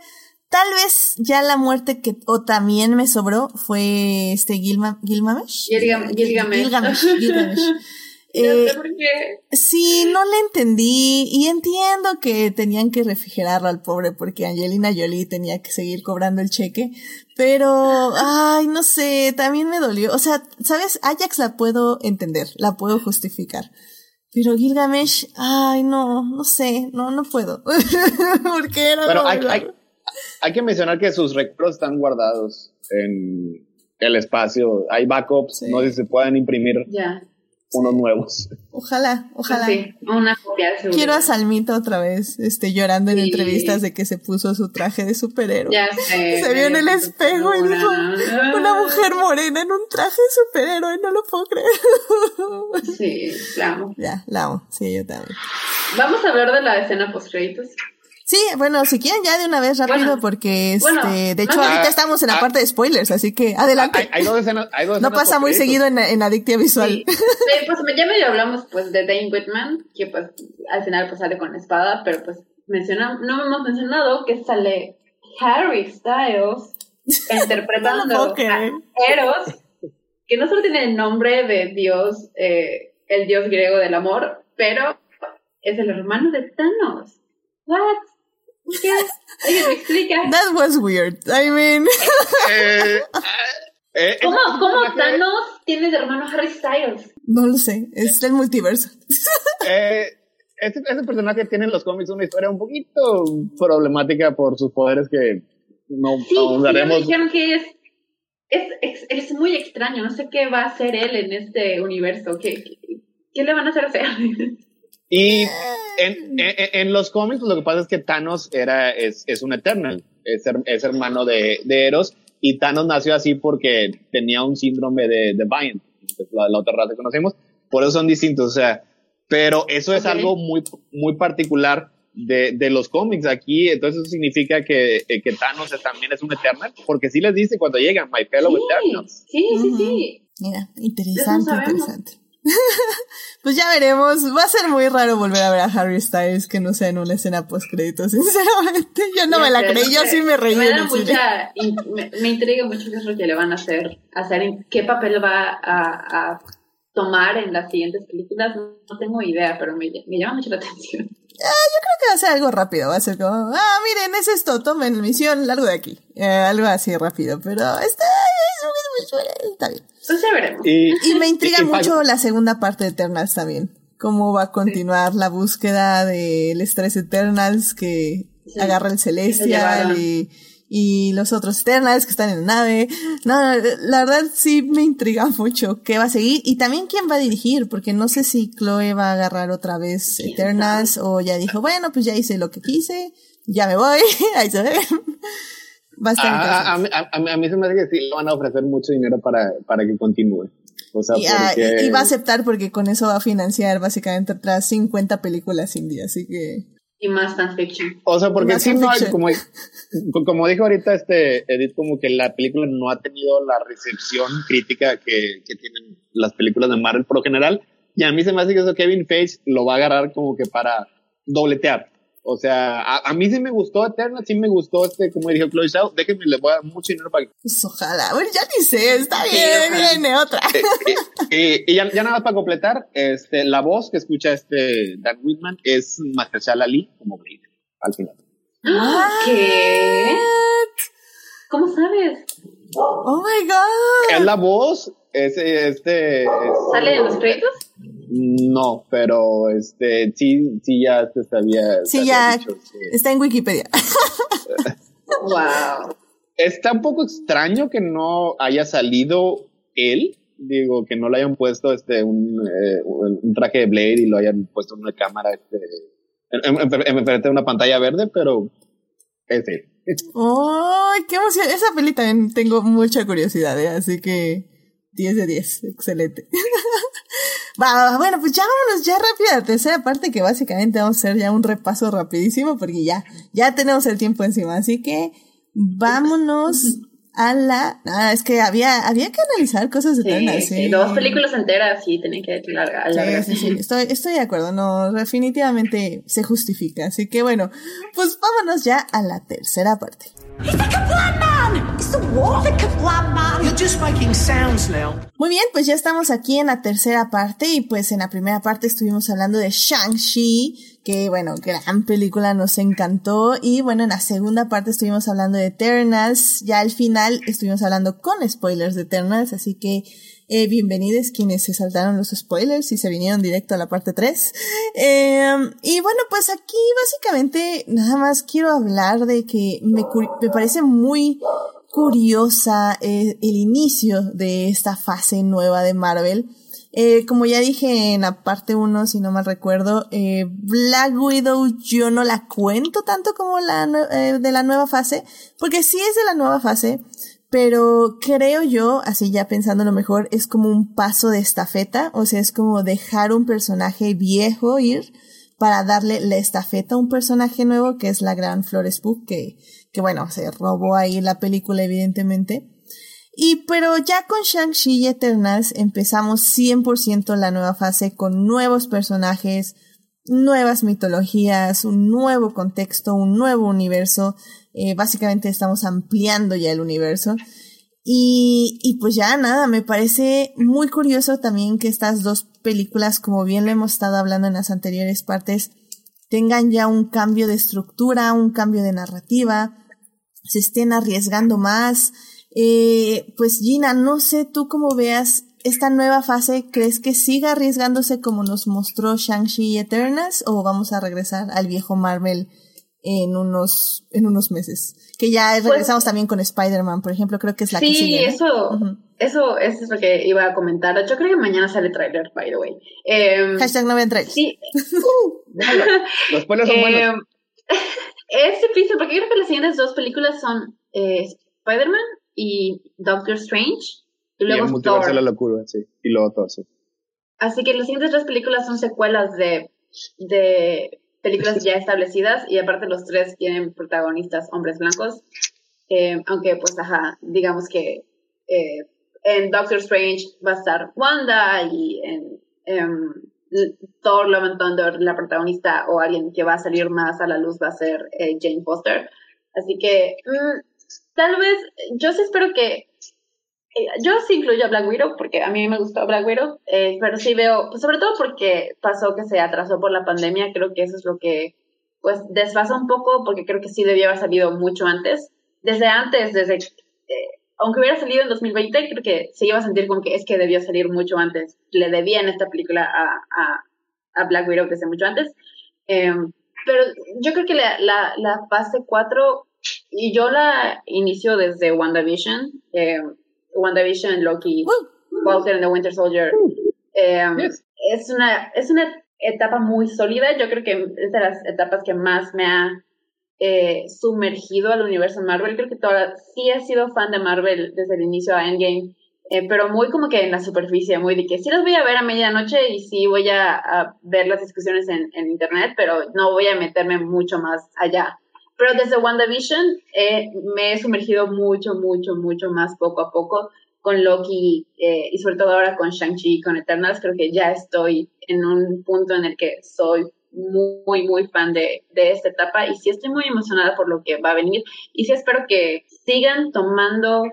tal vez ya la muerte que o también me sobró fue este Gilma, Gilgamesh. Gilgam- Gilgamesh. Gilgamesh, Gilgamesh. Eh, sé por qué. sí, no le entendí y entiendo que tenían que refrigerarlo al pobre porque Angelina Jolie tenía que seguir cobrando el cheque, pero, ay, no sé, también me dolió. O sea, ¿sabes? Ajax la puedo entender, la puedo justificar. Pero Gilgamesh, ay, no, no sé, no, no puedo. porque era Pero hay, hay, hay que mencionar que sus recuerdos están guardados en el espacio. Hay backups, Sí. no sé si se pueden imprimir Ya. Unos nuevos. Ojalá, ojalá. Sí, una copia seguro. Quiero a Salmita otra vez, este, llorando en Sí. entrevistas de que se puso su traje de superhéroe. Ya sé. Se vio en el espejo y dijo, Una- una mujer morena en un traje de superhéroe, no lo puedo creer. Sí, la amo. ya, la amo, sí, yo también. Vamos a hablar de la escena post créditos. Sí, bueno, si quieren ya de una vez rápido, Bueno, porque este, bueno, de hecho no, ahorita ah, estamos en la ah, parte de spoilers, así que adelante. Hay, hay dos escenas, hay dos no escenas pasa muy seguido en, en Adictia Visual. Sí. Eh, pues ya medio hablamos pues de Dane Whitman, que pues al final pues sale con la espada, pero pues menciona, no hemos mencionado que sale Harry Styles interpretando No a. Eros, que no solo tiene el nombre de Dios, eh, el dios griego del amor, pero es el hermano de Thanos. What? ¿Qué? ¿Alguien me explica? That was weird. I mean, Eh, eh, ¿Cómo, ese cómo personaje, Thanos tiene de hermano Harry Styles? no lo sé, es del multiverso. eh, ese, ese personaje tiene en los cómics una historia un poquito problemática por sus poderes que no Sí, sí, dijeron que es, es, es, es muy extraño. No sé qué va a hacer él en este universo. ¿Qué, qué, qué le van a hacer hacer? Y en, en, en los cómics pues, lo que pasa es que Thanos era, es, es un Eternal, es, her- es hermano de, de Eros, y Thanos nació así porque tenía un síndrome de, de es la, la otra raza que conocemos, por eso son distintos, o sea, Pero eso es Ok. algo muy, muy particular de, de los cómics aquí. Entonces eso significa que, eh, que Thanos también es un Eternal. Porque sí les dice cuando llegan, My fellow Eternals. Sí, sí, sí. Mira, interesante, interesante. Pues ya veremos. Va a ser muy raro volver a ver a Harry Styles que no sea en una escena post crédito, sinceramente. Yo no me la creí, yo sí me reí Me da mucha, me, me intriga mucho qué es lo que le van a hacer, hacer en qué papel va a, a tomar en las siguientes películas. No, tengo idea, pero me, me llama mucho la atención. Creo que va a ser algo rápido, va a ser como, ah, miren, es esto, tomen misión, largo de aquí. Eh, algo así rápido, pero está, está bien. Pues ya veremos. Y, Y me intriga y- y- mucho la segunda parte de Eternals también. Cómo va a continuar la búsqueda del estrés Eternals que Sí. agarra el Celestial y, y los otros Eternals que están en la nave. No, la verdad sí me intriga mucho qué va a seguir y también quién va a dirigir, porque no sé si Chloe va a agarrar otra vez ¿Quién Eternals o ya dijo, bueno, pues ya hice lo que quise, ya me voy, ahí se ve. Va a estar a, a, interesante. a, a- a mí- a mí se me hace que sí le van a ofrecer mucho dinero para, para que continúe. O sea, Y, ah, porque... y- y va a aceptar porque con eso va a financiar básicamente otras 50 películas indie, así que... Y más fanfiction. O sea, porque sí, no como, como dijo ahorita este Edith, como que la película no ha tenido la recepción crítica que, que tienen las películas de Marvel por lo general. Y a mí se me hace que eso Kevin Feige lo va a agarrar como que para dobletear. O sea, a, a mí sí me gustó Eterna, sí me gustó este, como dijo Chloe Zhao, déjenme, le voy a dar mucho dinero para que... Pues ojalá, bueno, ya ni sé, está Sí, bien, ojalá. viene otra. y y ya, ya nada más para completar, este, la voz que escucha este Dan Whitman es Mahershala Ali como Blade, al final. ¿Qué? ¿Cómo sabes? Oh my god. Es la voz, es este... es- ¿Sale en los créditos? No, pero este sí, sí ya te sabía. Sí, ya dicho, sí. está en Wikipedia. Wow. Está un poco extraño que no haya salido él. Digo, que no le hayan puesto este un, eh, un traje de Blade y lo hayan puesto en una cámara este, en, en, en- en frente de una pantalla verde, pero es él. ¡Ay, qué emoción! Esa peli también tengo mucha curiosidad, ¿eh? así que 10 de 10, excelente. Va, bueno, pues ya vámonos ya rápido a la tercera parte que básicamente vamos a hacer ya un repaso rapidísimo porque ya, ya tenemos el tiempo encima, así que vámonos a la... Ah, es que había, había que analizar cosas Sí, eternas, sí, sí. dos películas enteras sí tienen que larga, alargar. Sí, sí, sí, estoy, estoy de acuerdo, no, definitivamente se justifica. Así que bueno, pues vámonos ya a la tercera parte. Muy bien, pues ya estamos aquí en la tercera parte y pues en la primera parte estuvimos hablando de Shang-Chi, que bueno, gran película, nos encantó y bueno, en la segunda parte estuvimos hablando de Eternals, ya al final estuvimos hablando con spoilers de Eternals, así que eh, bienvenidos quienes se saltaron los spoilers y se vinieron directo a la parte 3. Eh, y bueno, pues aquí básicamente nada más quiero hablar de que me, me parece muy curiosa eh, el inicio de esta fase nueva de Marvel. Eh, como ya dije en la parte 1, si no mal recuerdo, eh, Black Widow yo no la cuento tanto como la eh, de la nueva fase, porque sí es de la nueva fase, pero creo yo, así ya pensando lo mejor, es como un paso de estafeta, o sea, es como dejar un personaje viejo ir para darle la estafeta a un personaje nuevo que es la gran Flores Pugh, que, que bueno, se robó ahí la película evidentemente. Y pero ya con Shang-Chi y Eternals empezamos 100% la nueva fase con nuevos personajes, nuevas mitologías, un nuevo contexto, un nuevo universo. Eh, básicamente estamos ampliando ya el universo. Y, y pues ya nada, me parece muy curioso también que estas dos películas, como bien lo hemos estado hablando en las anteriores partes, tengan ya un cambio de estructura, un cambio de narrativa, se estén arriesgando más. Eh, pues Gina, no sé tú cómo veas esta nueva fase, ¿crees que siga arriesgándose como nos mostró Shang-Chi y Eternals o vamos a regresar al viejo Marvel en unos, en unos meses? Que ya regresamos también con Spider-Man, por ejemplo, creo que es la que Pues Sí, sigue. ¿no? eso, eso, eso es lo que iba a comentar. Yo creo que mañana sale trailer, by the way. Em, Hashtag no vean trailers. sí, Déjalo. Los spoilers son buenos. Em, es difícil porque creo que las siguientes dos películas son eh, Spider-Man y Doctor Strange. Y Y luego el multiverso de Thor. la locura, sí. Y luego todo, sí. así que las siguientes tres películas son secuelas de, de películas ya establecidas y aparte los tres tienen protagonistas hombres blancos. Eh, aunque pues, ajá, digamos que eh, en Doctor Strange va a estar Wanda y en, em, Thor Love and Thunder la protagonista o alguien que va a salir más a la luz va a ser eh, Jane Foster. Así que mm, tal vez, yo sí espero que eh, yo sí incluyo a Black Widow porque a mí me gustó Black Widow, eh, pero sí veo, pues, sobre todo porque pasó que se atrasó por la pandemia, creo que eso es lo que pues desfasa un poco porque creo que sí debió haber salido mucho antes. Desde antes, desde, eh, aunque hubiera salido en 2020, creo que se iba a sentir como que es que debió salir mucho antes. Le debían esta película a, a, a Black Widow desde mucho antes. Em, pero yo creo que la, la, la fase 4, y yo la inicio desde WandaVision, eh, WandaVision, Loki, Walter and the Winter Soldier. Um, es, una, es una etapa muy sólida. Yo creo que es de las etapas que más me ha eh, sumergido al universo Marvel. Creo que toda, sí he sido fan de Marvel desde el inicio a Endgame, eh, pero muy como que en la superficie, muy de que sí los voy a ver a medianoche y sí voy a, ver las discusiones en, en, internet, pero no voy a meterme mucho más allá. Pero desde WandaVision eh, me he sumergido mucho, mucho, mucho más poco a poco con Loki eh, y sobre todo ahora con Shang-Chi y con Eternals. Creo que ya estoy en un punto en el que soy muy, muy fan de, de esta etapa y sí estoy muy emocionada por lo que va a venir y sí espero que sigan tomando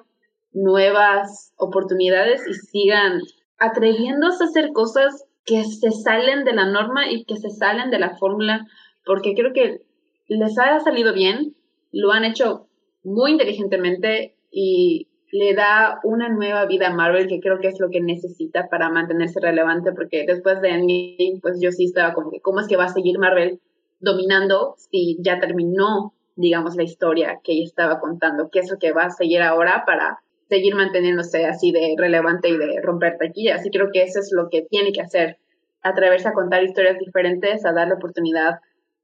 nuevas oportunidades y sigan atreviéndose a hacer cosas que se salen de la norma y que se salen de la fórmula, porque creo que les ha salido bien, lo han hecho muy inteligentemente y le da una nueva vida a Marvel que creo que es lo que necesita para mantenerse relevante porque después de Endgame pues yo sí estaba como que cómo es que va a seguir Marvel dominando si ya terminó digamos la historia que ella estaba contando, qué es lo que va a seguir ahora para seguir manteniéndose así de relevante y de romper taquillas y creo que eso es lo que tiene que hacer atreverse a contar historias diferentes, a darle oportunidad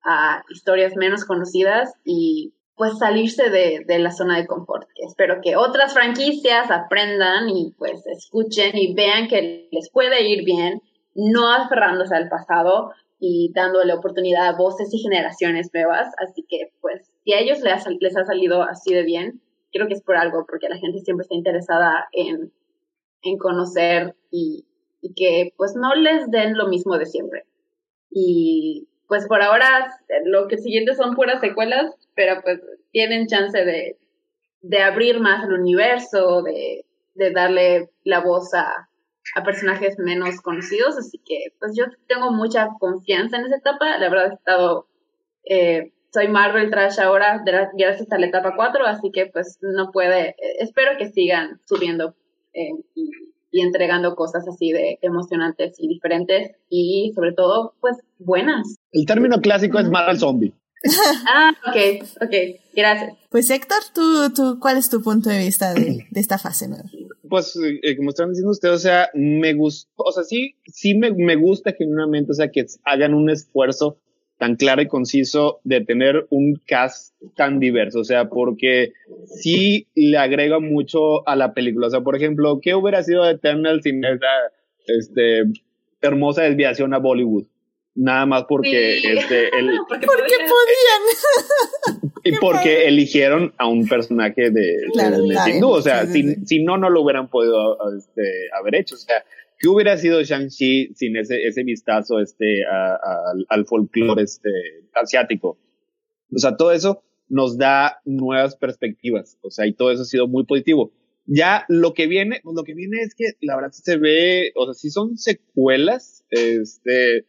a historias menos conocidas y pues salirse de, de, la zona de confort. Espero que otras franquicias aprendan y pues escuchen y vean que les puede ir bien, no aferrándose al pasado y dándole oportunidad a voces y generaciones nuevas. Así que pues si a ellos les ha, les ha salido así de bien, creo que es por algo, porque la gente siempre está interesada en, en conocer y, y que pues no les den lo mismo de siempre. Y pues por ahora lo que siguiente son puras secuelas, pero pues tienen chance de, de abrir más el universo, de, de darle la voz a, a, personajes menos conocidos, así que pues yo tengo mucha confianza en esa etapa, la verdad he estado, eh, soy Marvel Trash ahora, gracias a la etapa 4, así que pues no puede, espero que sigan subiendo eh, y entregando cosas así de emocionantes y diferentes y sobre todo pues buenas. El término clásico es Marvel Zombie. ah, ok, ok, gracias. Pues Héctor, ¿tú, tú, ¿cuál es tu punto de vista de, de esta fase nueva? Pues eh, como están diciendo ustedes, o sea, me gusta, o sea, sí, sí me, me gusta genuinamente, o sea, que hagan un esfuerzo tan claro y conciso de tener un cast tan diverso, o sea, porque sí le agrega mucho a la película, o sea, por ejemplo, ¿qué hubiera sido de Eternal sin esa este, hermosa desviación a Bollywood? Nada más porque este el, porque, podían. y porque eligieron a un personaje de, claro, de, o sea, si, si, no no lo hubieran podido este, haber hecho, o sea, ¿Qué hubiera sido Shang-Chi sin ese, ese vistazo este, al folclore este, asiático? O sea, todo eso nos da nuevas perspectivas, o sea, y todo eso ha sido muy positivo. Ya lo que viene, pues lo que viene es que la verdad se ve, o sea, sí son secuelas, este,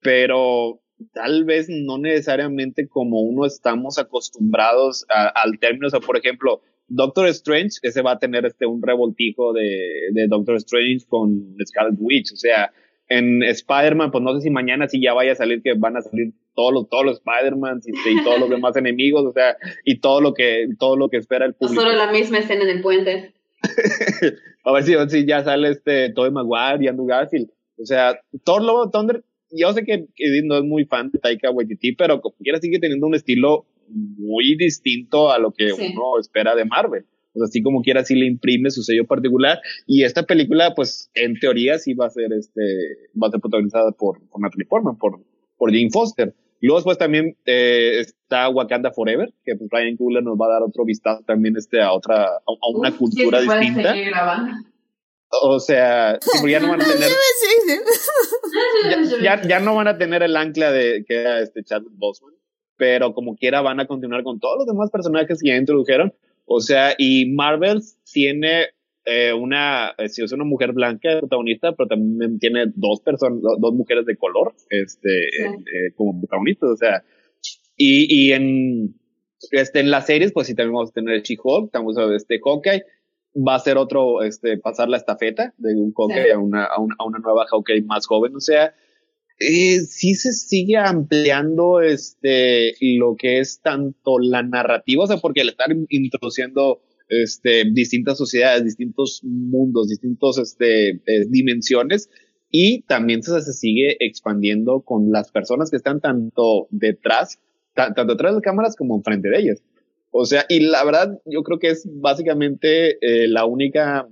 pero tal vez no necesariamente como uno estamos acostumbrados al término, o sea, por ejemplo, Doctor Strange, ese va a tener este un revoltijo de, de Doctor Strange con Scarlet Witch, o sea, en Spider-Man, pues no sé si mañana sí ya vaya a salir que van a salir todos los, todos los Spider-Man y, todos los demás enemigos, o sea, y todo lo que, todo lo que espera el público. solo la misma escena en el puente. a ver si, si, ya sale este Tobey Maguire y Andrew Garfield. O sea, Thor Love Thunder, yo sé que, que, no es muy fan de Taika Waititi, pero como quiera sigue teniendo un estilo muy distinto a lo que uno espera de Marvel. así como quiera, sí le imprime su sello particular. Y esta película, pues, en teoría sí va a ser, este, va a ser protagonizada por, por Natalie Portman, por, por Jane Foster. Luego después también eh, está Wakanda Forever, que pues Ryan Coogler nos va a dar otro vistazo también este, a otra, a, a una cultura sí, distinta. O sea, ya no van a tener, ya, ya no van a tener el ancla de que era este Chadwick Boseman, pero como quiera van a continuar con todos los demás personajes que ya introdujeron. O sea, y Marvel tiene eh, una, eh, si es una mujer blanca protagonista, pero también tiene dos personas, do- dos mujeres de color, este, Sí. eh, como protagonistas, o sea, y, y en, este, en las series, pues sí también vamos a tener She-Hulk, estamos a ver este Hawkeye, va a ser otro, este, pasar la estafeta de un Hawkeye Sí. a, una, a, una, a una nueva Hawkeye más joven, o sea, eh, sí se sigue ampliando este lo que es tanto la narrativa, o sea, porque al estar introduciendo este distintas sociedades, distintos mundos, distintos este eh, dimensiones y también se, se sigue expandiendo con las personas que están tanto detrás, ta- tanto detrás de las cámaras como enfrente de ellas. O sea, y la verdad, yo creo que es básicamente eh, la única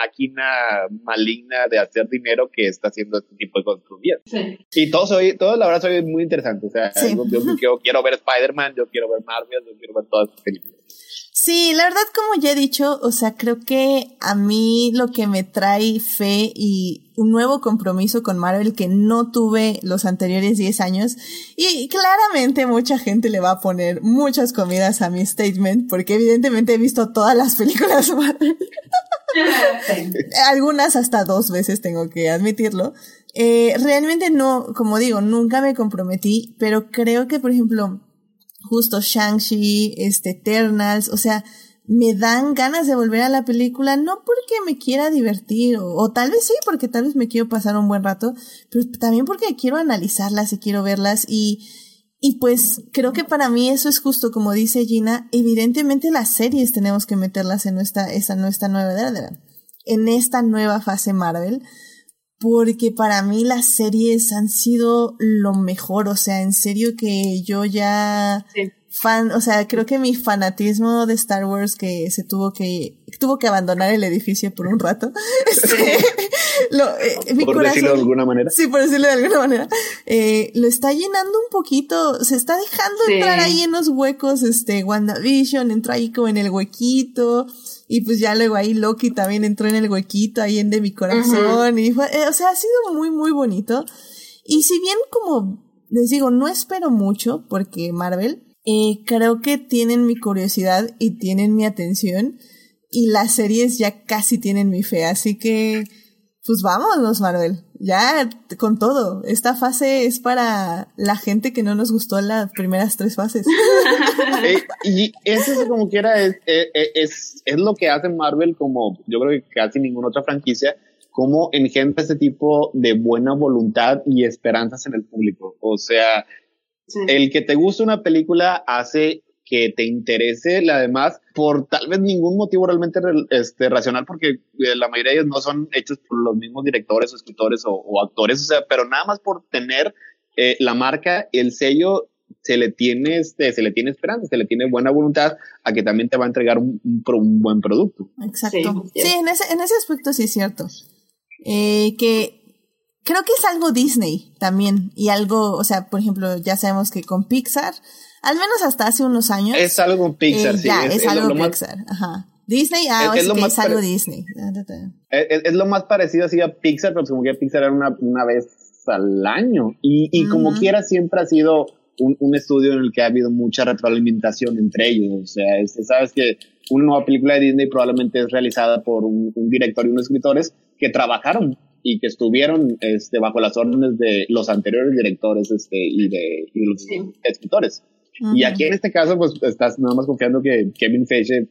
máquina maligna de hacer dinero que está haciendo este tipo de cosas. Sí. Y todo soy, todo la verdad soy muy interesante. O sea, Sí. yo, quiero ver Spider-Man, yo quiero ver Marvel, yo quiero ver todas estas películas. Sí, la verdad, como ya he dicho, o sea, creo que a mí lo que me trae fe y un nuevo compromiso con Marvel que no tuve los anteriores 10 años, y claramente mucha gente le va a poner muchas comidas a mi statement, porque evidentemente he visto todas las películas Marvel. Algunas hasta dos veces tengo que admitirlo. Eh, realmente no, como digo, nunca me comprometí, pero creo que, por ejemplo, justo Shang-Chi, este, Eternals, o sea, me dan ganas de volver a la película, no porque me quiera divertir, o, o tal vez sí, porque tal vez me quiero pasar un buen rato, pero también porque quiero analizarlas y quiero verlas y, y pues creo que para mí eso es justo como dice Gina, evidentemente las series tenemos que meterlas en nuestra, esa, nuestra nueva en esta nueva fase Marvel, porque para mí las series han sido lo mejor, o sea, en serio que yo ya Sí. fan, o sea, creo que mi fanatismo de Star Wars que se tuvo que tuvo que abandonar el edificio por un rato. este, lo, eh, mi Por corazón- decirlo de alguna manera. Sí, por decirlo de alguna manera. Eh, lo está llenando un poquito, se está dejando Sí. entrar ahí en los huecos, este, WandaVision entró ahí como en el huequito, y pues ya luego ahí Loki también entró en el huequito ahí en de mi corazón, y fue, eh, o sea, ha sido muy, muy bonito. Y si bien como les digo, no espero mucho, porque Marvel, eh, creo que tienen mi curiosidad y tienen mi atención, y las series ya casi tienen mi fe, así que, pues vámonos, Marvel. Ya, con todo. Esta fase es para la gente que no nos gustó las primeras tres fases. Eh, y eso es como quiera, es, eh, eh, es, es lo que hace Marvel como yo creo que casi ninguna otra franquicia, como engendra este tipo de buena voluntad y esperanzas en el público. O sea, Sí. el que te guste una película hace que te interese la demás por tal vez ningún motivo realmente re- este, racional, porque eh, la mayoría de ellos no son hechos por los mismos directores o escritores o, o actores, o sea, pero nada más por tener eh, la marca, el sello, se le tiene este, se le tiene esperanza, se le tiene buena voluntad a que también te va a entregar un, un pro- un buen producto. Exacto. Sí. en, ese, en ese aspecto sí es cierto. Eh, que creo que es algo Disney también. Y algo, o sea, por ejemplo, ya sabemos que con Pixar, al menos hasta hace unos años. Es algo Pixar, eh, sí. ya, es, lo- algo lo más- Pixar. Ajá. Disney, ah, Es- es, es lo que más es algo Disney. Ah, es, es- es lo más parecido así a Pixar, pero como que Pixar era una, una vez al año. Y, y como Ujú. quiera, siempre ha sido un, un estudio en el que ha habido mucha retroalimentación entre ellos. O sea, es- sabes que una nueva película de Disney probablemente es realizada por un, un director y unos escritores que trabajaron y que estuvieron este, bajo las órdenes de los anteriores directores este, y, de, y los Sí. escritores. Y aquí en este caso, pues estás nada más confiando que Kevin Feige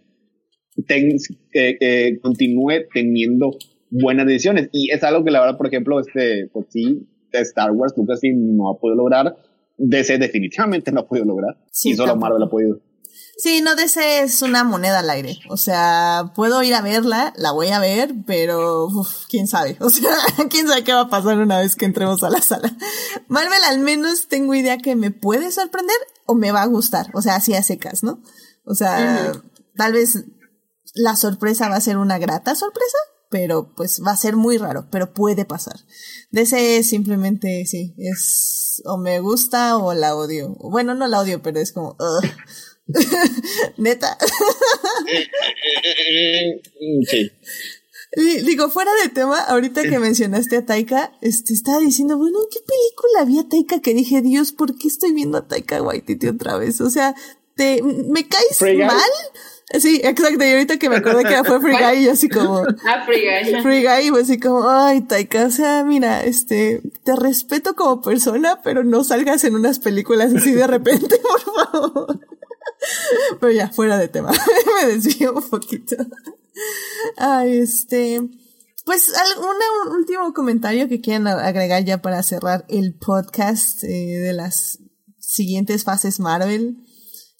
ten- eh, eh, continúe teniendo buenas decisiones. Y es algo que la verdad, por ejemplo, este, pues sí, Star Wars, Lucasfilm no ha podido lograr. DC definitivamente no ha podido lograr. Sí, y solo. Marvel ha podido. Sí, no, DC es una moneda al aire. O sea, puedo ir a verla, la voy a ver, pero uf, quién sabe. O sea, quién sabe qué va a pasar una vez que entremos a la sala. Marvel al menos tengo idea que me puede sorprender o me va a gustar. O sea, así a secas, ¿no? O sea, tal vez la sorpresa va a ser una grata sorpresa, pero pues va a ser muy raro, pero puede pasar. DC simplemente, sí, es o me gusta o la odio. Bueno, no la odio, pero es como, neta. sí. Digo, fuera de tema, ahorita que mencionaste a Taika, este, estaba diciendo, bueno, ¿qué película vi a Taika que dije, Dios, ¿por qué estoy viendo a Taika Waititi otra vez? O sea, te, ¿me caes mal? Sí, exacto. Y ahorita que me acordé que fue Free Guy, yo así como. Ah, Free Guy. Free Guy, pues así como, ay, Taika, o sea, mira, este, te respeto como persona, pero no salgas en unas películas así de repente, por favor. Pero ya, fuera de tema. me desvío un poquito. Ay, este. Pues, ¿algún último comentario que quieran agregar ya para cerrar el podcast eh, de las siguientes fases Marvel?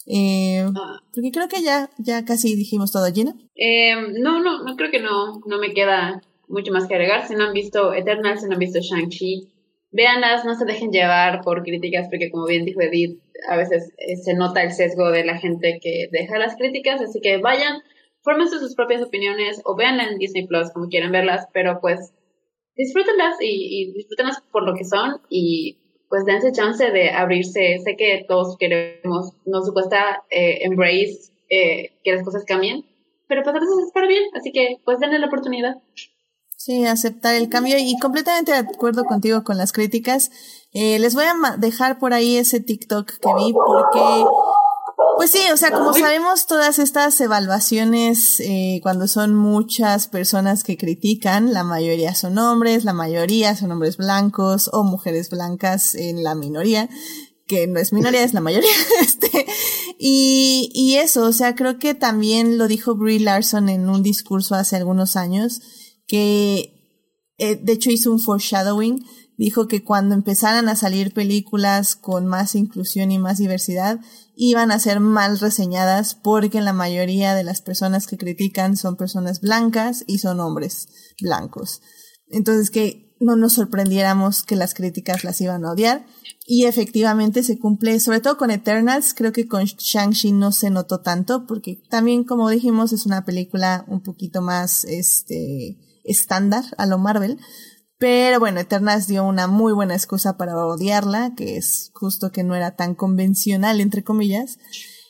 Eh, ah. porque creo que ya, ya casi dijimos todo, Gina. Eh, no, no, no creo que no, no me queda mucho más que agregar. Si no han visto Eternal, si no han visto Shang-Chi, véanlas, no se dejen llevar por críticas, porque como bien dijo Edith, a veces eh, se nota el sesgo de la gente que deja las críticas, así que vayan, fórmense sus propias opiniones o véanla en Disney Plus como quieran verlas, pero pues disfrútenlas y, y disfrútenlas por lo que son y pues dense chance de abrirse. Sé que todos queremos, nos cuesta eh, embrace eh, que las cosas cambien, pero pues a veces es para bien, así que pues denle la oportunidad. Sí, aceptar el cambio y completamente de acuerdo contigo con las críticas. Eh, les voy a dejar por ahí ese TikTok que vi porque pues sí, o sea, como sabemos, todas estas evaluaciones, eh, cuando son muchas personas que critican, la mayoría son hombres, la mayoría son hombres blancos o mujeres blancas en la minoría, que no es minoría, es la mayoría. este, y, y eso, o sea, creo que también lo dijo Brie Larson en un discurso hace algunos años, que eh, de hecho hizo un foreshadowing, dijo que cuando empezaran a salir películas con más inclusión y más diversidad, iban a ser mal reseñadas porque la mayoría de las personas que critican son personas blancas y son hombres blancos. Entonces que no nos sorprendiéramos que las críticas las iban a odiar. Y efectivamente se cumple, sobre todo con Eternals, creo que con Shang-Chi no se notó tanto, porque también, como dijimos, es una película un poquito más, este, estándar a lo Marvel. Pero bueno, Eternals dio una muy buena excusa para odiarla, que es justo que no era tan convencional, entre comillas.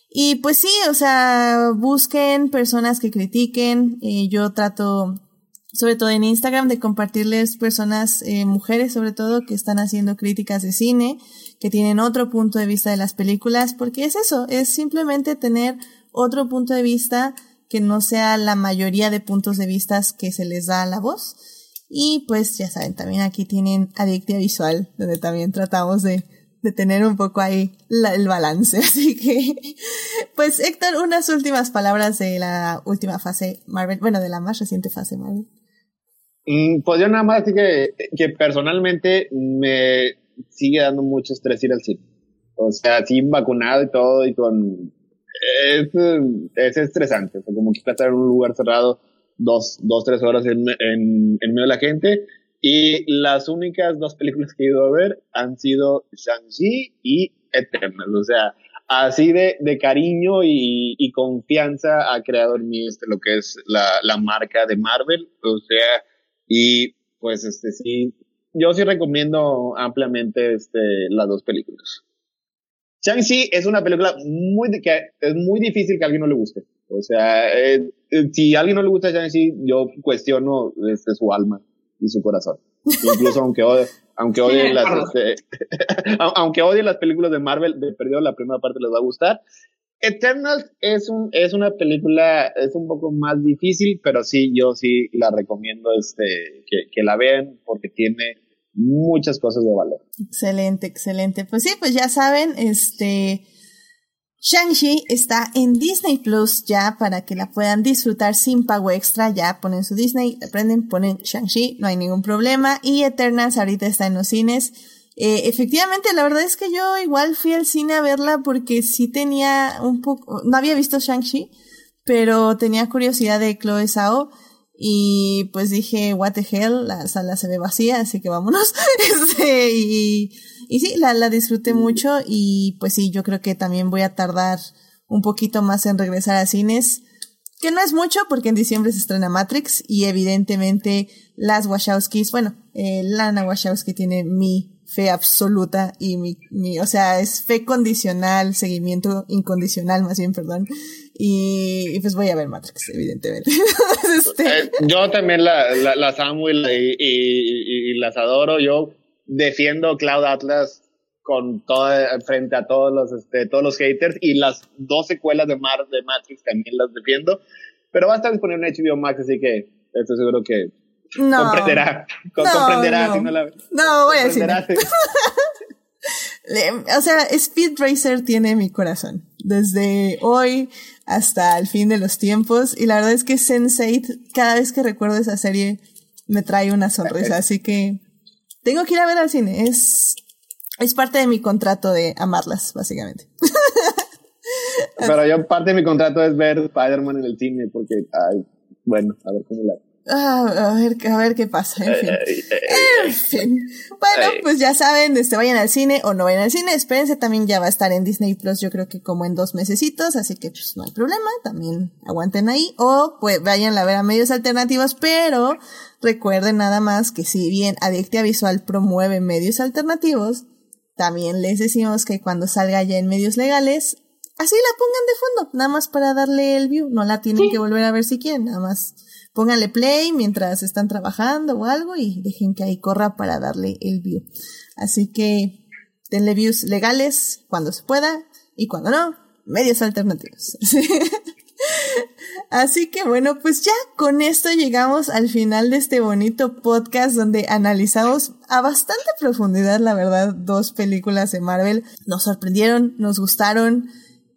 Y pues sí, o sea, busquen personas que critiquen. Eh, yo trato, sobre todo en Instagram, de compartirles personas, eh, mujeres sobre todo, que están haciendo críticas de cine, que tienen otro punto de vista de las películas, porque es eso, es simplemente tener otro punto de vista que no sea la mayoría de puntos de vista que se les da a la voz. Y pues ya saben, también aquí tienen Adictia Visual, donde también tratamos de, de tener un poco ahí el balance. Así que, pues Héctor, unas últimas palabras de la última fase Marvel, bueno, de la más reciente fase Marvel. Mm, pues yo nada más así que, que personalmente me sigue dando mucho estrés ir al cine. O sea, sin vacunado y todo y con... Es, es estresante, como que estar en un lugar cerrado dos, dos tres horas en, en, en medio de la gente. Y las únicas dos películas que he ido a ver han sido Shang-Chi y Eternal. O sea, así de, de cariño y, y, confianza ha creado en mí este, lo que es la, la marca de Marvel. O sea, y pues este sí, yo sí recomiendo ampliamente este, las dos películas. Shang-Chi es una película muy, que es muy difícil que a alguien no le guste. O sea, eh, eh, si a alguien no le gusta Shang-Chi, yo cuestiono este, su alma y su corazón. Incluso aunque odie, aunque odie las, este, aunque odie las películas de Marvel, de perdido la primera parte les va a gustar. Eternals es un, es una película, es un poco más difícil, pero sí, yo sí la recomiendo, este, que, que la vean porque tiene muchas cosas de valor. Excelente, excelente. Pues sí, pues ya saben, este, Shang-Chi está en Disney Plus ya para que la puedan disfrutar sin pago extra. Ya ponen su Disney, aprenden, ponen Shang-Chi, no hay ningún problema. Y Eternals ahorita está en los cines. Eh, efectivamente, la verdad es que yo igual fui al cine a verla porque sí tenía un poco, no había visto Shang-Chi, pero tenía curiosidad de Chloe Zhao. Y pues dije, what the hell, la sala se ve vacía, así que vámonos. este, y, y sí, la, la disfruté mucho y pues sí, yo creo que también voy a tardar un poquito más en regresar a cines. que no es mucho porque en diciembre se estrena Matrix y evidentemente las Wachowskis, bueno, eh, Lana Wachowski tiene mi fe absoluta y mi, mi, o sea, es fe condicional, seguimiento incondicional más bien, perdón. Y, y pues voy a ver Matrix, evidentemente. este, Eh, yo también la, la- las amo y, la- y- y- y las adoro. Yo defiendo Cloud Atlas con toda, frente a todos los, este, todos los haters y las dos secuelas de, Mar, de Matrix también las defiendo. Pero va a estar disponible en HBO Max, así que estoy seguro que no. comprenderá. No, comprenderá no. si no la No, voy a decir. O sea, Speed Racer tiene mi corazón. Desde hoy hasta el fin de los tiempos. Y la verdad es que Sense8, cada vez que recuerdo esa serie, me trae una sonrisa. Así que tengo que ir a ver al cine. Es, es parte de mi contrato de amarlas, básicamente. Pero yo parte de mi contrato es ver Spider-Man en el cine porque, ay, bueno, a ver cómo la... Ah, a ver, a ver qué pasa. En fin. En fin. Bueno, pues ya saben, este, vayan al cine o no vayan al cine. Espérense, también ya va a estar en Disney Plus, yo creo que como en dos mesecitos, así que pues no hay problema, también aguanten ahí. O pues vayan a ver a medios alternativos, pero recuerden nada más que si bien Adictia Visual promueve medios alternativos, también les decimos que cuando salga ya en medios legales, así la pongan de fondo, nada más para darle el view, no la tienen que volver a ver si quieren, nada más pónganle play mientras están trabajando o algo y dejen que ahí corra para darle el view. Así que denle views legales cuando se pueda y cuando no, medios alternativos. Así que bueno, pues ya con esto llegamos al final de este bonito podcast donde analizamos a bastante profundidad, la verdad, dos películas de Marvel. Nos sorprendieron, nos gustaron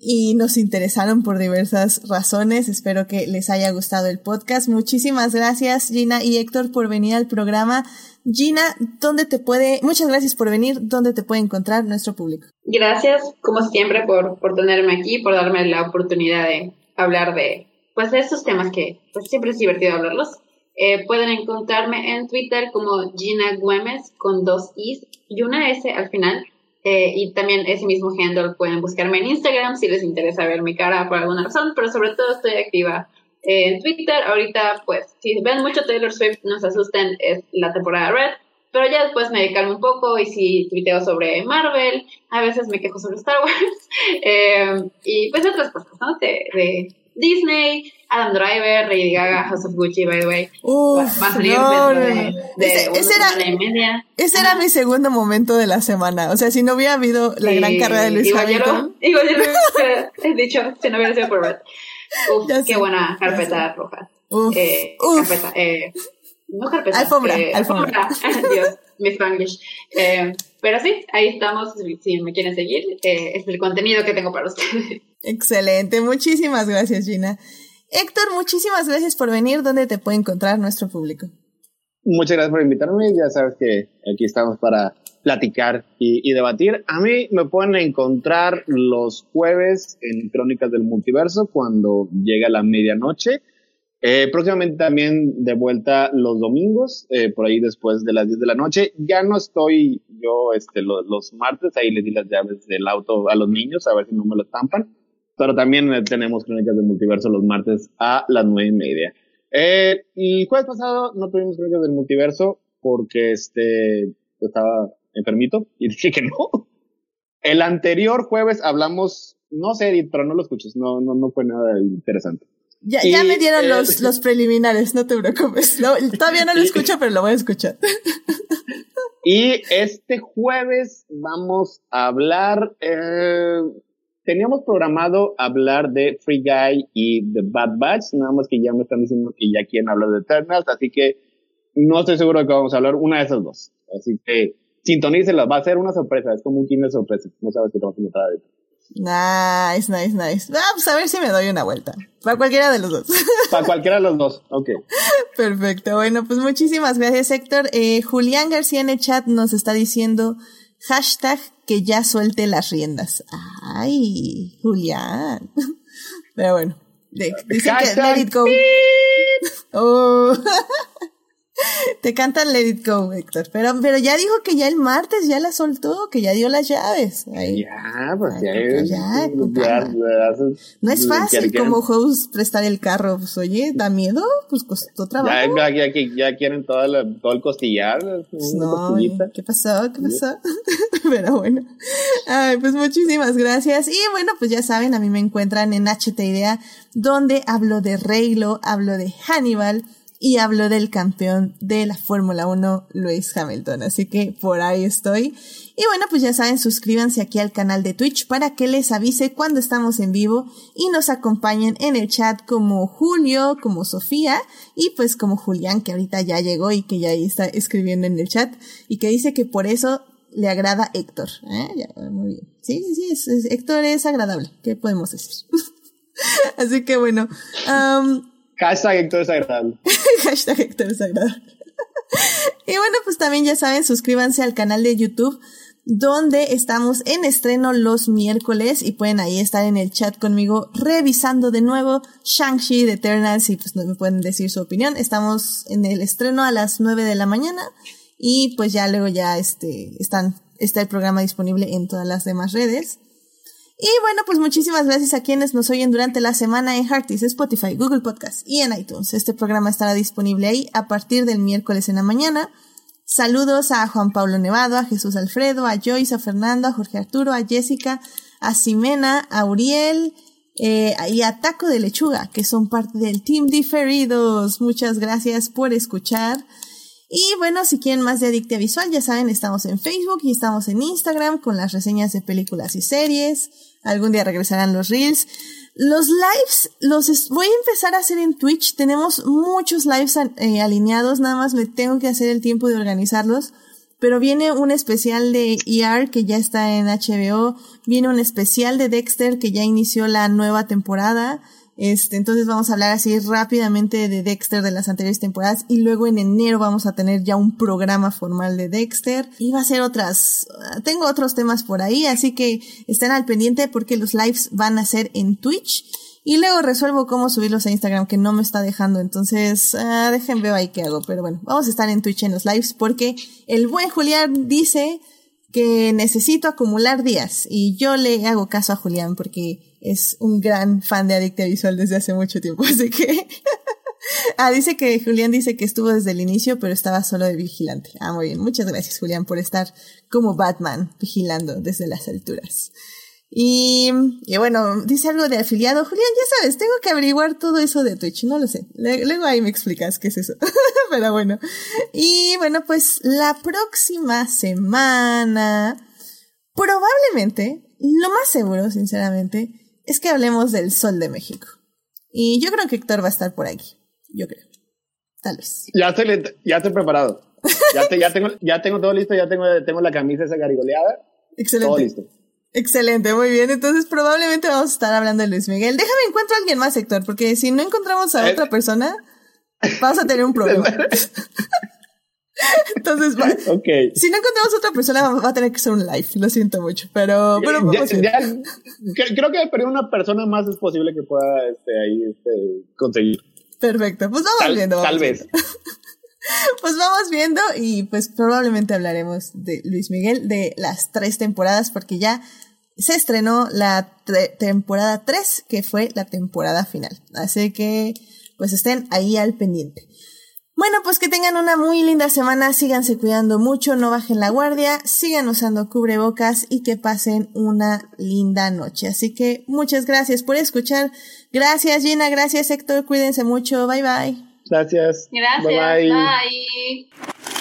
y nos interesaron por diversas razones. Espero que les haya gustado el podcast. Muchísimas gracias Gina y Héctor por venir al programa. Gina, ¿dónde te puede, muchas gracias por venir, dónde te puede encontrar nuestro público? Gracias, como siempre, por, por tenerme aquí, por darme la oportunidad de hablar de, pues, de estos temas que pues, siempre es divertido hablarlos. Eh, pueden encontrarme en Twitter como Gina Güemes con dos Is y una S al final. Eh, y también ese mismo handle pueden buscarme en Instagram si les interesa ver mi cara por alguna razón, pero sobre todo estoy activa en Twitter. Ahorita, pues, si ven mucho Taylor Swift, no se asusten, es la temporada Red. Pero ya después me calmo un poco y si tuiteo sobre Marvel, a veces me quejo sobre Star Wars. eh, y pues otras cosas, ¿no? De, de Disney, Adam Driver, Lady Gaga, House of Gucci, by the way. Uf, va a salir no, dentro no, de, de Ese- una ese era- y media. Ese era mi segundo momento de la semana. O sea, si no hubiera habido la Sí, gran carrera de Luis igual yo. Igual yo lo hubiera dicho si no hubiera sido por Red. Uf, Ya qué sé, buena carpeta roja. Uf, Eh, uf. carpeta, eh, no carpeta. Alfombra, eh, alfombra. Dios, mi Spanglish. Eh, pero sí, ahí estamos. Si, si me quieren seguir, eh, es el contenido que tengo para ustedes. Excelente. Muchísimas gracias, Gina. Héctor, muchísimas gracias por venir. ¿Dónde te puede encontrar nuestro público? Muchas gracias por invitarme. Ya sabes que aquí estamos para platicar y, y debatir. A mí me pueden encontrar los jueves en Crónicas del Multiverso cuando llega la medianoche. Eh, próximamente también de vuelta los domingos, eh, por ahí después de las 10 de la noche. Ya no estoy yo este, lo- los martes, ahí les di las llaves del auto a los niños a ver si no me lo estampan. Pero también eh, tenemos Crónicas del Multiverso los martes a las nueve y media. Eh, el jueves pasado no tuvimos Crónicas del Multiverso porque este estaba enfermito y dije que no. El anterior jueves hablamos, no sé, pero no lo escuches, no, no, no fue nada interesante. Ya, Y, ya me dieron eh, los, los preliminares, no te preocupes. No, todavía no lo escucho, pero lo voy a escuchar. Y este jueves vamos a hablar, eh, teníamos programado hablar de Free Guy y The Bad Batch, nada más que ya me están diciendo que ya quieren hablar de Eternals, así que no estoy seguro de que vamos a hablar una de esas dos. Así que sintonícenlas, va a ser una sorpresa, es como un de sorpresa, no sabes qué te vas a encontrar. Nice, nice, nice. Ah, pues a ver si me doy una vuelta. Para cualquiera de los dos. Para cualquiera de los dos, ok. Perfecto. Bueno, pues muchísimas gracias, Héctor. Eh, Julián García en el chat nos está diciendo hashtag que ya suelte las riendas. Ay, Julián. Pero bueno, dicen que let it go. Oh. Te cantan Let It Go, Héctor. Pero, pero ya dijo que ya el martes ya la soltó, que ya dio las llaves. Ahí. Ya, pues ya, pues ya, ya, No es fácil como host prestar el carro. Pues oye, da miedo, pues costó trabajo. Ya, ya, ya, ya quieren toda la- todo el costillar, Pues no, oye, ¿qué pasó? ¿Qué pasó? Pero bueno. Ay, pues muchísimas gracias. Y bueno, pues ya saben, a mí me encuentran en HT Idea, donde hablo de Reylo, hablo de Hannibal y hablo del campeón de la Fórmula 1, Lewis Hamilton. Así que por ahí estoy. Y bueno, pues ya saben, suscríbanse aquí al canal de Twitch para que les avise cuando estamos en vivo y nos acompañen en el chat como Julio, como Sofía y pues como Julián, que ahorita ya llegó y que ya ahí está escribiendo en el chat y que dice que por eso le agrada Héctor. Ya, muy bien. Sí, sí, sí, Héctor es agradable. ¿Qué podemos decir? Así que bueno, Hashtag Héctor es agradable. Hashtag Héctor es agradable. y bueno, pues también ya saben, suscríbanse al canal de YouTube donde estamos en estreno los miércoles y pueden ahí estar en el chat conmigo revisando de nuevo Shang-Chi de Eternals y pues me pueden decir su opinión. Estamos en el estreno a las 9 de la mañana y pues ya luego ya este, están, está el programa disponible en todas las demás redes. Y bueno, pues muchísimas gracias a quienes nos oyen durante la semana en Hearties, Spotify, Google Podcast y en iTunes. Este programa estará disponible ahí a partir del miércoles en la mañana. Saludos a Juan Pablo Nevado, a Jesús Alfredo, a Joyce, a Fernando, a Jorge Arturo, a Jessica, a Ximena, a Uriel eh, y a Taco de Lechuga, que son parte del Team Diferidos. Muchas gracias por escuchar. Y bueno, si quieren más de Adictia Visual, ya saben, estamos en Facebook y estamos en Instagram con las reseñas de películas y series. Algún día regresarán los reels. Los lives los voy a empezar a hacer en Twitch. Tenemos muchos lives eh, alineados, nada más me tengo que hacer el tiempo de organizarlos. Pero viene un especial de ER que ya está en HBO. Viene un especial de Dexter que ya inició la nueva temporada. Este, entonces vamos a hablar así rápidamente de Dexter de las anteriores temporadas y luego en enero vamos a tener ya un programa formal de Dexter y va a ser otras, tengo otros temas por ahí, así que estén al pendiente porque los lives van a ser en Twitch y luego resuelvo cómo subirlos a Instagram que no me está dejando, entonces ah, dejen ver ahí qué hago, pero bueno, vamos a estar en Twitch en los lives porque el buen Julián dice que necesito acumular días y yo le hago caso a Julián porque es un gran fan de Adicta Visual desde hace mucho tiempo, así que... ah, dice que Julián dice que estuvo desde el inicio, pero estaba solo de vigilante. Ah, muy bien. Muchas gracias, Julián, por estar como Batman vigilando desde las alturas. Y, y bueno, dice algo de afiliado. Julián, ya sabes, tengo que averiguar todo eso de Twitch, no lo sé. Le- luego ahí me explicas qué es eso. Pero bueno. Y bueno, pues la próxima semana, probablemente, lo más seguro, sinceramente, es que hablemos del Sol de México. Y yo creo que Héctor va a estar por aquí. Yo creo. Tal vez. Ya estoy, ya estoy preparado. Ya, te- ya, tengo, ya tengo todo listo, ya tengo, tengo la camisa esa garigoleada. Todo Excelente. listo. Excelente, muy bien. Entonces probablemente vamos a estar hablando de Luis Miguel. Déjame encuentro a alguien más, Héctor, porque si no encontramos a Eh. otra persona, vamos a tener un problema. Entonces, va- si no encontramos a otra persona, va a tener que ser un live. Lo siento mucho, pero, pero Ya- ya- cre- creo que pero una persona más es posible que pueda este, ahí este, conseguir. Perfecto. Pues vamos Tal, viendo. vamos tal viendo. vez. Pues vamos viendo y pues probablemente hablaremos de Luis Miguel de las tres temporadas porque ya se estrenó la temporada 3 que fue la temporada final. Así que pues estén ahí al pendiente. Bueno, pues que tengan una muy linda semana, síganse cuidando mucho, no bajen la guardia, sigan usando cubrebocas y que pasen una linda noche. Así que muchas gracias por escuchar. Gracias Gina, gracias Héctor, cuídense mucho, bye bye. Gracias. Gracias. Bye bye. bye.